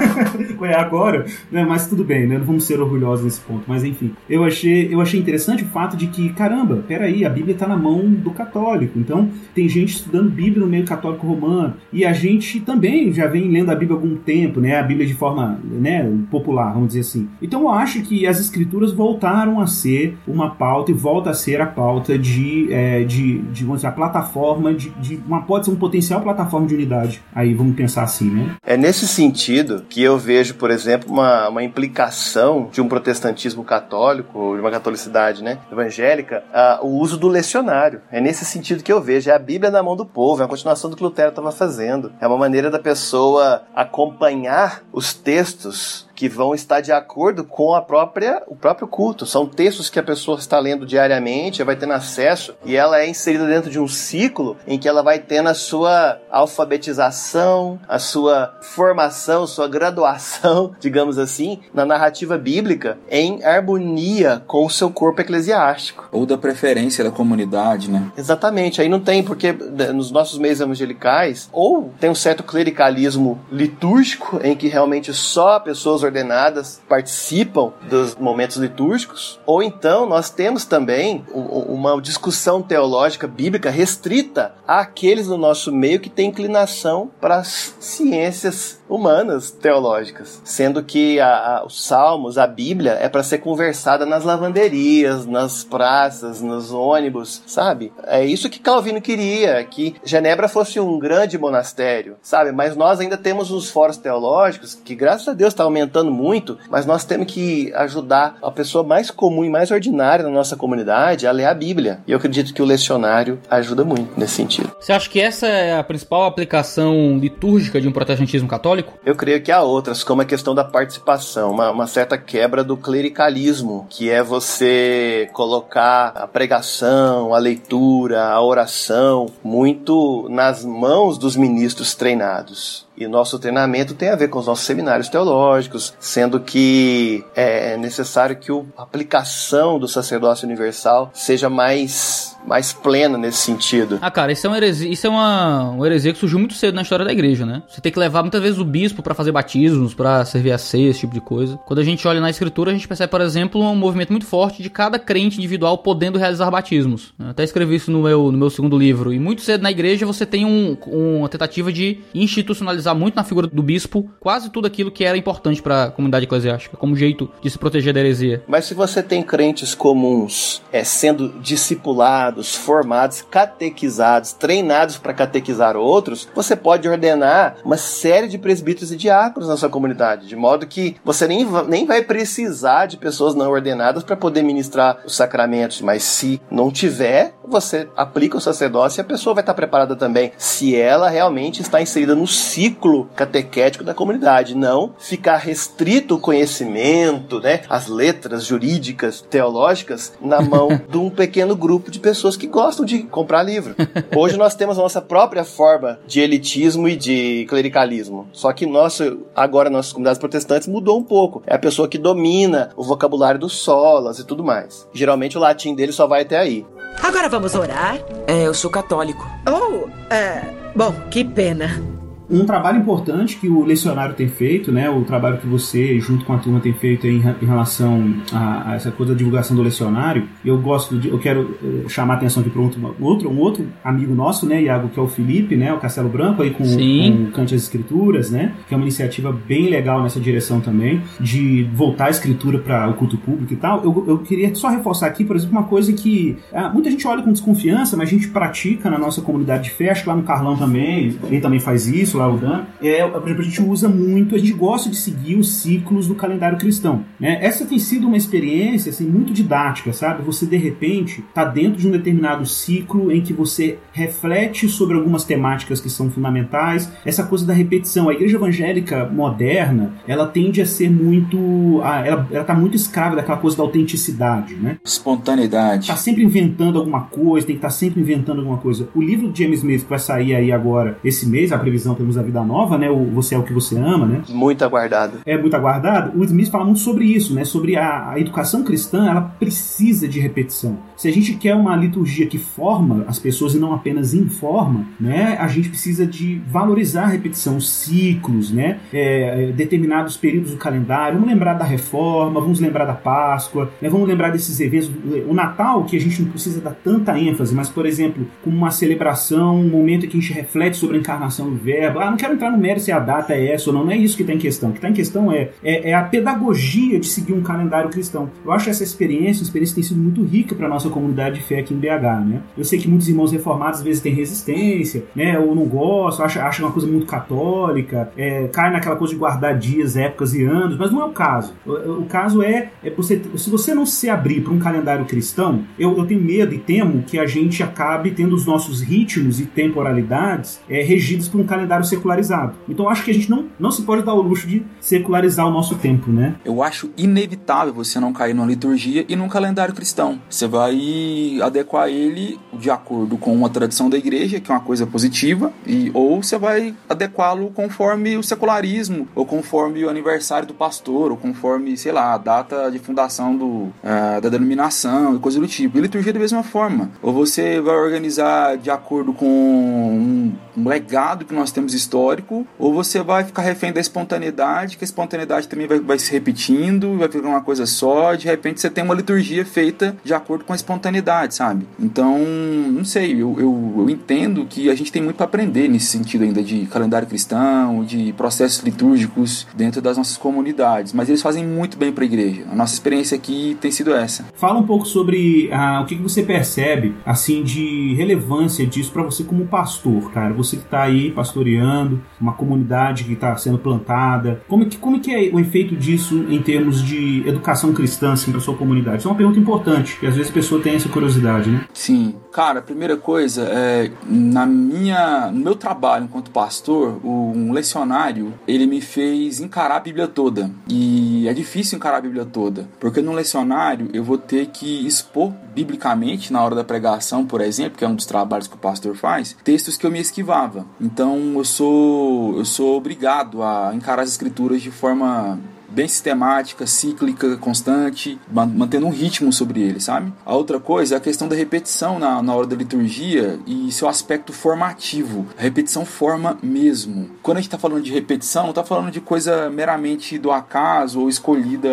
ué, agora, né? Mas tudo bem, né? Não vamos ser orgulhosos nesse ponto. Mas enfim, eu achei, eu achei interessante o fato de que, caramba, peraí, a Bíblia está na mão do, católico. Então, tem gente estudando Bíblia no meio católico romano. E a gente também já vem lendo a Bíblia há algum tempo, né? A Bíblia de forma né, popular, vamos dizer assim. Então, eu acho que as escrituras voltaram a ser uma pauta e volta a ser a pauta de, é, de, de vamos dizer, a plataforma de, de uma pode ser um potencial plataforma de unidade. Aí vamos pensar assim, né? É nesse sentido que eu vejo, por exemplo, uma, uma implicação de um protestantismo católico, de uma catolicidade né, evangélica, uh, o uso do lecionário. É nesse sentido que eu vejo. É a Bíblia na mão do povo, é a continuação do que Lutero estava fazendo. É uma maneira da pessoa acompanhar os textos que vão estar de acordo com a própria, o próprio culto. São textos que a pessoa está lendo diariamente, vai tendo acesso, e ela é inserida dentro de um ciclo em que ela vai tendo a sua alfabetização, a sua formação, sua graduação, digamos assim, na narrativa bíblica, em harmonia com o seu corpo eclesiástico. Ou da preferência da comunidade, né? Exatamente. Aí não tem, porque né, nos nossos meios evangelicais, ou tem um certo clericalismo litúrgico, em que realmente só pessoas ordenadas participam dos momentos litúrgicos, ou então nós temos também uma discussão teológica bíblica restrita àqueles no nosso meio que têm inclinação para as ciências humanas teológicas, sendo que a, a, os salmos, a Bíblia é para ser conversada nas lavanderias, nas praças, nos ônibus, sabe? É isso que Calvino queria, que Genebra fosse um grande monastério, sabe? Mas nós ainda temos os fóruns teológicos que graças a Deus está aumentando muito, mas nós temos que ajudar a pessoa mais comum e mais ordinária na nossa comunidade a ler a Bíblia. E eu acredito que o lecionário ajuda muito nesse sentido. Você acha que essa é a principal aplicação litúrgica de um protestantismo católico? Católico? Eu creio que há outras, como a questão da participação, uma, uma certa quebra do clericalismo, que é você colocar a pregação, a leitura, a oração muito nas mãos dos ministros treinados. E nosso treinamento tem a ver com os nossos seminários teológicos, sendo que é necessário que a aplicação do sacerdócio universal seja mais mais plena nesse sentido. Ah, cara, isso é, uma heresia, isso é uma, uma heresia que surgiu muito cedo na história da igreja, né? Você tem que levar muitas vezes o bispo para fazer batismos, para servir a ceia, esse tipo de coisa. Quando a gente olha na escritura, a gente percebe, por exemplo, um movimento muito forte de cada crente individual podendo realizar batismos. Eu até escrevi isso no meu, no meu segundo livro. E muito cedo na igreja você tem um, uma tentativa de institucionalizar muito na figura do bispo quase tudo aquilo que era importante para a comunidade eclesiástica, como jeito de se proteger da heresia. Mas se você tem crentes comuns é, sendo discipulados, formados, catequizados, treinados para catequizar outros, você pode ordenar uma série de presbíteros e diáconos na sua comunidade, de modo que você nem, nem vai precisar de pessoas não ordenadas para poder ministrar os sacramentos, mas se não tiver, você aplica o sacerdócio e a pessoa vai estar preparada também, se ela realmente está inserida no ciclo ciclo catequético da comunidade, não ficar restrito o conhecimento, né, as letras jurídicas, teológicas na mão de um pequeno grupo de pessoas que gostam de comprar livro. Hoje nós temos a nossa própria forma de elitismo e de clericalismo. Só que nosso, agora nossas comunidades protestantes mudou um pouco. É a pessoa que domina o vocabulário dos solas e tudo mais. Geralmente o latim dele só vai até aí. Agora vamos orar? É, eu sou católico. Oh, é. Bom, que pena. Um trabalho importante que o lecionário tem feito, né, o trabalho que você, junto com a turma, tem feito em, em relação a, a, essa coisa da divulgação do lecionário, eu gosto de, eu quero eh, chamar a atenção aqui para outro, outro, um outro amigo nosso, né, Iago, que é o Felipe, né, o Castelo Branco, aí com, com Cante as Escrituras, né, que é uma iniciativa bem legal nessa direção também, de voltar a escritura para o culto público e tal. Eu, eu queria só reforçar aqui, por exemplo, uma coisa que ah, muita gente olha com desconfiança, mas a gente pratica na nossa comunidade de fé, acho que lá no Carlão também, ele também faz isso, lá o Dan, é, por exemplo, a gente usa muito, a gente gosta de seguir os ciclos do calendário cristão. Né? Essa tem sido uma experiência assim, muito didática, sabe? Você de repente está dentro de um determinado ciclo em que você reflete sobre algumas temáticas que são fundamentais. Essa coisa da repetição. A igreja evangélica moderna, ela tende a ser muito. ela, ela tá muito escrava daquela coisa da autenticidade, né? Espontaneidade. Tá sempre inventando alguma coisa, tem que estar tá sempre inventando alguma coisa. O livro de James Smith que vai sair aí agora, esse mês, a previsão pelo A Vida Nova, né? O Você é o que você ama, né? Muito aguardado. É muito aguardado. O Smith fala muito sobre isso, né? Sobre a, a educação cristã, ela precisa de repetição. Se a gente quer uma liturgia que forma as pessoas e não apenas informa, né? A gente precisa de valorizar a repetição, os ciclos, né? É, determinados períodos do calendário. Vamos lembrar da Reforma, vamos lembrar da Páscoa, né? vamos lembrar desses eventos. O Natal, que a gente não precisa dar tanta ênfase, mas, por exemplo, como uma celebração, um momento em que a gente reflete sobre a encarnação do Verbo. Ah, não quero entrar no mérito se a data é essa ou não, não é isso que está em questão. O que está em questão é, é, é, a pedagogia de seguir um calendário cristão. Eu acho essa experiência, uma experiência que tem sido muito rica para nossa comunidade de fé aqui em BH, né? Eu sei que muitos irmãos reformados às vezes têm resistência, né? Ou não gostam, acham, acham uma coisa muito católica, é, cai naquela coisa de guardar dias, épocas e anos, mas não é o caso. O, o caso é, é você, se você não se abrir para um calendário cristão, eu, eu tenho medo e temo que a gente acabe tendo os nossos ritmos e temporalidades é, regidos por um calendário secularizado. Então acho que a gente não, não se pode dar o luxo de secularizar o nosso tempo, né? Eu acho inevitável você não cair numa liturgia e num calendário cristão. Você vai adequar ele de acordo com uma tradição da igreja, que é uma coisa positiva, e ou você vai adequá-lo conforme o secularismo, ou conforme o aniversário do pastor, ou conforme, sei lá, a data de fundação do, uh, da denominação e coisa do tipo. E liturgia da mesma forma. Ou você vai organizar de acordo com um, um legado que nós temos histórico, ou você vai ficar refém da espontaneidade, que a espontaneidade também vai, vai se repetindo, vai ficar uma coisa só, de repente você tem uma liturgia feita de acordo com a espontaneidade, sabe? Então, não sei, eu, eu, eu entendo que a gente tem muito para aprender nesse sentido ainda de calendário cristão, de processos litúrgicos dentro das nossas comunidades, mas eles fazem muito bem para a igreja. A nossa experiência aqui tem sido essa. Fala um pouco sobre ah, o que, que você percebe, assim, de relevância disso para você como pastor, cara. Você que está aí pastoreando uma comunidade que está sendo plantada. Como é, que, como é que é o efeito disso em termos de educação cristã, assim, para sua comunidade? Isso é uma pergunta importante, que às vezes a pessoa tem essa curiosidade, né? Sim. Cara, a primeira coisa é, na minha, no meu trabalho enquanto pastor, um lecionário, ele me fez encarar a Bíblia toda. E é difícil encarar a Bíblia toda, porque no lecionário eu vou ter que expor biblicamente na hora da pregação, por exemplo, que é um dos trabalhos que o pastor faz, textos que eu me esquivava. Então eu sou eu sou obrigado a encarar as escrituras de forma bem sistemática, cíclica, constante, mantendo um ritmo sobre ele, sabe? A outra coisa é a questão da repetição na, na hora da liturgia e seu aspecto formativo. A repetição forma mesmo. Quando a gente está falando de repetição, não está falando de coisa meramente do acaso ou escolhida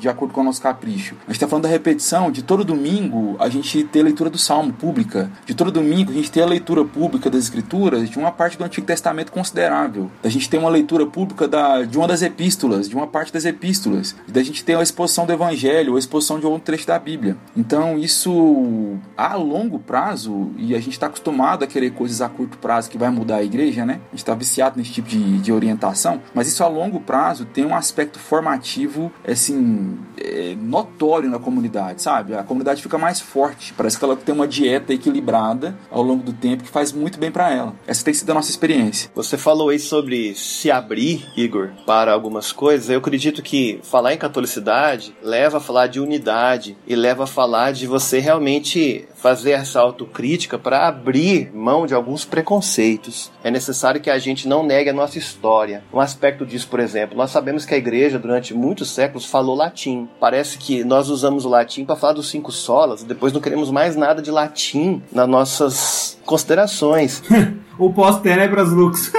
de acordo com o nosso capricho. A gente está falando da repetição de todo domingo a gente ter a leitura do Salmo pública, de todo domingo a gente ter a leitura pública das Escrituras de uma parte do Antigo Testamento considerável, da gente ter uma leitura pública da, de uma das epístolas, de uma parte das epístolas, da gente ter a exposição do Evangelho, a exposição de outro trecho da Bíblia. Então, isso a longo prazo, e a gente está acostumado a querer coisas a curto prazo que vai mudar a igreja, né? A gente está viciado nesse tipo de, de orientação, mas isso a longo prazo tem um aspecto formativo, assim, é, notório na comunidade, sabe? A comunidade fica mais forte, parece que ela tem uma dieta equilibrada ao longo do tempo que faz muito bem para ela. Essa tem sido a nossa experiência. Você falou aí sobre se abrir, Igor, para algumas coisas. Eu acredito acredito que falar em catolicidade leva a falar de unidade e leva a falar de você realmente fazer essa autocrítica para abrir mão de alguns preconceitos. É necessário que a gente não negue a nossa história. Um aspecto disso, por exemplo, nós sabemos que a igreja durante muitos séculos falou latim. Parece que nós usamos o latim para falar dos cinco solas e depois não queremos mais nada de latim nas nossas considerações. o pós-tenebras lux.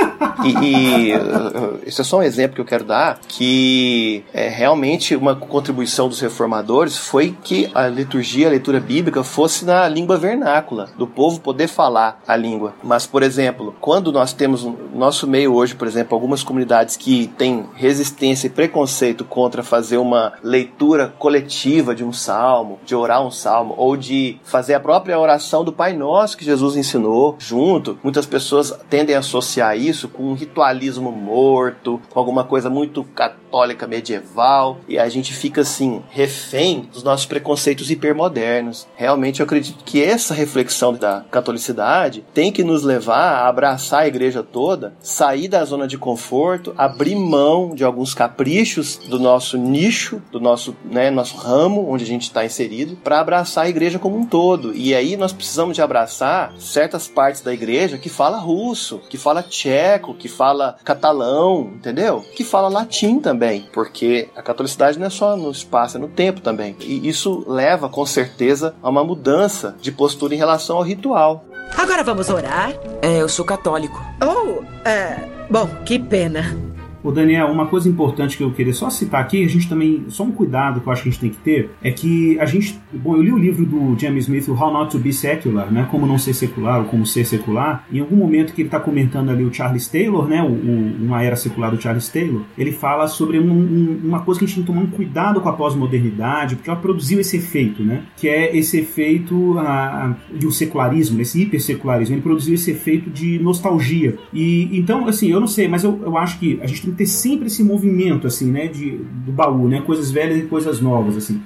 e, e isso é só um exemplo que eu quero dar, que é, realmente uma contribuição dos reformadores foi que a liturgia, a leitura bíblica fosse na língua vernácula, do povo poder falar a língua. Mas, por exemplo, quando nós temos no nosso meio hoje, por exemplo, algumas comunidades que têm resistência e preconceito contra fazer uma leitura coletiva de um salmo, de orar um salmo, ou de fazer a própria oração do Pai Nosso que Jesus ensinou junto, muitas pessoas tendem a associar isso com um ritualismo morto, com alguma coisa muito católica medieval, e a gente fica assim, refém dos nossos preconceitos hipermodernos. Realmente eu acredito que essa reflexão da catolicidade tem que nos levar a abraçar a igreja toda, sair da zona de conforto, abrir mão de alguns caprichos do nosso nicho, do nosso, né, nosso ramo onde a gente está inserido, para abraçar a igreja como um todo. E aí nós precisamos de abraçar certas partes da igreja que fala russo, que fala tcheco, que fala catalão, entendeu? Que fala latim também, porque a catolicidade não é só no espaço, é no tempo também. E isso leva, com certeza, a uma mudança de postura em relação ao ritual. Agora vamos orar? É, eu sou católico. Oh, é. Bom, que pena. Ô Daniel, uma coisa importante que eu queria só citar aqui, a gente também, só um cuidado que eu acho que a gente tem que ter, é que a gente, bom, eu li o livro do James Smith, o How Not to Be Secular, né, como não ser secular ou como ser secular, em algum momento que ele está comentando ali o Charles Taylor, né, o, o, uma era secular do Charles Taylor, ele fala sobre um, um, uma coisa que a gente tem que tomar um cuidado com a pós-modernidade, porque ela produziu esse efeito, né, que é esse efeito a, do secularismo, esse hipersecularismo, ele produziu esse efeito de nostalgia. E então, assim, eu não sei, mas eu, eu acho que a gente tem ter sempre esse movimento, assim, né, de, do baú, né, coisas velhas e coisas novas, assim.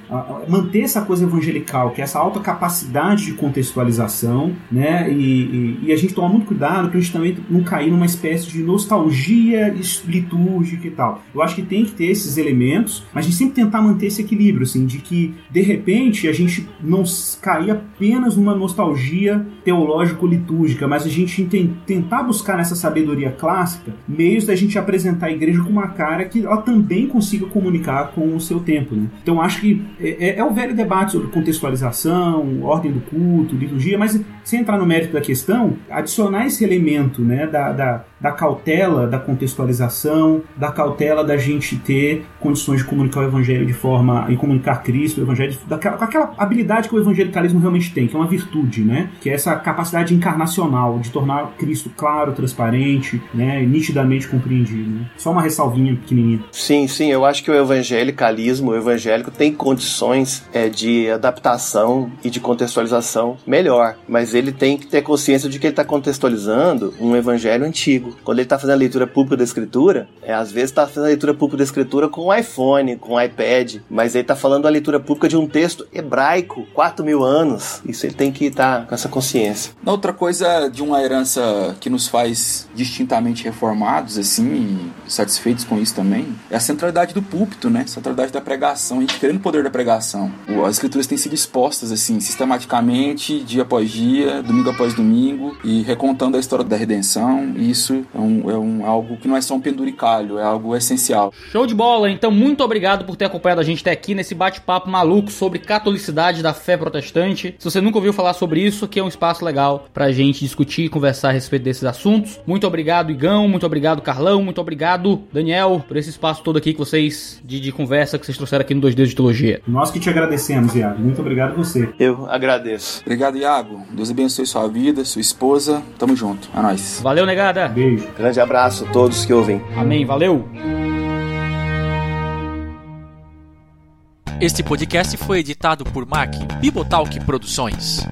manter essa coisa evangelical, que é essa alta capacidade de contextualização, né, e, e, e a gente tomar muito cuidado pra gente também não cair numa espécie de nostalgia litúrgica e tal. Eu acho que tem que ter esses elementos, mas a gente sempre tentar manter esse equilíbrio, assim, de que, de repente, a gente não cair apenas numa nostalgia teológico-litúrgica, mas a gente tentar buscar nessa sabedoria clássica meios da gente apresentar a igreja com uma cara que ela também consiga comunicar com o seu tempo. Né? Então acho que é, é, é, o velho debate sobre contextualização, ordem do culto, liturgia, mas sem entrar no mérito da questão, adicionar esse elemento né, da, da, da cautela da contextualização, da cautela da gente ter condições de comunicar o evangelho de forma. e comunicar Cristo, o evangelho, daquela, aquela habilidade que o evangelicalismo realmente tem, que é uma virtude, né? Que é essa capacidade encarnacional de tornar Cristo claro, transparente, né? nitidamente compreendido. Né? Só uma ressalvinha pequenininha. Sim, sim, eu acho que o evangelicalismo, o evangélico, tem condições é, de adaptação e de contextualização melhor, mas ele tem que ter consciência de que ele está contextualizando um evangelho antigo. Quando ele está fazendo a leitura pública da escritura, é, às vezes está fazendo a leitura pública da escritura com o iPhone, com o iPad, mas ele está falando a leitura pública de um texto hebraico, 4 mil anos. Isso ele tem que estar tá com essa consciência. Outra coisa de uma herança que nos faz distintamente reformados, assim, satisfeitos com isso também, é a centralidade do púlpito, né? Centralidade da pregação, a gente querendo o poder da pregação. As escrituras têm sido expostas, assim, sistematicamente, dia após dia, domingo após domingo, e recontando a história da redenção. E isso é, um, é um, algo que não é só um penduricalho, é algo essencial. Show de bola! Então, muito obrigado por ter acompanhado a gente até aqui nesse bate-papo maluco sobre catolicidade da fé protestante. Se você nunca ouviu falar sobre isso, aqui é um espaço legal pra gente discutir e conversar a respeito desses assuntos. Muito obrigado, Igão. Muito obrigado, Carlão. Muito obrigado, Daniel, por esse espaço todo aqui que vocês, de, de conversa que vocês trouxeram aqui no 2D de Teologia. Nós que te agradecemos, Iago. Muito obrigado você. Eu agradeço. Obrigado, Iago. Deus abençoe sua vida, sua esposa. Tamo junto. É nóis. Valeu, negada. Beijo. Grande abraço a todos que ouvem. Amém. Valeu. Este podcast foi editado por Mac Bibotalk Produções.